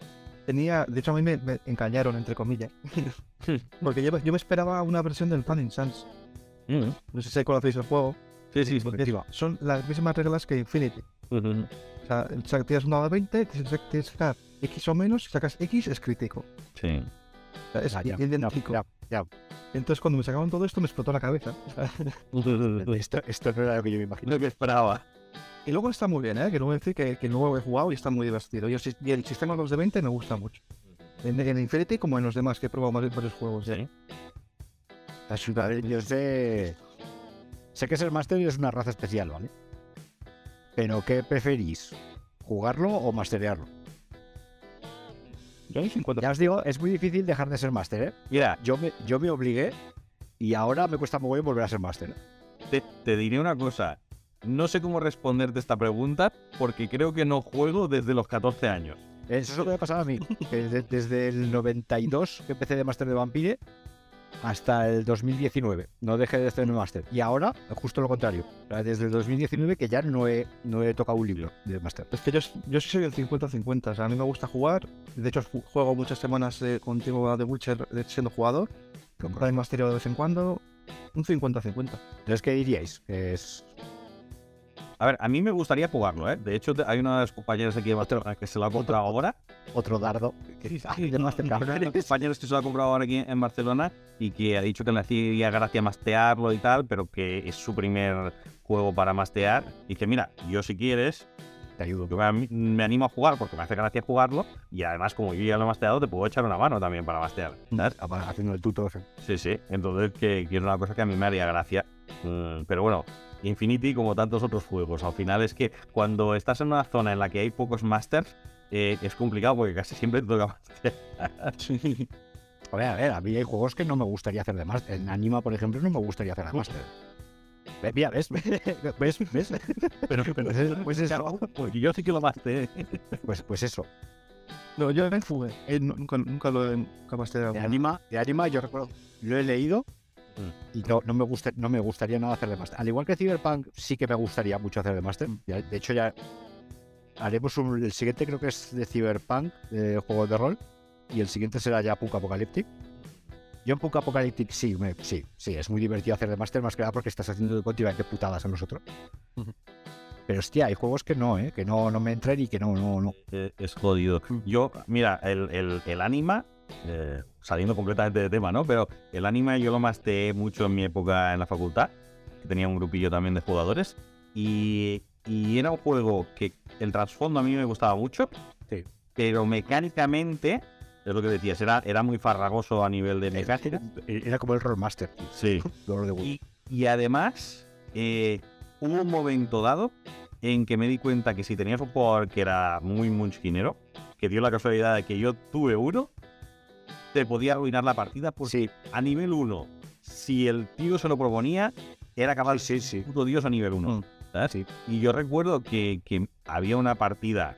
tenía, de hecho a mí me, me engañaron, entre comillas, porque yo, me- yo me esperaba una versión del Panning Sans. No sé si conocéis el juego. Sí, sí, porque es- son las mismas reglas que Infinity. O sea, el- sa- tienes un dado de 20, tienes que sacar X o menos, si sacas X es crítico. Sí. O sea, es Ah, ya, idéntico. ya, ya. Entonces cuando me sacaban todo esto me explotó la cabeza. Esto, esto no era lo que yo me imagino. Lo que esperaba. Y luego está muy bien, ¿eh? Que no voy a decir que, que luego he jugado y está muy divertido. Yo, sí- y el sistema de los de 20 me gusta mucho. En, en Infinity como en los demás que he probado más- varios juegos. Sí. A ver, yo sé. Sé que ser máster es una raza especial, ¿vale? Pero ¿qué preferís? ¿Jugarlo o masterearlo? Yo hay 50. Ya os digo, es muy difícil dejar de ser máster, ¿eh? Mira, Yo me, yo me obligué y ahora me cuesta mogollón volver a ser máster. te, te diré una cosa. No sé cómo responderte esta pregunta porque creo que no juego desde los 14 años. Eso es lo que me ha pasado a mí. que de- desde el 92 que empecé de máster de Vampire hasta el 2019. No dejé de hacer máster. Y ahora, justo lo contrario. Desde el 2019 que ya no he, no he tocado un libro de máster. Es que yo, yo sí soy el 50-50. O sea, a mí me gusta jugar. De hecho, ju- juego muchas semanas eh, contigo a The Witcher eh, siendo jugador. Comprar el masterio de vez en cuando. Un 50-50. Entonces, ¿qué diríais? Es... A ver, a mí me gustaría jugarlo, ¿eh? De hecho, hay una de las compañeras aquí de Barcelona que se lo ha comprado ahora. otro dardo. Que, máster, Una de compañeras que se lo ha comprado ahora aquí en Barcelona y que ha dicho que le hacía gracia mastearlo y tal, pero que es su primer juego para mastear. Y que mira, yo si quieres, Te ayudo. yo me, me animo a jugar porque me hace gracia jugarlo y además como yo ya lo he masteado, te puedo echar una mano también para mastear. ¿sabes? Haciendo el tuto. Sí, sí. Entonces, que, que es una cosa que a mí me haría gracia. Mm, pero bueno, Infinity, como tantos otros juegos, al final es que cuando estás en una zona en la que hay pocos masters, eh, es complicado porque casi siempre te toca mastear. A ver, a ver, a mí hay juegos que no me gustaría hacer de máster. En Anima, por ejemplo, no me gustaría hacer de máster. Ve- Mira, ¿ves? ¿Ves? ¿Ves? Pero, pero Pues es- pues eso. porque yo sí que lo masteé. Pues, pues eso. No, yo en jugué. Eh, no- nunca, nunca lo he nunca mastereado. De Anima, de Anima yo recuerdo, lo he leído Mm. y no, no, me gusta, no me gustaría nada hacer de máster. Al igual que Cyberpunk, sí que me gustaría mucho hacer de máster. De hecho, ya haremos un, el siguiente, creo que es de Cyberpunk, de juego de rol, y el siguiente será ya Punk Apocalyptic. Yo en Punk Apocalyptic sí, me- sí, sí, es muy divertido hacer de máster, más que nada porque estás haciendo continuamente putadas a nosotros. Pero hostia, hay juegos que no, ¿eh? que no, no me entran y que no, no, no. Eh, es jodido. Yo, mira, el, el, el anima, eh, saliendo completamente de tema, ¿no? Pero el anima yo lo masteé mucho en mi época en la facultad, que tenía un grupillo también de jugadores, y, y era un juego que el trasfondo a mí me gustaba mucho, Sí. pero mecánicamente, es lo que decías, era, era muy farragoso a nivel de mecánica. Era como el Rollmaster. Sí. Y, y además, eh, hubo un momento dado en que me di cuenta que si tenías un jugador que era muy munchinero, que dio la casualidad de que yo tuve uno, te podía arruinar la partida porque Sí, a nivel 1, si el tío se lo proponía, era capaz sí, sí. puto dios a nivel 1. Mm. Y yo recuerdo que, que había una partida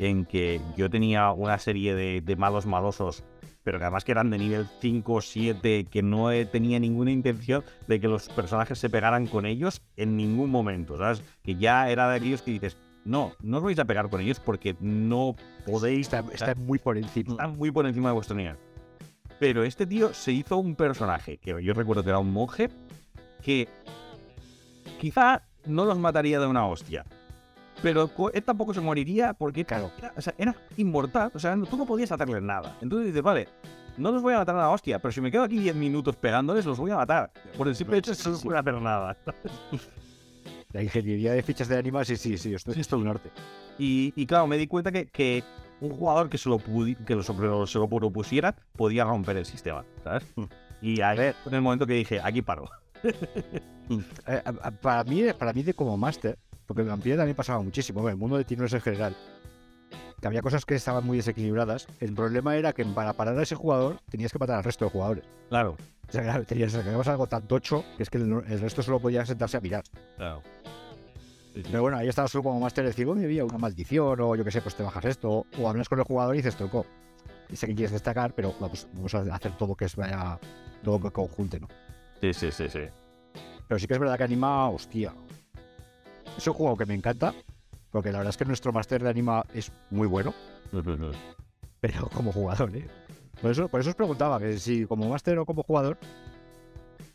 en que yo tenía una serie de, de malos malosos, pero que además que eran de nivel 5 o 7, que no tenía ninguna intención de que los personajes se pegaran con ellos en ningún momento, ¿sabes? Que ya era de aquellos que dices, no, no os vais a pegar con ellos porque no podéis, está muy por encima. están muy por encima de vuestro nivel. Pero este tío se hizo un personaje, que yo recuerdo que era un monje, que quizá no los mataría de una hostia. Pero él tampoco se moriría porque Claro. era, o sea, era inmortal. O sea, no- tú no podías hacerle nada. Entonces dices, vale, no los voy a matar a la hostia, pero si me quedo aquí 10 minutos pegándoles, los voy a matar. Por el simple hecho de que no voy a hacer nada. La ingeniería de fichas de anima, sí, sí, sí, esto es todo un arte. Y, y claro, me di cuenta que, que un jugador que se lo, que lo, se lo propusiera podía romper el sistema, ¿sabes? Mm. Y ahí fue en el momento que dije, aquí paro. Eh, a- a- para, mí, para mí, de como máster, porque en Vampire también pasaba muchísimo, en el mundo de Tinoes en general, que había cosas que estaban muy desequilibradas. El problema era que para parar a ese jugador tenías que matar al resto de jugadores. Claro, O sea, claro, tenías algo tan tocho que es que el, el resto solo podía sentarse a mirar. claro. Pero bueno, ahí estabas tú como máster de decir, "Oh, me había una maldición, o yo qué sé, pues te bajas esto, o hablas con el jugador y dices, toco. Y sé que quieres destacar, pero vamos, vamos a hacer todo que es vaya, todo que conjunte, ¿no? Sí, sí, sí, sí. Pero sí que es verdad que anima, hostia. Es un juego que me encanta, porque la verdad es que nuestro máster de anima es muy bueno, pero como jugador, ¿eh? Por eso, por eso os preguntaba que si como máster o como jugador,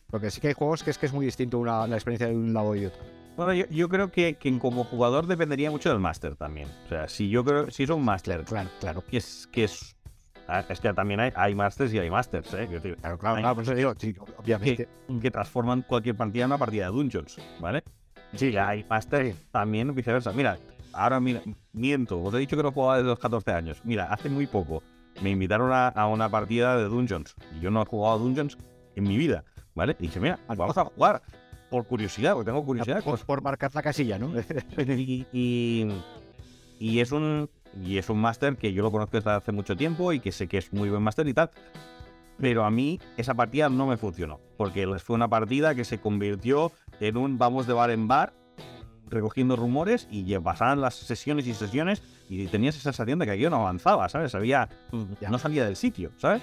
porque sí que hay juegos que es que es muy distinto una, la experiencia de un lado y otro. Bueno, yo, yo creo que, que como jugador dependería mucho del máster también. O sea, si yo creo, si es un máster Claro, claro, que es, que es, ah, es que también hay, hay másters y hay másters, ¿eh? Decir, claro, claro, por eso digo, sí, obviamente. que transforman cualquier partida en una partida de Dungeons, ¿vale? Sí, Y hay másters también viceversa. Mira, ahora mira, miento, os he dicho que no jugaba desde los 14 años. Mira, hace muy poco me invitaron a, a una partida de Dungeons y yo no he jugado a Dungeons en mi vida, ¿vale? Y dije, mira, vamos a jugar por curiosidad, porque tengo curiosidad. por, por marcar la casilla, ¿no? Y, y, y es un y es un máster que yo lo conozco desde hace mucho tiempo y que sé que es muy buen máster y tal. Pero a mí esa partida no me funcionó, porque fue una partida que se convirtió en un vamos de bar en bar, recogiendo rumores y pasaban las sesiones y sesiones y tenías esa sensación de que yo no avanzaba, ¿sabes? Había, Ya. no salía del sitio, ¿sabes?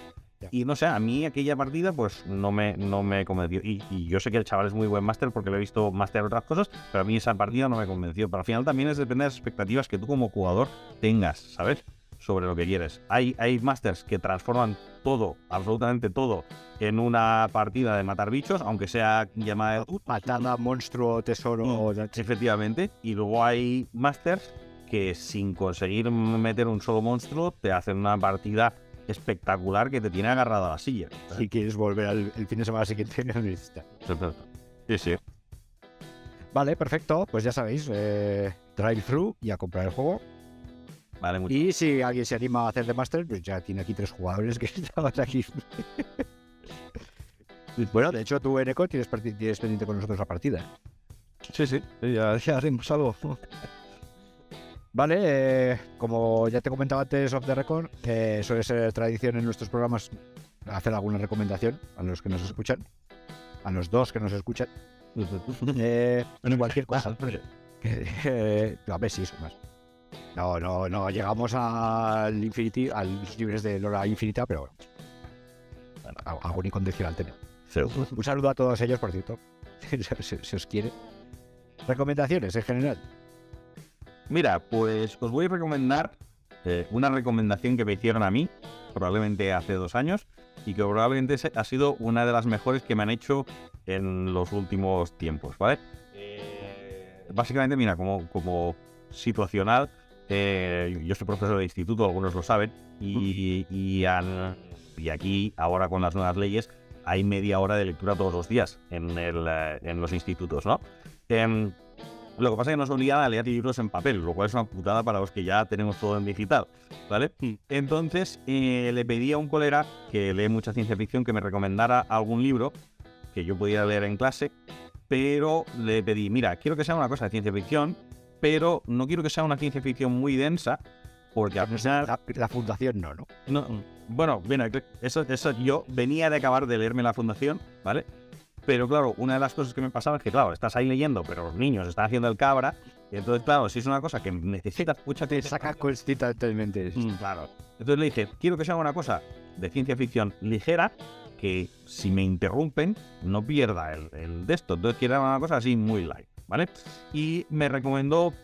Y no sé, a mí aquella partida pues no me, no me convenció. Y, y yo sé que el chaval es muy buen máster porque lo he visto máster otras cosas, pero a mí esa partida no me convenció. Pero al final también es depende de las expectativas que tú como jugador tengas, ¿sabes? Sobre lo que quieres. Hay, hay masters que transforman todo, absolutamente todo, en una partida de matar bichos, aunque sea llamada Patada, monstruo, tesoro. Efectivamente. Y luego hay masters que sin conseguir meter un solo monstruo te hacen una partida espectacular que te tiene agarrado a la silla. Si quieres volver al el fin de semana siguiente, necesitas. Sí, sí. Vale, perfecto. Pues ya sabéis, eh, drive through y a comprar el juego. Vale, mucho. Y si alguien se anima a hacer de Master, pues ya tiene aquí tres jugadores que estaban aquí. bueno, de hecho, tú, Eneco, tienes, tienes pendiente con nosotros la partida. Sí, sí, sí, ya, ya haremos algo. Vale, eh, como ya te comentaba antes off the record, que suele ser tradición en nuestros programas hacer alguna recomendación a los que nos escuchan, a los dos que nos escuchan. Eh, bueno, cualquier cosa. Eh, a ver si son más. No, no, no, llegamos al Infinity, a los libres de Lora Infinita, pero bueno. Algún incondicional tenemos. Un saludo a todos ellos, por cierto, si, si os quiere. Recomendaciones en general. Mira, pues os voy a recomendar eh, una recomendación que me hicieron a mí, probablemente hace dos años, y que probablemente ha sido una de las mejores que me han hecho en los últimos tiempos, ¿vale? Eh, básicamente, mira, como, como situacional, eh, yo soy profesor de instituto, algunos lo saben, y, y, y aquí, ahora con las nuevas leyes, hay media hora de lectura todos los días en, el, eh, en los institutos, ¿no? Lo que pasa es que nos obligan a leer libros en papel, lo cual es una putada para los que ya tenemos todo en digital, ¿vale? Entonces eh, le pedí a un colega que lee mucha ciencia ficción que me recomendara algún libro que yo pudiera leer en clase, pero le pedí, mira, quiero que sea una cosa de ciencia ficción, pero no quiero que sea una ciencia ficción muy densa, porque al final... La, la fundación no, ¿no? No, bueno, bien, eso, eso yo venía de acabar de leerme la fundación, ¿vale? Pero claro, una de las cosas que me pasaba es que, claro, estás ahí leyendo, pero los niños están haciendo el cabra. Y entonces, claro, si es una cosa que necesitas mucha Te saca constantemente. Mm, claro. Entonces le dije, quiero que sea una cosa de ciencia ficción ligera, que si me interrumpen, no pierda el, el de esto. Entonces quiero una cosa así muy light, ¿vale? Y me recomendó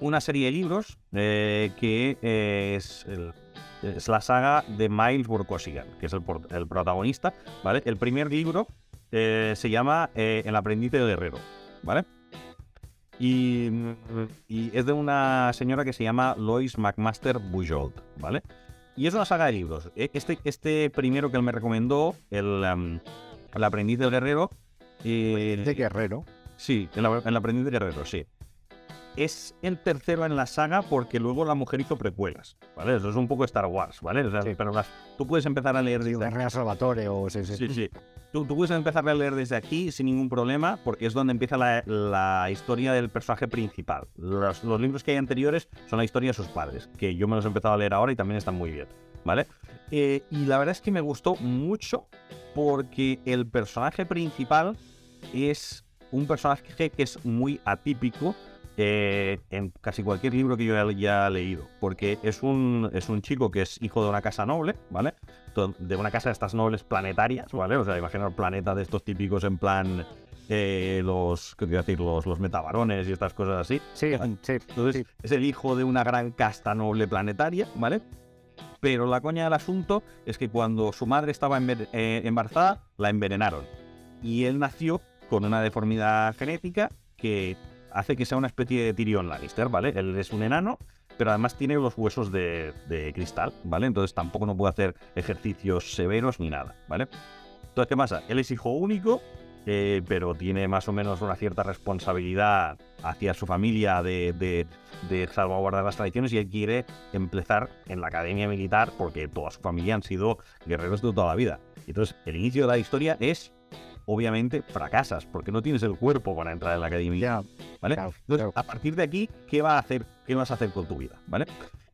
una serie de libros eh, que eh, es, el- es la saga de Miles Burkosigan, que es el, el protagonista, ¿vale? El primer libro eh, se llama eh, El aprendiz de guerrero, ¿vale? Y, y es de una señora que se llama Lois McMaster Bujold, ¿vale? Y es una saga de libros. E- Este, este primero que él me recomendó, el, am, el aprendiz del guerrero, eh, De guerrero. Sí, el, el aprendiz de guerrero, sí. Es el tercero en la saga porque luego la mujer hizo precuelas, ¿vale? Eso es un poco Star Wars, ¿vale? O sea, Sí. pero las- tú puedes empezar a leer De desde Salvatore o... Sí, sí. Sí, sí. Tú, tú puedes empezar a leer desde aquí sin ningún problema porque es donde empieza la, la historia del personaje principal. Los, los libros que hay anteriores son la historia de sus padres, que yo me los he empezado a leer ahora y también están muy bien, ¿vale? Eh, y la verdad es que me gustó mucho porque el personaje principal es un personaje que es muy atípico eh, en casi cualquier libro que yo haya leído, porque es un, es un chico que es hijo de una casa noble, ¿vale? De una casa de estas nobles planetarias, ¿vale? O sea, imagina un planeta de estos típicos en plan eh, los, ¿qué te iba a decir? Los, los metabarones y estas cosas así. Sí, sí. Entonces, sí. es el hijo de una gran casta noble planetaria, ¿vale? Pero la coña del asunto es que cuando su madre estaba eh, embarazada, la envenenaron. Y él nació con una deformidad genética que hace que sea una especie de Tyrion Lannister, ¿vale? Él es un enano, pero además tiene los huesos de, cristal, ¿vale? Entonces tampoco no puede hacer ejercicios severos ni nada, ¿vale? Entonces, ¿qué pasa? Él es hijo único, eh, pero tiene más o menos una cierta responsabilidad hacia su familia de, salvaguardar las tradiciones y él quiere empezar en la academia militar porque toda su familia han sido guerreros de toda la vida. Entonces, el inicio de la historia es, obviamente, fracasas porque no tienes el cuerpo para entrar en la academia. ¿Vale? claro, Entonces, claro. a partir de aquí, ¿qué va a hacer? ¿Qué vas a hacer con tu vida? ¿Vale?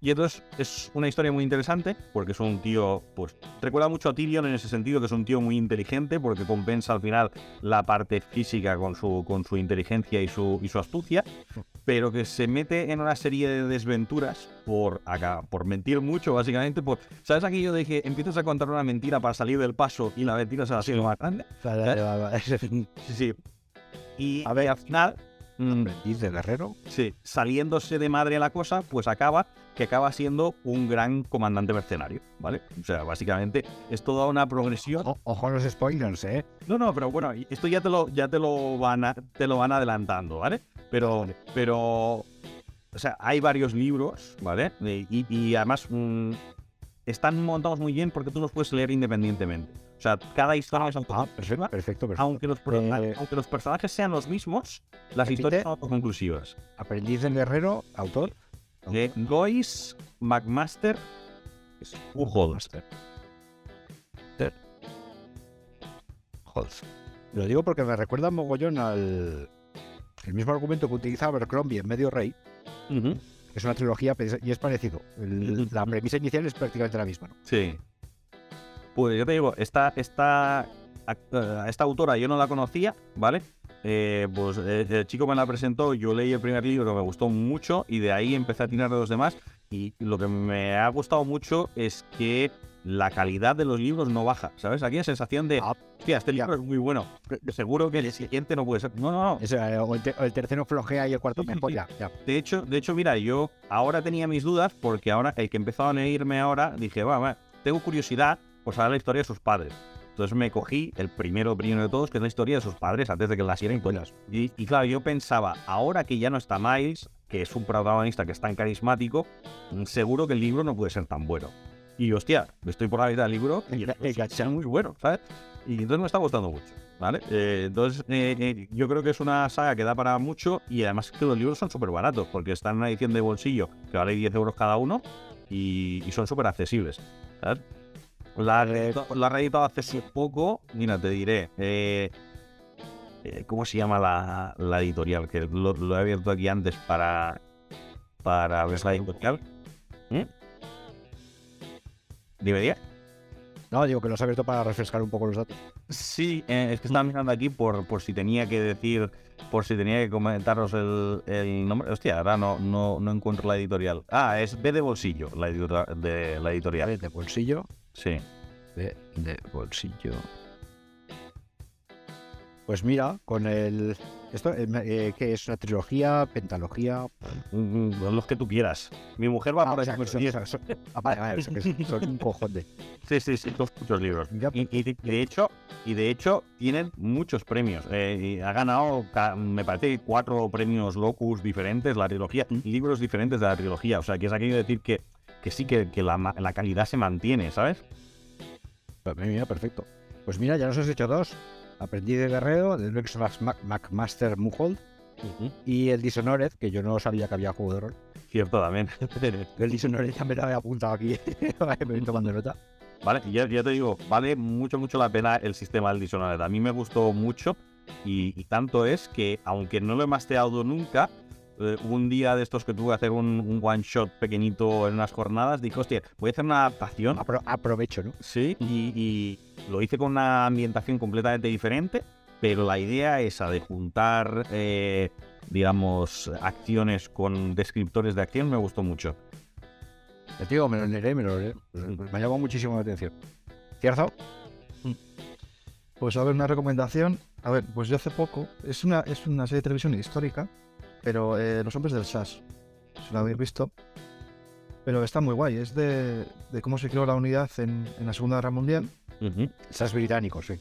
Y entonces es una historia muy interesante porque es un tío, pues, recuerda mucho a Tyrion en ese sentido, que es un tío muy inteligente porque compensa al final la parte física con su, con su inteligencia y su, y su astucia, pero que se mete en una serie de desventuras por, acá, por mentir mucho, básicamente. Por, ¿Sabes aquello de que empiezas a contar una mentira para salir del paso y la mentira se va haciendo más grande? Vale. Sí, sí. Y, A ver. al final, mm, Aprendiz de guerrero. Sí, saliéndose de madre la cosa, pues acaba que acaba siendo un gran comandante mercenario, ¿vale? O sea, básicamente es toda una progresión. Ojo, ojo a los spoilers, ¿eh? No, no, pero bueno, esto ya te lo, ya te lo van a- te lo van adelantando, ¿vale? Pero, pero, o sea, hay varios libros, ¿vale? Y, y además mm, están montados muy bien porque tú los puedes leer independientemente. O sea, cada historia es Ah, autónoma, perfecto, perfecto, perfecto. aunque los, Eh, aunque los personajes sean los mismos, las repite. historias son autoconclusivas. Aprendiz del guerrero, autor. de Lois McMaster Bujold. Holz. Lo digo porque me recuerda mogollón al el mismo argumento que utiliza Abercrombie en Medio Rey, es una trilogía pres- y es parecido. El- la premisa inicial es prácticamente la misma. ¿no? Sí. Pues yo te digo, esta, esta, ac- esta autora yo no la conocía, ¿vale? Eh, pues eh, el chico me la presentó, yo leí el primer libro, me gustó mucho y de ahí empecé a tirar de los demás. Y lo que me ha gustado mucho es que la calidad de los libros no baja, ¿sabes? Aquí hay sensación de, Ah, hostia, este libro es muy bueno, seguro que el siguiente no puede ser. No, no, no. Eh, o, el te- o el tercero flojea y el cuarto Sí, sí, ya. De hecho, de hecho, mira, yo ahora tenía mis dudas porque ahora el que empezó a leerme ahora dije, va, va, tengo curiosidad por saber la historia de sus padres. Entonces me cogí el primero, primero de todos, que es la historia de sus padres antes de que nacieran. Pues, y, y claro, yo pensaba, ahora que ya no está Miles, que es un protagonista que es tan carismático, mm, seguro que el libro no puede ser tan bueno. Y hostia, estoy por la mitad del libro y es muy bueno, ¿sabes? Y entonces me está gustando mucho, ¿vale? Eh, entonces eh, eh, yo creo que es una saga que da para mucho y además que los libros son súper baratos porque están en una edición de bolsillo que vale 10 euros cada uno y, y son súper accesibles, ¿sabes? La, ha reeditado- la reeditado hace poco, mira, te diré, eh, eh, ¿Cómo se llama la, la editorial? Que lo, lo he abierto aquí antes para, para ver la editorial. ¿Mm? Dime, dime. No, digo que lo has abierto para refrescar un poco los datos. Sí, eh, es que estaba mirando aquí por, por si tenía que decir, por si tenía que comentaros el, el nombre. Hostia, ahora no, no, no encuentro la editorial. Ah, es B de bolsillo, la, editora- de, la editorial. De bolsillo. Sí. De, de bolsillo. Pues mira, con el. Esto, eh, eh, que es una trilogía, pentalogía. Mm, Los que tú quieras. Mi mujer va Ah, por o sea, ejemplo, son- y- son- son- ah, vale, vale, o sea, son un cojón de. Sí, sí, sí, son muchos libros. Y, y de, hecho, y de hecho tienen muchos premios. Eh, ha ganado, me parece, cuatro premios locus diferentes, la trilogía, libros diferentes de la trilogía. O sea, que es aquello de decir que, que sí, que, que la, la calidad se mantiene, ¿sabes? Pues mira, perfecto. Pues mira, ya nos has hecho dos. Aprendí de Guerrero, del Rex McMaster Muhold y el Dishonored, que yo no sabía que había juego de rol. Cierto también. El Dishonored ya me lo había apuntado aquí. me voy tomando nota. Vale, y ya, ya te digo, vale mucho, mucho la pena el sistema del Dishonored. A mí me gustó mucho y, y tanto es que, aunque no lo he masteado nunca, eh, un día de estos que tuve que hacer un, un one shot pequeñito en unas jornadas, dije, hostia, voy a hacer una adaptación. Apro- aprovecho, ¿no? Sí, y, y lo hice con una ambientación completamente diferente, pero la idea esa de juntar, eh, digamos, acciones con descriptores de acción me gustó mucho. Te digo, me lo leeré, me lo leeré. Me ha llamado muchísimo la atención. ¿Cierto? Pues a ver, una recomendación. A ver, pues yo hace poco, es una, es una serie de televisión histórica, pero eh, Los Hombres del SAS, si la habéis visto. Pero está muy guay, es de, de cómo se creó la unidad en, en la Segunda Guerra Mundial. Esas británicos, sí.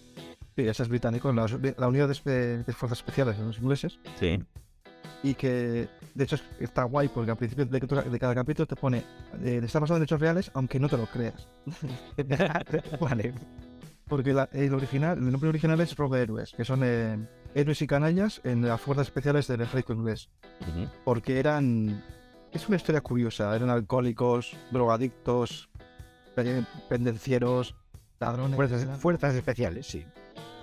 Sí, esa es británico, la, la unidad de, de fuerzas especiales de los ingleses. Sí. Y que, de hecho, es- está guay porque al principio de, de cada capítulo te pone, eh, está basado en hechos reales, aunque no te lo creas. vale. Porque la- el original, el nombre original es Héroes, que son eh, héroes y canallas en las fuerzas especiales del ejército inglés. Porque eran. Es una historia curiosa. Eran alcohólicos, drogadictos, pe- pendencieros, ladrones. Fuerzas, especiales, sí.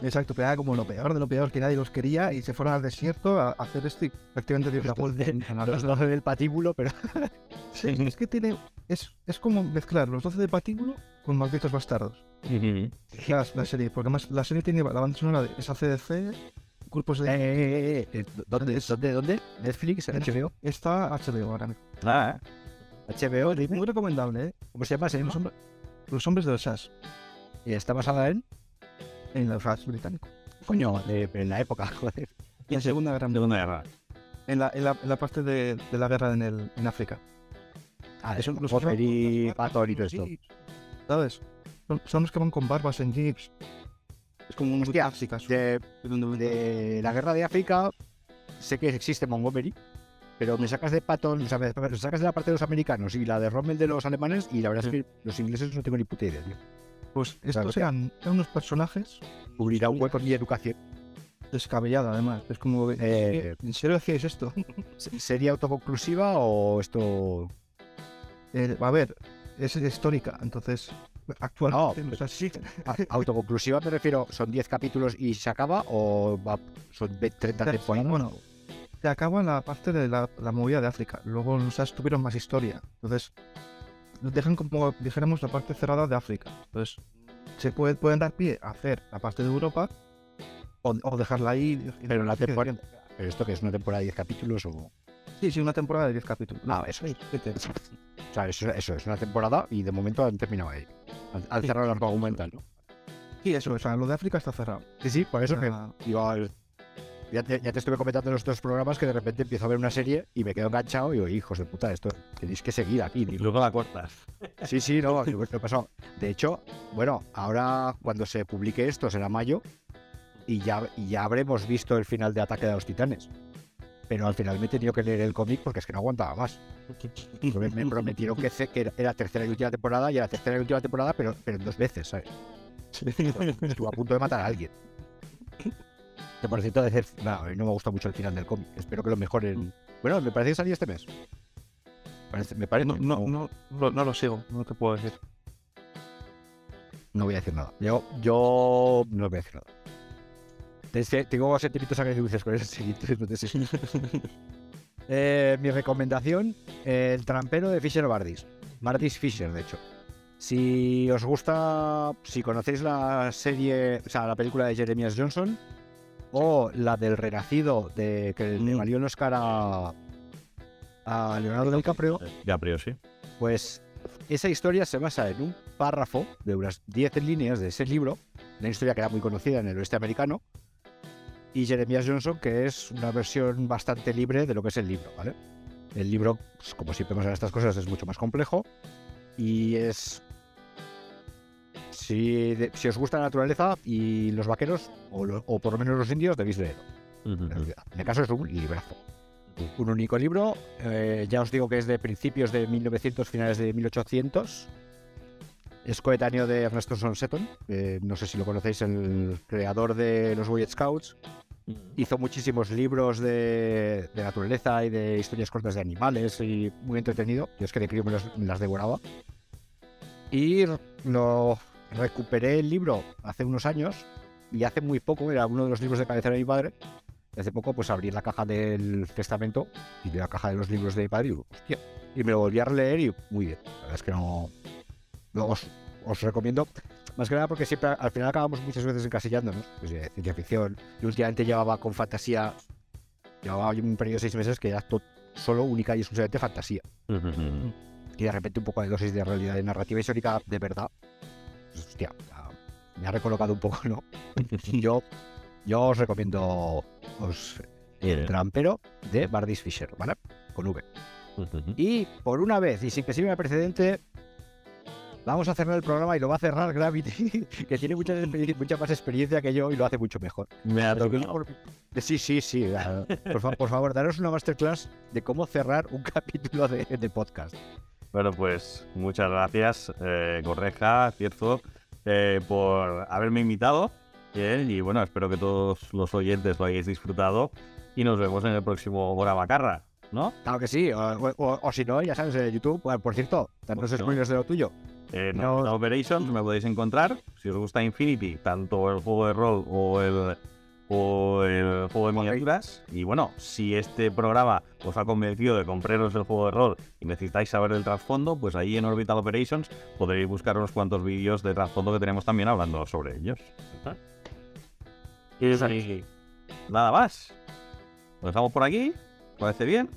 Exacto, pero era como lo peor de lo peor, que nadie los quería y se fueron al desierto a hacer esto y prácticamente Los 12 del patíbulo, pero. Sí, es que tiene. Es, es como mezclar los 12 de patíbulo con malditos bastardos. La, la serie, porque además la serie tiene la banda sonora de esa CDC, grupos Eh, de. eh, eh, eh, ¿Dónde, dónde, dónde? ¿Netflix? ¿HBO? Está HBO ahora mismo. Ah, HBO. Muy recomendable, ¿eh? ¿Cómo se llama? Los, hombre- los hombres del SAS, Y está basada en. en el SAS británico. Coño, de- en la época, joder. Y en Segunda Guerra Mundial. Segunda guerra. En la, en la, en la parte de, de la guerra en, el, en África. Ah, los Hopper y Patton y todo esto. ¿Sabes? Son, son los que van con barbas en jeeps. Es como un Hostia. De, de la guerra de África, sé que existe Montgomery, pero me sacas de Patton, o sea, me me sacas de la parte de los americanos y la de Rommel de los alemanes, y la verdad es que los ingleses no tengo ni puta idea, tío. Pues Claro estos que- eran, eran unos personajes Cubrirá un hueco en mi educación. descabellados, además. Es como. Eh, ¿En serio hacíais esto? ¿se- ¿Sería autoconclusiva o esto.? Eh, a ver, es histórica, entonces. Actualmente No, no es así. autoconclusiva me refiero, ¿son 10 capítulos y se acaba o va- son ve- 30 temporadas? Bueno, se acaba la parte de la, la movida de África. Luego los SAS tuvieron más historia. Entonces, dejan como dijéramos la parte cerrada de África. Entonces, se puede, pueden dar pie a hacer la parte de Europa o, o dejarla ahí. Pero la temporada. ¿Pero esto que es una temporada de 10 capítulos o.? Sí, sí, una temporada de 10 capítulos. No, eso es. O sea, eso, eso es una temporada y de momento han terminado ahí. Han, han cerrado el arco argumental, ¿no? Sí, eso, o sea, lo de África está cerrado. Sí, sí, por eso que. Ah, al- ya, te, ya te estuve comentando en los dos programas que de repente empiezo a ver una serie y me quedo enganchado y digo, hijos de puta, esto tenéis que seguir aquí. Y luego la cortas. Sí, sí, no, he pasado. De hecho, bueno, ahora cuando se publique esto será mayo y ya, y ya habremos visto el final de Ataque de los Titanes. Pero al final me he tenido que leer el cómic porque es que no aguantaba más. Me prometieron que, que era- era tercera y última temporada y era tercera y última temporada, pero, pero en dos veces, ¿sabes? Estuvo a punto de matar a alguien. Que por cierto, decir, no, no me gusta mucho el final del cómic. Espero que lo mejoren. Bueno, me parece que salía este mes. Parece- me parece. no, no, no, no, no lo sigo, no te puedo decir. No voy a decir nada. Yo, yo no voy a decir nada. Te- Tengo sentimientos agridulces con te sé. Eh, mi recomendación, El trampero de Fisher Bardis. Bardis Fisher, de hecho. Si os gusta, si conocéis la serie, o sea, la película de Jeremias Johnson o la del Renacido, de que le Mm. valió el Oscar a, a Leonardo DiCaprio, Caprio, sí. pues esa historia se basa en un párrafo de unas 10 líneas de ese libro, una historia que era muy conocida en el oeste americano, y Jeremias Johnson, que es una versión bastante libre de lo que es el libro, ¿vale? El libro, pues, como siempre pasa en estas cosas, es mucho más complejo y es... Si, de- si os gusta la naturaleza y los vaqueros, o, lo- o por lo menos los indios, debéis leerlo. en realidad. En el caso es un librazo. Un único libro, eh, ya os digo que es de principios de 1900, finales de 1800. Es coetáneo de Ernesto Seton, que no sé si lo conocéis, el creador de los Boy Scouts. Hizo muchísimos libros de, de naturaleza y de historias cortas de animales y muy entretenido. Yo es que de crío me, los- me las devoraba. Y lo recuperé el libro hace unos años y hace muy poco, era uno de los libros de cabecera de mi padre. y Hace poco pues abrí la caja del testamento y de la caja de los libros de mi padre y digo, hostia, y me lo volví a releer y muy bien. La verdad es que no... no os, os recomiendo, más que nada porque siempre al final acabamos muchas veces encasillándonos, pues de ciencia ficción. Y últimamente llevaba con fantasía, llevaba un periodo de seis meses que era to- solo, única y exclusivamente fantasía. Y de repente un poco de dosis de realidad de narrativa histórica de verdad. Pues, hostia, me ha recolocado un poco, ¿no? yo, yo os recomiendo os, El trampero de Bardis Fisher, ¿vale? Con V. Y por una vez, y sin que sirva de precedente, vamos a cerrar el programa y lo va a cerrar Gravity, que tiene mucha, mucha más experiencia que yo y lo hace mucho mejor. Me ha tocado. Sí, sí, sí. Por, fa- por favor, daros una masterclass de cómo cerrar un capítulo de, de podcast. Bueno, pues muchas gracias, eh, Correja, Cierzo, eh, por haberme invitado. Bien, y bueno, espero que todos los oyentes lo hayáis disfrutado. Y nos vemos en el próximo Gora Macarra, ¿no? Claro que sí, o, o- o si no, ya sabes, en YouTube, bueno, por cierto, tantos no. spoilers de lo tuyo. No. Orbital Operations me podéis encontrar. Si os gusta Infinity, tanto el juego de rol o el, o el juego de miniaturas. Y bueno, si este programa os ha convencido de compraros el juego de rol y necesitáis saber el trasfondo, pues ahí en Orbital Operations podréis buscar unos cuantos vídeos de trasfondo que tenemos también hablando sobre ellos. Y ahí nada más. Lo dejamos por aquí. ¿Os ¿Parece bien?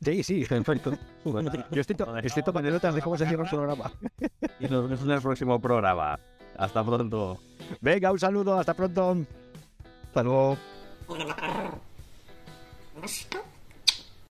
Sí, sí, perfecto. Yo estoy, to- estoy tomando notas de cómo se cierra el programa. Y nos vemos en el próximo programa. Hasta pronto. Venga, un saludo, hasta pronto. Hasta luego.